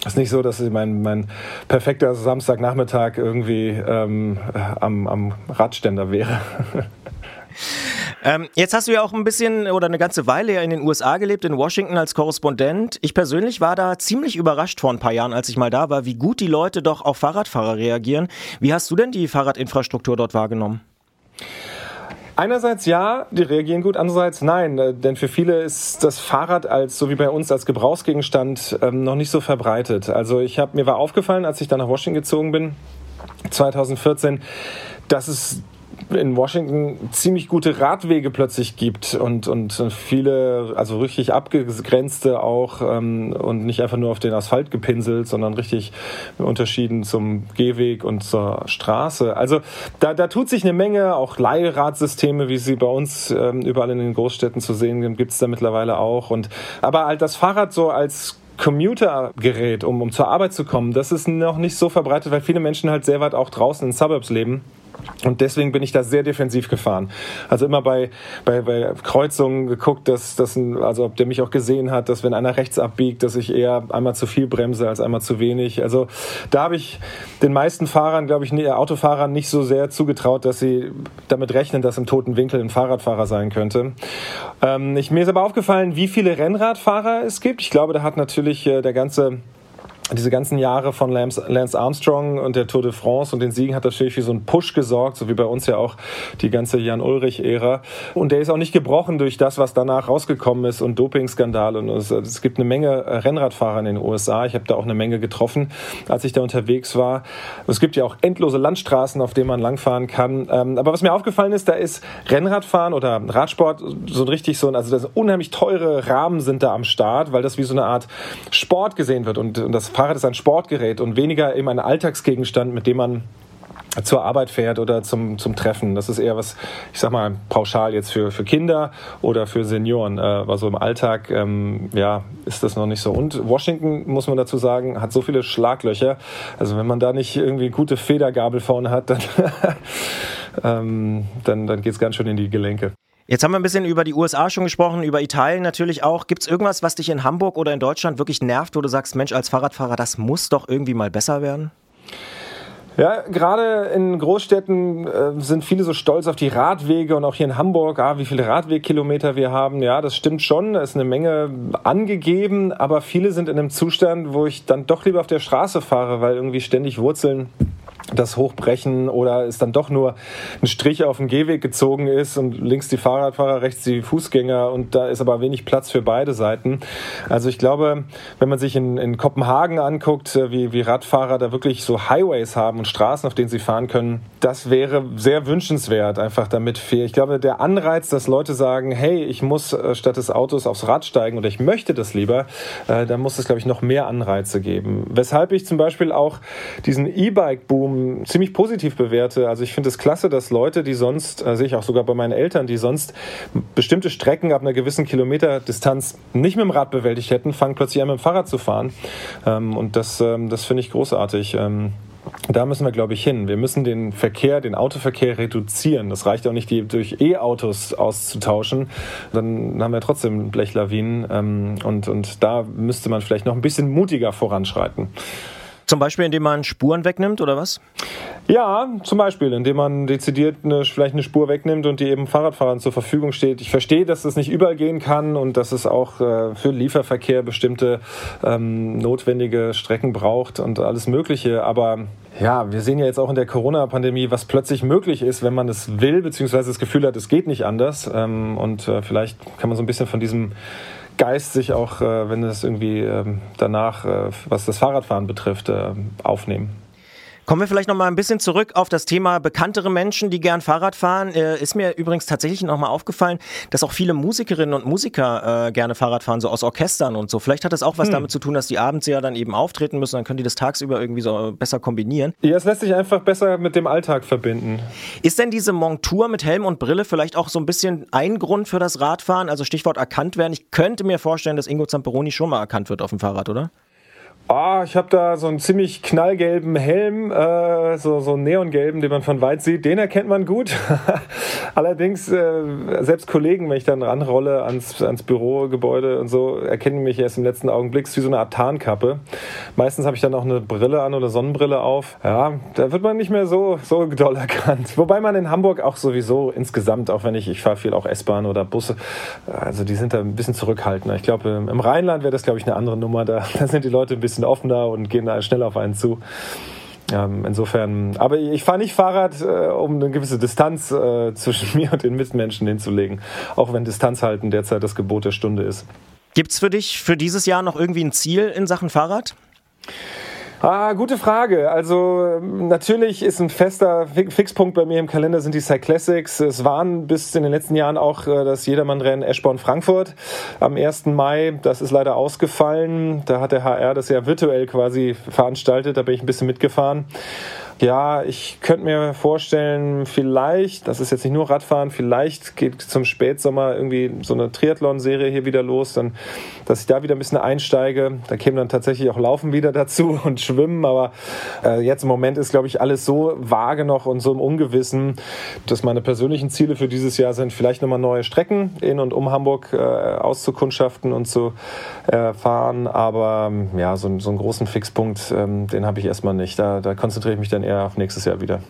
ist nicht so, dass mein, mein perfekter Samstagnachmittag irgendwie ähm, am, am Radständer wäre. Ähm, jetzt hast du ja auch ein bisschen oder eine ganze Weile ja in den USA gelebt, in Washington als Korrespondent. Ich persönlich war da ziemlich überrascht vor ein paar Jahren, als ich mal da war, wie gut die Leute doch auf Fahrradfahrer reagieren. Wie hast du denn die Fahrradinfrastruktur dort wahrgenommen? Einerseits ja, die reagieren gut, andererseits nein, äh, denn für viele ist das Fahrrad als so wie bei uns als Gebrauchsgegenstand ähm, noch nicht so verbreitet. Also ich habe mir war aufgefallen, als ich dann nach Washington gezogen bin, 2014, dass es in Washington ziemlich gute Radwege plötzlich gibt und, und viele, also richtig abgegrenzte auch ähm, und nicht einfach nur auf den Asphalt gepinselt, sondern richtig Unterschieden zum Gehweg und zur Straße. Also da, da tut sich eine Menge, auch Leihradsysteme, wie sie bei uns ähm, überall in den Großstädten zu sehen gibt es da mittlerweile auch. Und, aber halt das Fahrrad so als Commutergerät, um, um zur Arbeit zu kommen, das ist noch nicht so verbreitet, weil viele Menschen halt sehr weit auch draußen in Suburbs leben. Und deswegen bin ich da sehr defensiv gefahren. Also immer bei, bei, bei Kreuzungen geguckt, dass, dass also ob der mich auch gesehen hat, dass wenn einer rechts abbiegt, dass ich eher einmal zu viel bremse als einmal zu wenig. Also da habe ich den meisten Fahrern, glaube ich, Autofahrern nicht so sehr zugetraut, dass sie damit rechnen, dass im toten Winkel ein Fahrradfahrer sein könnte. Ähm, ich, mir ist aber aufgefallen, wie viele Rennradfahrer es gibt. Ich glaube, da hat natürlich äh, der ganze diese ganzen Jahre von Lance Armstrong und der Tour de France und den Siegen hat natürlich für so einen Push gesorgt, so wie bei uns ja auch die ganze Jan-Ulrich-Ära. Und der ist auch nicht gebrochen durch das, was danach rausgekommen ist und Dopingskandale. Und es, es gibt eine Menge Rennradfahrer in den USA. Ich habe da auch eine Menge getroffen, als ich da unterwegs war. Es gibt ja auch endlose Landstraßen, auf denen man langfahren kann. Ähm, aber was mir aufgefallen ist, da ist Rennradfahren oder Radsport so richtig so, also das unheimlich teure Rahmen sind da am Start, weil das wie so eine Art Sport gesehen wird und, und das Fahrrad ist ein Sportgerät und weniger eben ein Alltagsgegenstand, mit dem man zur Arbeit fährt oder zum, zum Treffen. Das ist eher was, ich sag mal, pauschal jetzt für, für Kinder oder für Senioren. Äh, also im Alltag, ähm, ja, ist das noch nicht so. Und Washington, muss man dazu sagen, hat so viele Schlaglöcher. Also wenn man da nicht irgendwie gute Federgabel vorne hat, dann, ähm, dann, dann geht es ganz schön in die Gelenke. Jetzt haben wir ein bisschen über die USA schon gesprochen, über Italien natürlich auch. Gibt es irgendwas, was dich in Hamburg oder in Deutschland wirklich nervt, wo du sagst, Mensch, als Fahrradfahrer, das muss doch irgendwie mal besser werden? Ja, gerade in Großstädten äh, sind viele so stolz auf die Radwege und auch hier in Hamburg, ah, wie viele Radwegkilometer wir haben. Ja, das stimmt schon, da ist eine Menge angegeben, aber viele sind in einem Zustand, wo ich dann doch lieber auf der Straße fahre, weil irgendwie ständig Wurzeln das Hochbrechen oder es dann doch nur ein Strich auf dem Gehweg gezogen ist und links die Fahrradfahrer, rechts die Fußgänger und da ist aber wenig Platz für beide Seiten. Also ich glaube, wenn man sich in, in Kopenhagen anguckt, äh, wie, wie Radfahrer da wirklich so Highways haben und Straßen, auf denen sie fahren können, das wäre sehr wünschenswert, einfach damit fair. Ich glaube, der Anreiz, dass Leute sagen, hey, ich muss äh, statt des Autos aufs Rad steigen oder ich möchte das lieber, äh, da muss es, glaube ich, noch mehr Anreize geben. Weshalb ich zum Beispiel auch diesen E-Bike-Boom ziemlich positiv bewerte. Also ich finde es klasse, dass Leute, die sonst, äh, sehe ich auch sogar bei meinen Eltern, die sonst bestimmte Strecken ab einer gewissen Kilometerdistanz nicht mit dem Rad bewältigt hätten, fangen plötzlich an mit dem Fahrrad zu fahren. Ähm, und das, ähm, das finde ich großartig. Ähm, da müssen wir, glaube ich, hin. Wir müssen den Verkehr, den Autoverkehr reduzieren. Das reicht auch nicht, die durch E-Autos auszutauschen. Dann haben wir trotzdem Blechlawinen. Und, und da müsste man vielleicht noch ein bisschen mutiger voranschreiten. Zum Beispiel, indem man Spuren wegnimmt oder was? Ja, zum Beispiel, indem man dezidiert eine, vielleicht eine Spur wegnimmt und die eben Fahrradfahrern zur Verfügung steht. Ich verstehe, dass das nicht überall gehen kann und dass es auch äh, für Lieferverkehr bestimmte ähm, notwendige Strecken braucht und alles Mögliche. Aber ja, wir sehen ja jetzt auch in der Corona-Pandemie, was plötzlich möglich ist, wenn man es will, beziehungsweise das Gefühl hat, es geht nicht anders. Ähm, und äh, vielleicht kann man so ein bisschen von diesem Geist sich auch, äh, wenn es irgendwie ähm, danach, äh, was das Fahrradfahren betrifft, äh, aufnehmen. Kommen wir vielleicht noch mal ein bisschen zurück auf das Thema bekanntere Menschen, die gern Fahrrad fahren. Äh, ist mir übrigens tatsächlich noch mal aufgefallen, dass auch viele Musikerinnen und Musiker äh, gerne Fahrrad fahren, so aus Orchestern und so. Vielleicht hat das auch was hm. damit zu tun, dass die abends ja dann eben auftreten müssen, dann können die das tagsüber irgendwie so besser kombinieren. Ja, es lässt sich einfach besser mit dem Alltag verbinden. Ist denn diese Montur mit Helm und Brille vielleicht auch so ein bisschen ein Grund für das Radfahren? Also Stichwort erkannt werden. Ich könnte mir vorstellen, dass Ingo Zamperoni schon mal erkannt wird auf dem Fahrrad, oder? Ah, ich habe da so einen ziemlich knallgelben Helm, äh, so, so einen neongelben, den man von weit sieht. Den erkennt man gut. Allerdings, äh, selbst Kollegen, wenn ich dann ranrolle ans, ans Bürogebäude und so, erkennen mich erst im letzten Augenblick. Wie so eine Art Tarnkappe. Meistens habe ich dann auch eine Brille an oder Sonnenbrille auf. Ja, da wird man nicht mehr so, so doll erkannt. Wobei man in Hamburg auch sowieso insgesamt, auch wenn ich, ich fahre viel auch S-Bahn oder Busse, also die sind da ein bisschen zurückhaltender. Ich glaube, im Rheinland wäre das, glaube ich, eine andere Nummer. Da, da sind die Leute ein bisschen bisschen offener und gehen da schnell auf einen zu. Ähm, insofern, aber ich fahre nicht Fahrrad, äh, um eine gewisse Distanz äh, zwischen mir und den Mitmenschen hinzulegen, auch wenn Distanz halten derzeit das Gebot der Stunde ist. Gibt es für dich für dieses Jahr noch irgendwie ein Ziel in Sachen Fahrrad? Ah, gute Frage. Also natürlich ist ein fester Fixpunkt bei mir im Kalender sind die Cyclassics. Es waren bis in den letzten Jahren auch äh, das Jedermannrennen Eschborn-Frankfurt am 1. Mai. Das ist leider ausgefallen. Da hat der HR das ja virtuell quasi veranstaltet. Da bin ich ein bisschen mitgefahren. Ja, ich könnte mir vorstellen, vielleicht, das ist jetzt nicht nur Radfahren, vielleicht geht zum Spätsommer irgendwie so eine Triathlon-Serie hier wieder los, dann, dass ich da wieder ein bisschen einsteige. Da käme dann tatsächlich auch Laufen wieder dazu und Schwimmen, aber äh, jetzt im Moment ist, glaube ich, alles so vage noch und so im Ungewissen, dass meine persönlichen Ziele für dieses Jahr sind, vielleicht nochmal neue Strecken in und um Hamburg äh, auszukundschaften und zu äh, fahren, aber ja, so, so einen großen Fixpunkt, ähm, den habe ich erstmal nicht. Da, da konzentriere ich mich dann eher auf nächstes Jahr wieder.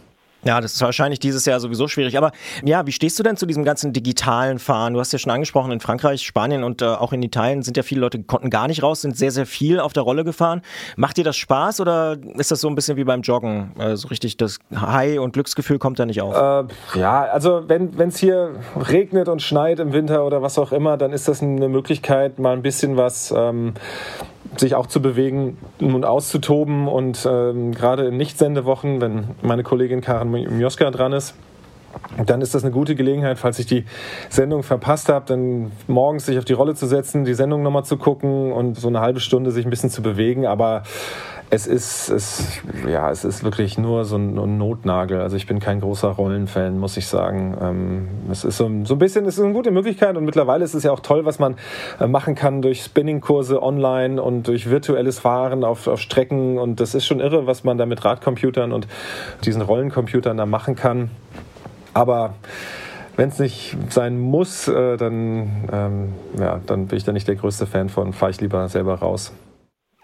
Ja, das ist wahrscheinlich dieses Jahr sowieso schwierig. Aber ja, wie stehst du denn zu diesem ganzen digitalen Fahren? Du hast ja schon angesprochen, in Frankreich, Spanien und äh, auch in Italien sind ja viele Leute, konnten gar nicht raus, sind sehr, sehr viel auf der Rolle gefahren. Macht dir das Spaß oder ist das so ein bisschen wie beim Joggen? Äh, so richtig das High- und Glücksgefühl kommt da nicht auf? Äh, ja, also wenn es hier regnet und schneit im Winter oder was auch immer, dann ist das eine Möglichkeit, mal ein bisschen was ähm, sich auch zu bewegen und auszutoben. Und ähm, gerade in Nicht-Sendewochen, wenn meine Kollegin Karin Mioska dran ist, dann ist das eine gute Gelegenheit, falls ich die Sendung verpasst habe, dann morgens sich auf die Rolle zu setzen, die Sendung nochmal zu gucken und so eine halbe Stunde sich ein bisschen zu bewegen. Aber es ist, es, ja, es ist wirklich nur so ein, Notnagel. Also ich bin kein großer Rollenfan, muss ich sagen. Ähm, es ist so, so ein bisschen, es ist eine gute Möglichkeit und mittlerweile ist es ja auch toll, was man äh, machen kann durch Spinningkurse online und durch virtuelles Fahren auf, auf Strecken. Und das ist schon irre, was man da mit Radcomputern und diesen Rollencomputern da machen kann. Aber wenn es nicht sein muss, äh, dann, ähm, ja, dann bin ich da nicht der größte Fan von. Fahre ich lieber selber raus.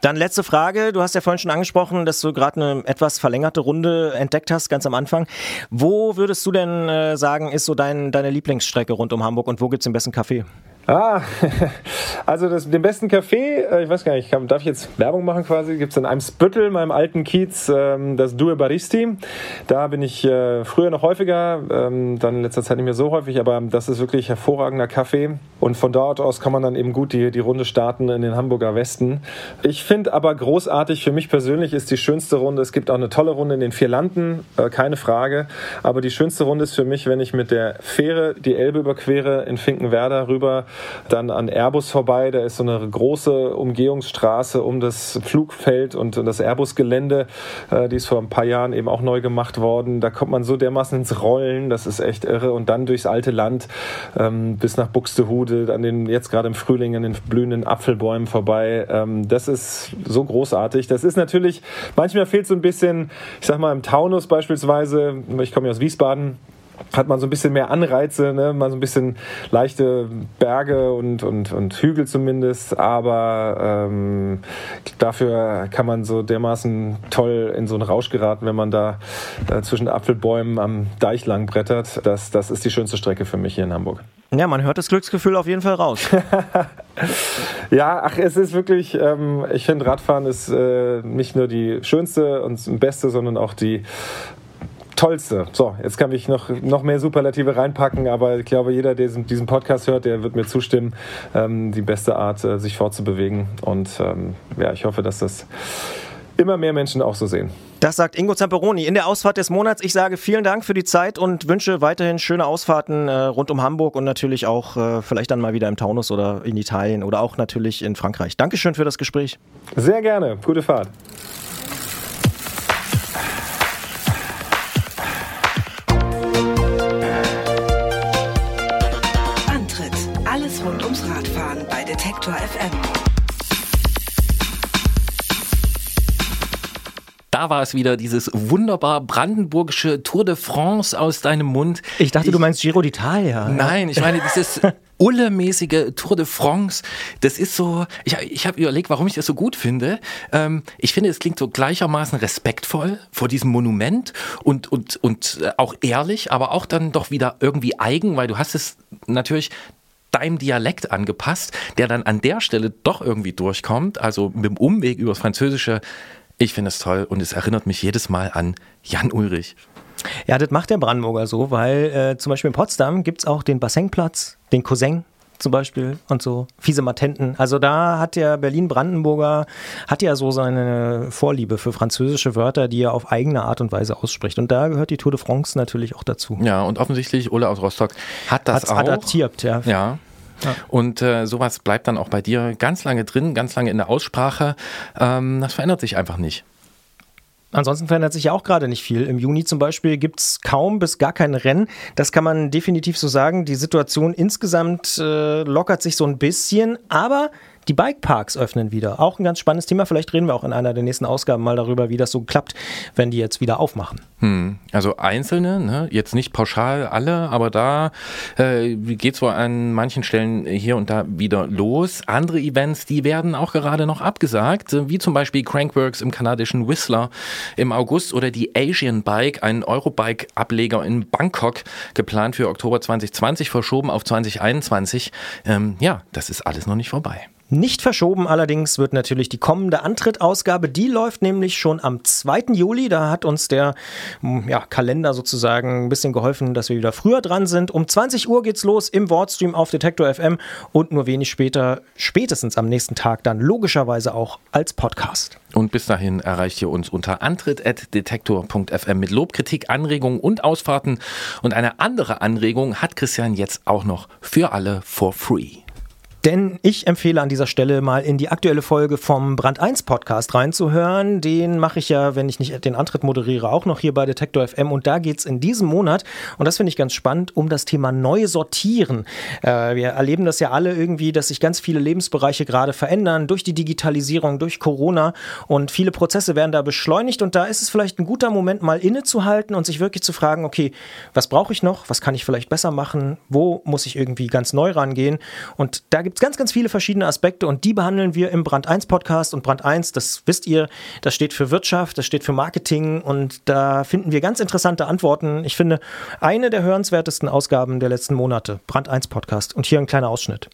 Dann letzte Frage. Du hast ja vorhin schon angesprochen, dass du gerade eine etwas verlängerte Runde entdeckt hast, ganz am Anfang. Wo würdest du denn äh, sagen, ist so dein, deine Lieblingsstrecke rund um Hamburg und wo gibt es den besten Kaffee? Ah, also das, den besten Kaffee, äh, ich weiß gar nicht, darf ich jetzt Werbung machen quasi? Gibt es in einem Spüttel, meinem alten Kiez, ähm, das Due Baristi. Da bin ich äh, früher noch häufiger, ähm, dann in letzter Zeit nicht mehr so häufig, aber das ist wirklich hervorragender Kaffee. Und von dort aus kann man dann eben gut die, die Runde starten in den Hamburger Westen. Ich finde aber großartig, für mich persönlich ist die schönste Runde, es gibt auch eine tolle Runde in den vier Landen, äh, keine Frage. Aber die schönste Runde ist für mich, wenn ich mit der Fähre die Elbe überquere, in Finkenwerder rüber dann an Airbus vorbei. Da ist so eine große Umgehungsstraße um das Flugfeld und das Airbus-Gelände. Äh, die ist vor ein paar Jahren eben auch neu gemacht worden. Da kommt man so dermaßen ins Rollen, das ist echt irre. Und dann durchs alte Land ähm, bis nach Buxtehude, an den jetzt gerade im Frühling an den blühenden Apfelbäumen vorbei. Ähm, das ist so großartig. Das ist natürlich, manchmal fehlt so ein bisschen, ich sag mal im Taunus beispielsweise, ich komme ja aus Wiesbaden, hat man so ein bisschen mehr Anreize, ne? mal so ein bisschen leichte Berge und, und, und Hügel zumindest, aber ähm, dafür kann man so dermaßen toll in so einen Rausch geraten, wenn man da äh, zwischen Apfelbäumen am Deich lang brettert. Das, das ist die schönste Strecke für mich hier in Hamburg. Ja, man hört das Glücksgefühl auf jeden Fall raus. ja, ach, es ist wirklich, ähm, ich finde Radfahren ist äh, nicht nur die schönste und beste, sondern auch die Tollste. So, jetzt kann ich noch, noch mehr Superlative reinpacken, aber ich glaube, jeder, der diesen, diesen Podcast hört, der wird mir zustimmen, ähm, die beste Art, äh, sich fortzubewegen. Und ähm, ja, ich hoffe, dass das immer mehr Menschen auch so sehen. Das sagt Ingo Zamperoni in der Ausfahrt des Monats. Ich sage vielen Dank für die Zeit und wünsche weiterhin schöne Ausfahrten äh, rund um Hamburg und natürlich auch äh, vielleicht dann mal wieder im Taunus oder in Italien oder auch natürlich in Frankreich. Dankeschön für das Gespräch. Sehr gerne. Gute Fahrt. Detektor FM. Da war es wieder, dieses wunderbar brandenburgische Tour de France aus deinem Mund. Ich dachte, du meinst Giro d'Italia. Nein, ich meine dieses Ulle-mäßige Tour de France. Das ist so, ich, ich habe überlegt, warum ich das so gut finde. Ähm, ich finde, es klingt so gleichermaßen respektvoll vor diesem Monument und, und, und äh, auch ehrlich, aber auch dann doch wieder irgendwie eigen, weil du hast es natürlich deinem Dialekt angepasst, der dann an der Stelle doch irgendwie durchkommt, also mit dem Umweg übers Französische. Ich finde es toll und es erinnert mich jedes Mal an Jan Ulrich. Ja, das macht der Brandenburger so, weil äh, zum Beispiel in Potsdam gibt es auch den Bassenplatz, den Cousin zum Beispiel und so, fiese Matenten. Also da hat der Berlin-Brandenburger, hat ja so seine Vorliebe für französische Wörter, die er auf eigene Art und Weise ausspricht. Und da gehört die Tour de France natürlich auch dazu. Ja, und offensichtlich Ulle aus Rostock hat das Hat's auch. adaptiert, ja. Ja. Ja. Und äh, sowas bleibt dann auch bei dir ganz lange drin, ganz lange in der Aussprache. Ähm, das verändert sich einfach nicht. Ansonsten verändert sich ja auch gerade nicht viel. Im Juni zum Beispiel gibt es kaum bis gar kein Rennen. Das kann man definitiv so sagen. Die Situation insgesamt äh, lockert sich so ein bisschen, aber die Bikeparks öffnen wieder. Auch ein ganz spannendes Thema. Vielleicht reden wir auch in einer der nächsten Ausgaben mal darüber, wie das so klappt, wenn die jetzt wieder aufmachen. Hm. Also einzelne, ne? jetzt nicht pauschal alle, aber da äh, geht es wohl an manchen Stellen hier und da wieder los. Andere Events, die werden auch gerade noch abgesagt, wie zum Beispiel Crankworks im kanadischen Whistler im August oder die Asian Bike, ein Eurobike-Ableger in Bangkok, geplant für Oktober 2020, verschoben auf 2021. Ähm, ja, das ist alles noch nicht vorbei. Nicht verschoben allerdings wird natürlich die kommende Antrittausgabe. Die läuft nämlich schon am 2. Juli. Da hat uns der ja, Kalender sozusagen ein bisschen geholfen, dass wir wieder früher dran sind. Um 20 Uhr geht's los im Wordstream auf Detektor FM und nur wenig später, spätestens am nächsten Tag, dann logischerweise auch als Podcast. Und bis dahin erreicht ihr uns unter antritt.detektor.fm mit Lob, Kritik, Anregungen und Ausfahrten. Und eine andere Anregung hat Christian jetzt auch noch für alle for free. Denn ich empfehle an dieser Stelle mal in die aktuelle Folge vom Brand 1 Podcast reinzuhören. Den mache ich ja, wenn ich nicht den Antritt moderiere, auch noch hier bei Detektor FM. Und da geht es in diesem Monat, und das finde ich ganz spannend, um das Thema neu sortieren. Äh, wir erleben das ja alle irgendwie, dass sich ganz viele Lebensbereiche gerade verändern durch die Digitalisierung, durch Corona. Und viele Prozesse werden da beschleunigt. Und da ist es vielleicht ein guter Moment, mal innezuhalten und sich wirklich zu fragen, okay, was brauche ich noch? Was kann ich vielleicht besser machen? Wo muss ich irgendwie ganz neu rangehen? Und da gibt gibt es ganz, ganz viele verschiedene Aspekte und die behandeln wir im Brand 1 Podcast. Und Brand 1, das wisst ihr, das steht für Wirtschaft, das steht für Marketing und da finden wir ganz interessante Antworten. Ich finde, eine der hörenswertesten Ausgaben der letzten Monate, Brand 1 Podcast. Und hier ein kleiner Ausschnitt.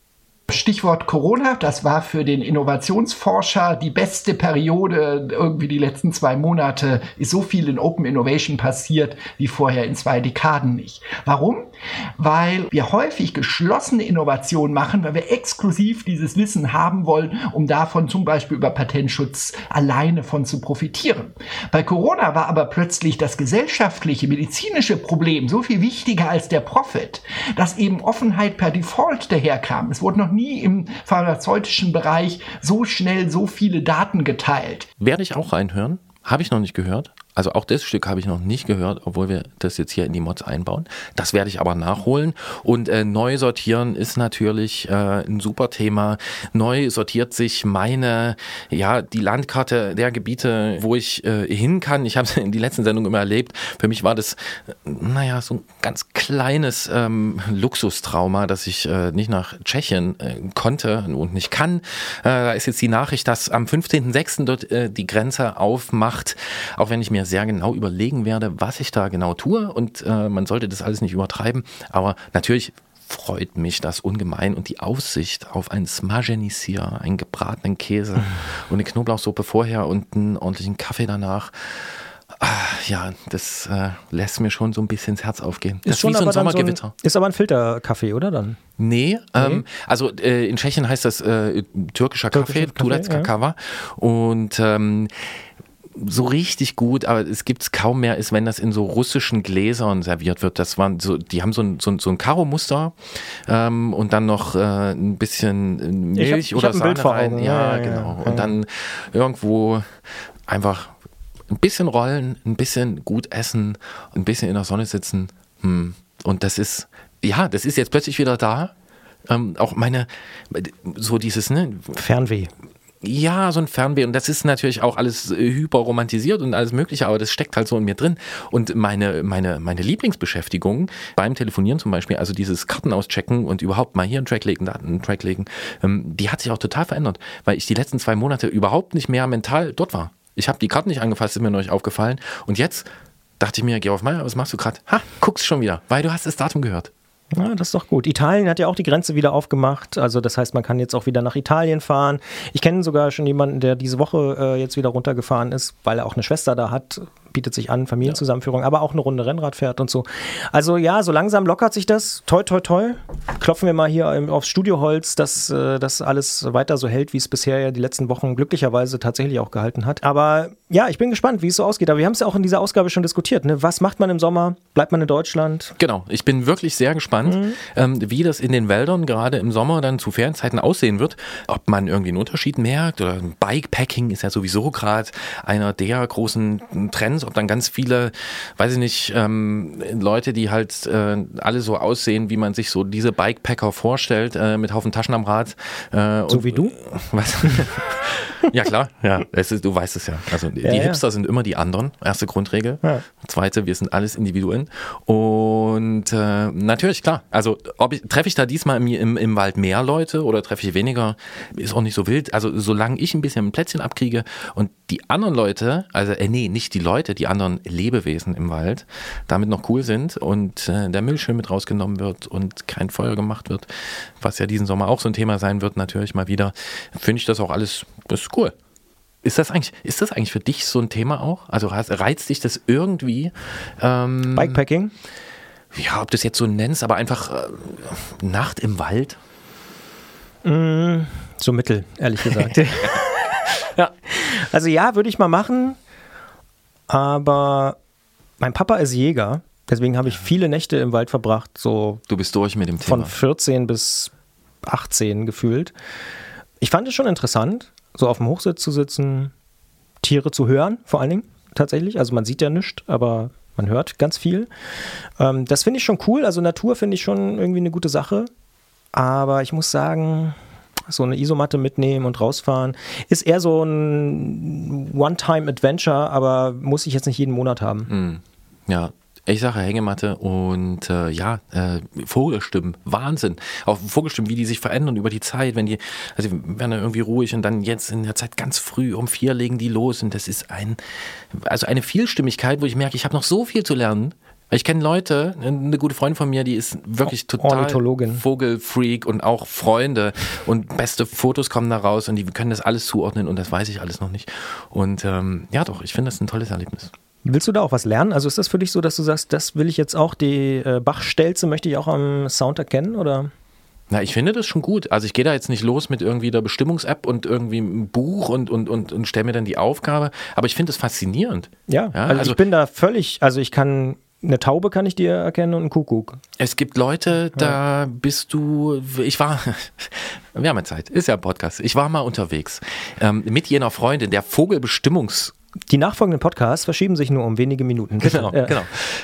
Stichwort Corona, das war für den Innovationsforscher die beste Periode. Irgendwie die letzten zwei Monate ist so viel in Open Innovation passiert wie vorher in zwei Dekaden nicht. Warum? Weil wir häufig geschlossene Innovationen machen, weil wir exklusiv dieses Wissen haben wollen, um davon zum Beispiel über Patentschutz alleine von zu profitieren. Bei Corona war aber plötzlich das gesellschaftliche, medizinische Problem so viel wichtiger als der Profit, dass eben Offenheit per Default daherkam. Es wurde noch im pharmazeutischen Bereich so schnell so viele Daten geteilt. Werde ich auch reinhören? Habe ich noch nicht gehört. Also auch das Stück habe ich noch nicht gehört, obwohl wir das jetzt hier in die Mods einbauen. Das werde ich aber nachholen. Und äh, neu sortieren ist natürlich äh, ein super Thema. Neu sortiert sich meine, ja, die Landkarte der Gebiete, wo ich äh, hin kann. Ich habe es in die letzten Sendungen immer erlebt. Für mich war das, äh, naja, so ein ganz kleines ähm, Luxustrauma, dass ich äh, nicht nach Tschechien äh, konnte und nicht kann. Da ist jetzt die Nachricht, dass am 15.06. dort die Grenze aufmacht, auch wenn ich mir sehr genau überlegen werde, was ich da genau tue und äh, man sollte das alles nicht übertreiben, aber natürlich freut mich das ungemein und die Aussicht auf ein Smagenisier, einen gebratenen Käse und eine Knoblauchsuppe vorher und einen ordentlichen Kaffee danach. Ah, ja, das äh, lässt mir schon so ein bisschen ins Herz aufgehen. Das ist, wie so ein Sommergewitter. So ein, ist aber ein Filterkaffee, oder dann? Nee, nee. Ähm, also äh, in Tschechien heißt das äh, türkischer Kaffee, Turec Kakava. Ja. Und ähm, so richtig gut, aber es gibt es kaum mehr, ist, wenn das in so russischen Gläsern serviert wird. Das waren so, die haben so ein, so ein, so ein Karo-Muster ähm, und dann noch äh, ein bisschen Milch ich hab, oder ich Sahne Bild rein. Ja, ja, genau. Ja, und dann irgendwo einfach ein bisschen rollen, ein bisschen gut essen, ein bisschen in der Sonne sitzen. Hm. Und das ist, ja, das ist jetzt plötzlich wieder da. Ähm, auch meine, so dieses, ne? Fernweh. Ja, so ein Fernweh. Und das ist natürlich auch alles hyperromantisiert und alles Mögliche, aber das steckt halt so in mir drin. Und meine, meine, meine Lieblingsbeschäftigung beim Telefonieren zum Beispiel, also dieses Karten auschecken und überhaupt mal hier einen Track legen, da einen Track legen, ähm, die hat sich auch total verändert, weil ich die letzten zwei Monate überhaupt nicht mehr mental dort war. Ich habe die Karten nicht angefasst, ist mir neulich aufgefallen. Und jetzt dachte ich mir, Georg Meier, was machst du gerade? Ha, guckst schon wieder, weil du hast das Datum gehört. Ja, das ist doch gut. Italien hat ja auch die Grenze wieder aufgemacht. Also das heißt, man kann jetzt auch wieder nach Italien fahren. Ich kenne sogar schon jemanden, der diese Woche äh, jetzt wieder runtergefahren ist, weil er auch eine Schwester da hat bietet sich an, Familienzusammenführung, ja. aber auch eine Runde Rennrad fährt und so. Also ja, so langsam lockert sich das. Toi, toi, toi. Klopfen wir mal hier aufs Studioholz, dass äh, das alles weiter so hält, wie es bisher ja die letzten Wochen glücklicherweise tatsächlich auch gehalten hat. Aber ja, ich bin gespannt, wie es so ausgeht. Aber wir haben es ja auch in dieser Ausgabe schon diskutiert. Ne? Was macht man im Sommer? Bleibt man in Deutschland? Genau, ich bin wirklich sehr gespannt, mhm. ähm, wie das in den Wäldern gerade im Sommer dann zu Ferienzeiten aussehen wird. Ob man irgendwie einen Unterschied merkt oder Bikepacking ist ja sowieso gerade einer der großen Trends ob dann ganz viele, weiß ich nicht, ähm, Leute, die halt äh, alle so aussehen, wie man sich so diese Bikepacker vorstellt, äh, mit Haufen Taschen am Rad. Äh, so und, wie du? Was? ja, klar, ja. Ist, du weißt es ja. Also die ja, Hipster ja. sind immer die anderen, erste Grundregel. Ja. Zweite, wir sind alles Individuen. Und äh, natürlich, klar. Also treffe ich da diesmal im, im, im Wald mehr Leute oder treffe ich weniger, ist auch nicht so wild. Also solange ich ein bisschen ein Plätzchen abkriege und die anderen Leute, also äh, nee, nicht die Leute, die anderen Lebewesen im Wald damit noch cool sind und äh, der Müll schön mit rausgenommen wird und kein Feuer gemacht wird, was ja diesen Sommer auch so ein Thema sein wird, natürlich mal wieder, finde ich das auch alles, das ist cool. Ist das eigentlich, ist das eigentlich für dich so ein Thema auch? Also reizt dich das irgendwie? Ähm, Bikepacking? Ja, ob du es jetzt so nennst, aber einfach äh, Nacht im Wald? Mm, so mittel, ehrlich gesagt. ja. Also ja, würde ich mal machen. Aber mein Papa ist Jäger, deswegen habe ich viele Nächte im Wald verbracht. So du bist durch mit dem Thema. Von 14 bis 18 gefühlt. Ich fand es schon interessant, so auf dem Hochsitz zu sitzen, Tiere zu hören, vor allen Dingen tatsächlich. Also man sieht ja nichts, aber man hört ganz viel. Ähm, das finde ich schon cool. Also Natur finde ich schon irgendwie eine gute Sache. Aber ich muss sagen, so eine Isomatte mitnehmen und rausfahren. Ist eher so ein One-Time-Adventure, aber muss ich jetzt nicht jeden Monat haben. Hm. Ja, ich sage Hängematte und äh, ja, äh, Vogelstimmen, Wahnsinn. Auch Vogelstimmen, wie die sich verändern über die Zeit, wenn die, also die werden dann irgendwie ruhig und dann jetzt in der Zeit ganz früh um vier legen die los und das ist ein, also eine Vielstimmigkeit, wo ich merke, ich habe noch so viel zu lernen. Ich kenne Leute, eine gute Freundin von mir, die ist wirklich total Vogelfreak und auch Freunde und beste Fotos kommen da raus und die können das alles zuordnen und das weiß ich alles noch nicht. Und ähm, ja doch, ich finde das ein tolles Erlebnis. Willst du da auch was lernen? Also ist das für dich so, dass du sagst, das will ich jetzt auch, die äh, Bachstelze möchte ich auch am Sound erkennen oder? Na, ich finde das schon gut. Also ich gehe da jetzt nicht los mit irgendwie der Bestimmungs-App und irgendwie einem Buch und, und, und, und stelle mir dann die Aufgabe. Aber ich finde es faszinierend. Ja, ja also, also, ich bin da völlig, also ich kann eine Taube kann ich dir erkennen und einen Kuckuck. Es gibt Leute, da ja. bist du, ich war, wir haben ja Zeit, ist ja ein Podcast, ich war mal unterwegs ähm, mit jener Freundin, der Vogelbestimmungs- Die nachfolgenden Podcasts verschieben sich nur um wenige Minuten. Genau, Ja. genau.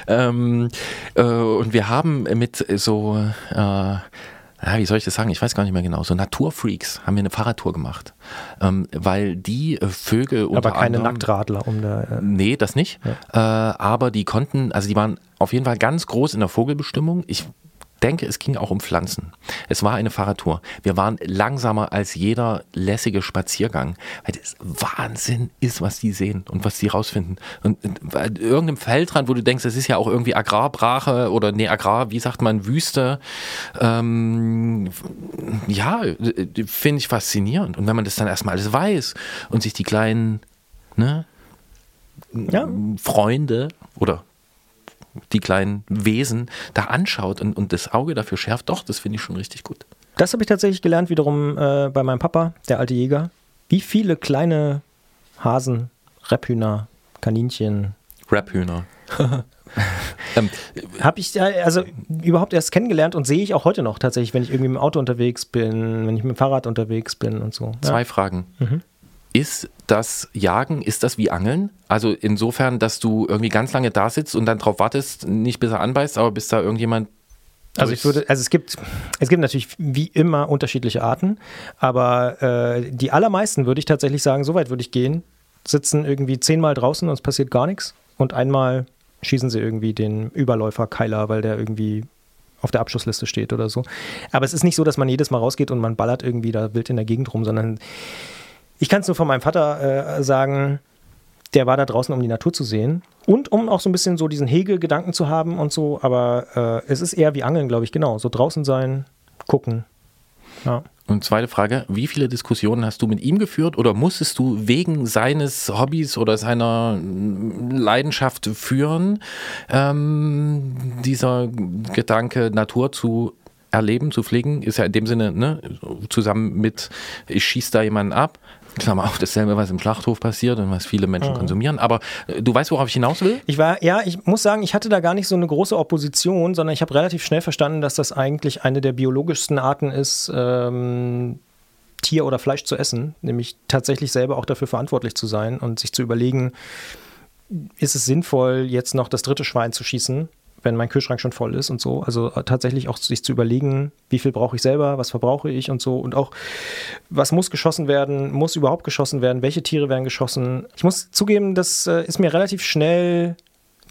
Ähm, äh, und wir haben mit so, äh, ja, wie soll ich das sagen? Ich weiß gar nicht mehr genau. So Naturfreaks haben wir eine Fahrradtour gemacht. Ähm, weil die äh, Vögel unter Aber keine anderem, Nacktradler, um da. Äh, Nee, das nicht. Äh, aber die konnten, also die waren auf jeden Fall ganz groß in der Vogelbestimmung. Ich denke, es ging auch um Pflanzen. Es war eine Fahrradtour. Wir waren langsamer als jeder lässige Spaziergang, weil das Wahnsinn ist, was die sehen und was die rausfinden. Und, und an irgendeinem Feldrand, wo du denkst, das ist ja auch irgendwie Agrarbrache oder nee, Agrar, wie sagt man, Wüste. Ähm, ja, finde ich faszinierend. Und wenn man das dann erstmal alles weiß und sich die kleinen, ne, Ja. Freunde oder die kleinen Wesen da anschaut und, und das Auge dafür schärft, doch, das finde ich schon richtig gut. Das habe ich tatsächlich gelernt wiederum äh, bei meinem Papa, der alte Jäger. Wie viele kleine Hasen, Rebhühner, Kaninchen Rap-Hühner. ähm, habe ich äh, also überhaupt erst kennengelernt und sehe ich auch heute noch tatsächlich, wenn ich irgendwie mit dem Auto unterwegs bin, wenn ich mit dem Fahrrad unterwegs bin und so. Ja. Zwei Fragen. Mhm. Ist das Jagen, ist das wie Angeln? Also insofern, dass du irgendwie ganz lange da sitzt und dann drauf wartest, nicht bis er anbeißt, aber bis da irgendjemand. Also ich würde, also es gibt, es gibt natürlich wie immer unterschiedliche Arten, aber äh, die allermeisten würde ich tatsächlich sagen, so weit würde ich gehen, sitzen irgendwie zehnmal draußen und es passiert gar nichts und einmal schießen sie irgendwie den Überläufer Keiler, weil der irgendwie auf der Abschussliste steht oder so. Aber es ist nicht so, dass man jedes Mal rausgeht und man ballert irgendwie da wild in der Gegend rum, sondern ich kann es nur von meinem Vater äh, sagen, der war da draußen, um die Natur zu sehen und um auch so ein bisschen so diesen Hege-Gedanken zu haben und so. Aber äh, es ist eher wie Angeln, glaube ich, genau. So draußen sein, gucken. Ja. Und zweite Frage, wie viele Diskussionen hast du mit ihm geführt oder musstest du wegen seines Hobbys oder seiner mm, Leidenschaft führen, ähm, dieser Gedanke, Natur zu erleben, zu pflegen, ist ja in dem Sinne, ne, zusammen mit, ich schieße da jemanden ab, Klammer auf, dasselbe, was im Schlachthof passiert und was viele Menschen Mhm. konsumieren, aber äh, du weißt, worauf ich hinaus will? Ich war, ja, ich muss sagen, ich hatte da gar nicht so eine große Opposition, sondern ich habe relativ schnell verstanden, dass das eigentlich eine der biologischsten Arten ist, ähm, Tier oder Fleisch zu essen, nämlich tatsächlich selber auch dafür verantwortlich zu sein und sich zu überlegen, ist es sinnvoll, jetzt noch das dritte Schwein zu schießen, wenn mein Kühlschrank schon voll ist und so. Also äh, tatsächlich auch sich zu überlegen, wie viel brauche ich selber, was verbrauche ich und so. Und auch, was muss geschossen werden, muss überhaupt geschossen werden, welche Tiere werden geschossen. Ich muss zugeben, das äh, ist mir relativ schnell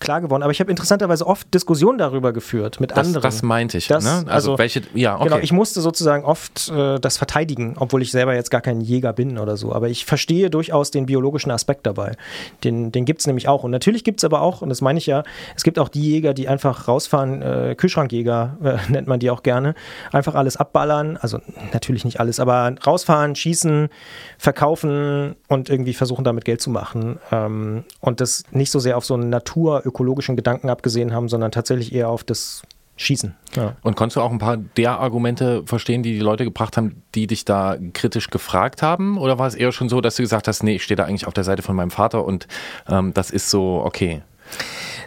klar geworden. Aber ich habe interessanterweise oft Diskussionen darüber geführt mit Das, anderen. das meinte ich. Das- ne? Also, welche, ja, okay. Genau, ich musste sozusagen oft äh, das verteidigen, obwohl ich selber jetzt gar kein Jäger bin oder so. Aber ich verstehe durchaus den biologischen Aspekt dabei. Den, den gibt es nämlich auch. Und natürlich gibt es aber auch, und das meine ich ja, es gibt auch die Jäger, die einfach rausfahren, äh, Kühlschrankjäger äh, nennt man die auch gerne, einfach alles abballern. Also natürlich nicht alles, aber rausfahren, schießen, verkaufen und irgendwie versuchen damit Geld zu machen. Ähm, und das nicht so sehr auf so einen naturökologischen Gedanken abgesehen haben, sondern tatsächlich eher auf das Schießen. Ja. Und konntest du auch ein paar der Argumente verstehen, die die Leute gebracht haben, die dich da kritisch gefragt haben? Oder war es eher schon so, dass du gesagt hast, nee, ich stehe da eigentlich auf der Seite von meinem Vater und ähm, das ist so okay?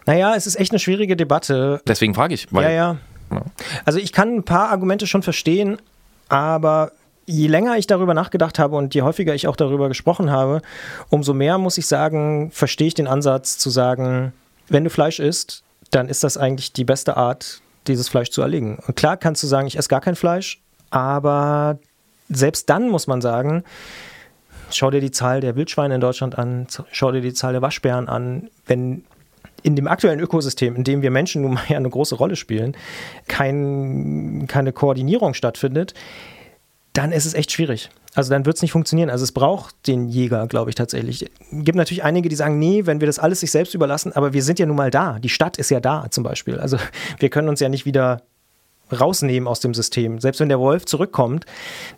Naja, es ist echt eine schwierige Debatte. Deswegen frage ich. Weil, ja, ja. Also ich kann ein paar Argumente schon verstehen, aber je länger ich darüber nachgedacht habe und je häufiger ich auch darüber gesprochen habe, umso mehr muss ich sagen, verstehe ich den Ansatz zu sagen, wenn du Fleisch isst, dann ist das eigentlich die beste Art, dieses Fleisch zu erlegen. Und klar kannst du sagen, ich esse gar kein Fleisch, aber selbst dann muss man sagen, schau dir die Zahl der Wildschweine in Deutschland an, schau dir die Zahl der Waschbären an. Wenn in dem aktuellen Ökosystem, in dem wir Menschen nun mal ja eine große Rolle spielen, kein, keine Koordinierung stattfindet, dann ist es echt schwierig. Also dann wird es nicht funktionieren. Also es braucht den Jäger, glaube ich tatsächlich. Es gibt natürlich einige, die sagen, nee, wenn wir das alles sich selbst überlassen, aber wir sind ja nun mal da. Die Stadt ist ja da zum Beispiel. Also wir können uns ja nicht wieder rausnehmen aus dem System. Selbst wenn der Wolf zurückkommt,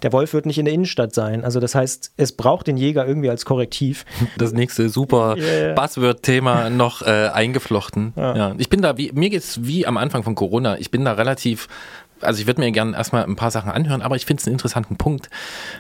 der Wolf wird nicht in der Innenstadt sein. Also das heißt, es braucht den Jäger irgendwie als Korrektiv. Das nächste super Yeah. Buzzword-Thema noch äh, eingeflochten. Ja. Ich bin da, wie, mir geht's wie am Anfang von Corona, ich bin da relativ also ich würde mir gerne erstmal ein paar Sachen anhören, aber ich finde es einen interessanten Punkt.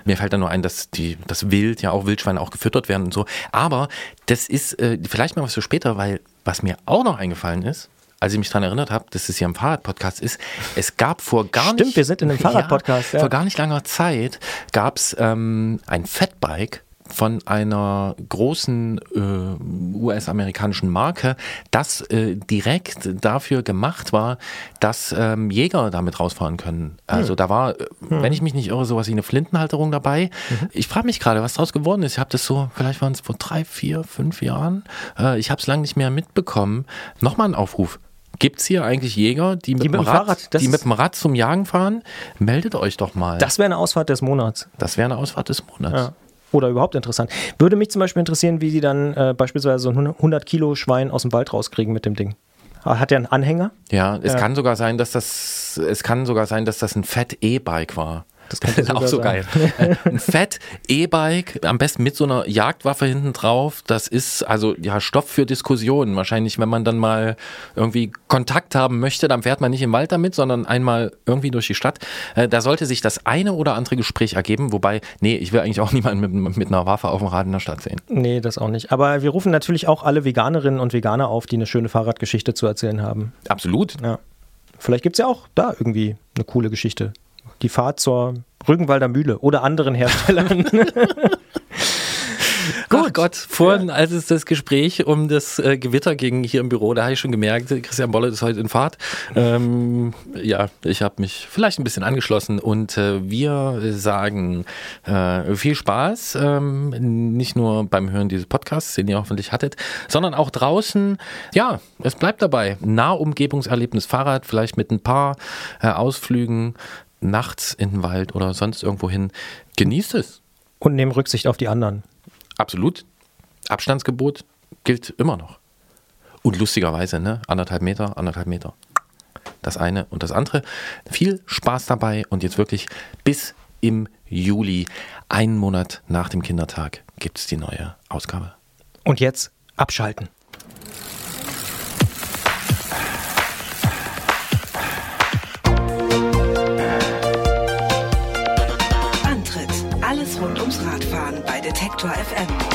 Mir fällt da nur ein, dass die, das Wild, ja auch Wildschweine auch gefüttert werden und so. Aber das ist äh, vielleicht mal was für später, weil was mir auch noch eingefallen ist, als ich mich daran erinnert habe, dass es hier ein Fahrradpodcast ist, es gab vor gar Stimmt, nicht... wir sind in einem Fahrradpodcast, ja. Vor gar nicht langer Zeit gab es ähm, ein Fatbike, von einer großen äh, US-amerikanischen Marke, das äh, direkt dafür gemacht war, dass ähm, Jäger damit rausfahren können. Also Hm. da war, äh, Hm. wenn ich mich nicht irre, sowas wie eine Flintenhalterung dabei. Ich frage mich gerade, was daraus geworden ist. Ich habe das so, vielleicht waren es vor drei, vier, fünf Jahren. Äh, ich habe es lange nicht mehr mitbekommen. Nochmal ein Aufruf. Gibt es hier eigentlich Jäger, die mit, mit dem Rad, Fahrrad, die mit dem Rad zum Jagen fahren? Meldet euch doch mal. Das wäre eine Ausfahrt des Monats. Das wäre eine Ausfahrt des Monats. Ja. Oder überhaupt interessant. Würde mich zum Beispiel interessieren, wie die dann äh, beispielsweise so ein 100 Kilo Schwein aus dem Wald rauskriegen mit dem Ding. Hat der einen Anhänger? Ja, es Ja. kann sogar sein, dass das es kann sogar sein, dass das ein Fett E-Bike war. Das könnte auch so sein. geil. Ein Fett E-Bike, am besten mit so einer Jagdwaffe hinten drauf. Das ist also ja Stoff für Diskussionen. Wahrscheinlich, wenn man dann mal irgendwie Kontakt haben möchte, dann fährt man nicht im Wald damit, sondern einmal irgendwie durch die Stadt. Äh, Da sollte sich das eine oder andere Gespräch ergeben. Wobei, nee, ich will eigentlich auch niemanden mit, mit einer Waffe auf dem Rad in der Stadt sehen. Nee, das auch nicht. Aber wir rufen natürlich auch alle Veganerinnen und Veganer auf, die eine schöne Fahrradgeschichte zu erzählen haben. Absolut. Ja. Vielleicht gibt es ja auch da irgendwie eine coole Geschichte. Die Fahrt zur Rügenwalder Mühle oder anderen Herstellern. Gut. Gott, vorhin, als es das Gespräch um das äh, Gewitter ging hier im Büro, da habe ich schon gemerkt, Christian Bolle ist heute in Fahrt. Ähm, ja, ich habe mich vielleicht ein bisschen angeschlossen und äh, wir sagen äh, viel Spaß, ähm, nicht nur beim Hören dieses Podcasts, den ihr hoffentlich hattet, sondern auch draußen. Ja, es bleibt dabei. Nahumgebungserlebnis Fahrrad, vielleicht mit ein paar äh, Ausflügen nachts in den Wald oder sonst irgendwo hin. Genießt es. und nehmen Rücksicht auf die anderen. Absolut. Abstandsgebot gilt immer noch. Und lustigerweise, ne? Anderthalb Meter, anderthalb Meter. Das eine und das andere. Viel Spaß dabei und jetzt wirklich bis im Juli, einen Monat nach dem Kindertag, gibt es die neue Ausgabe. Und jetzt abschalten. Spectra FM.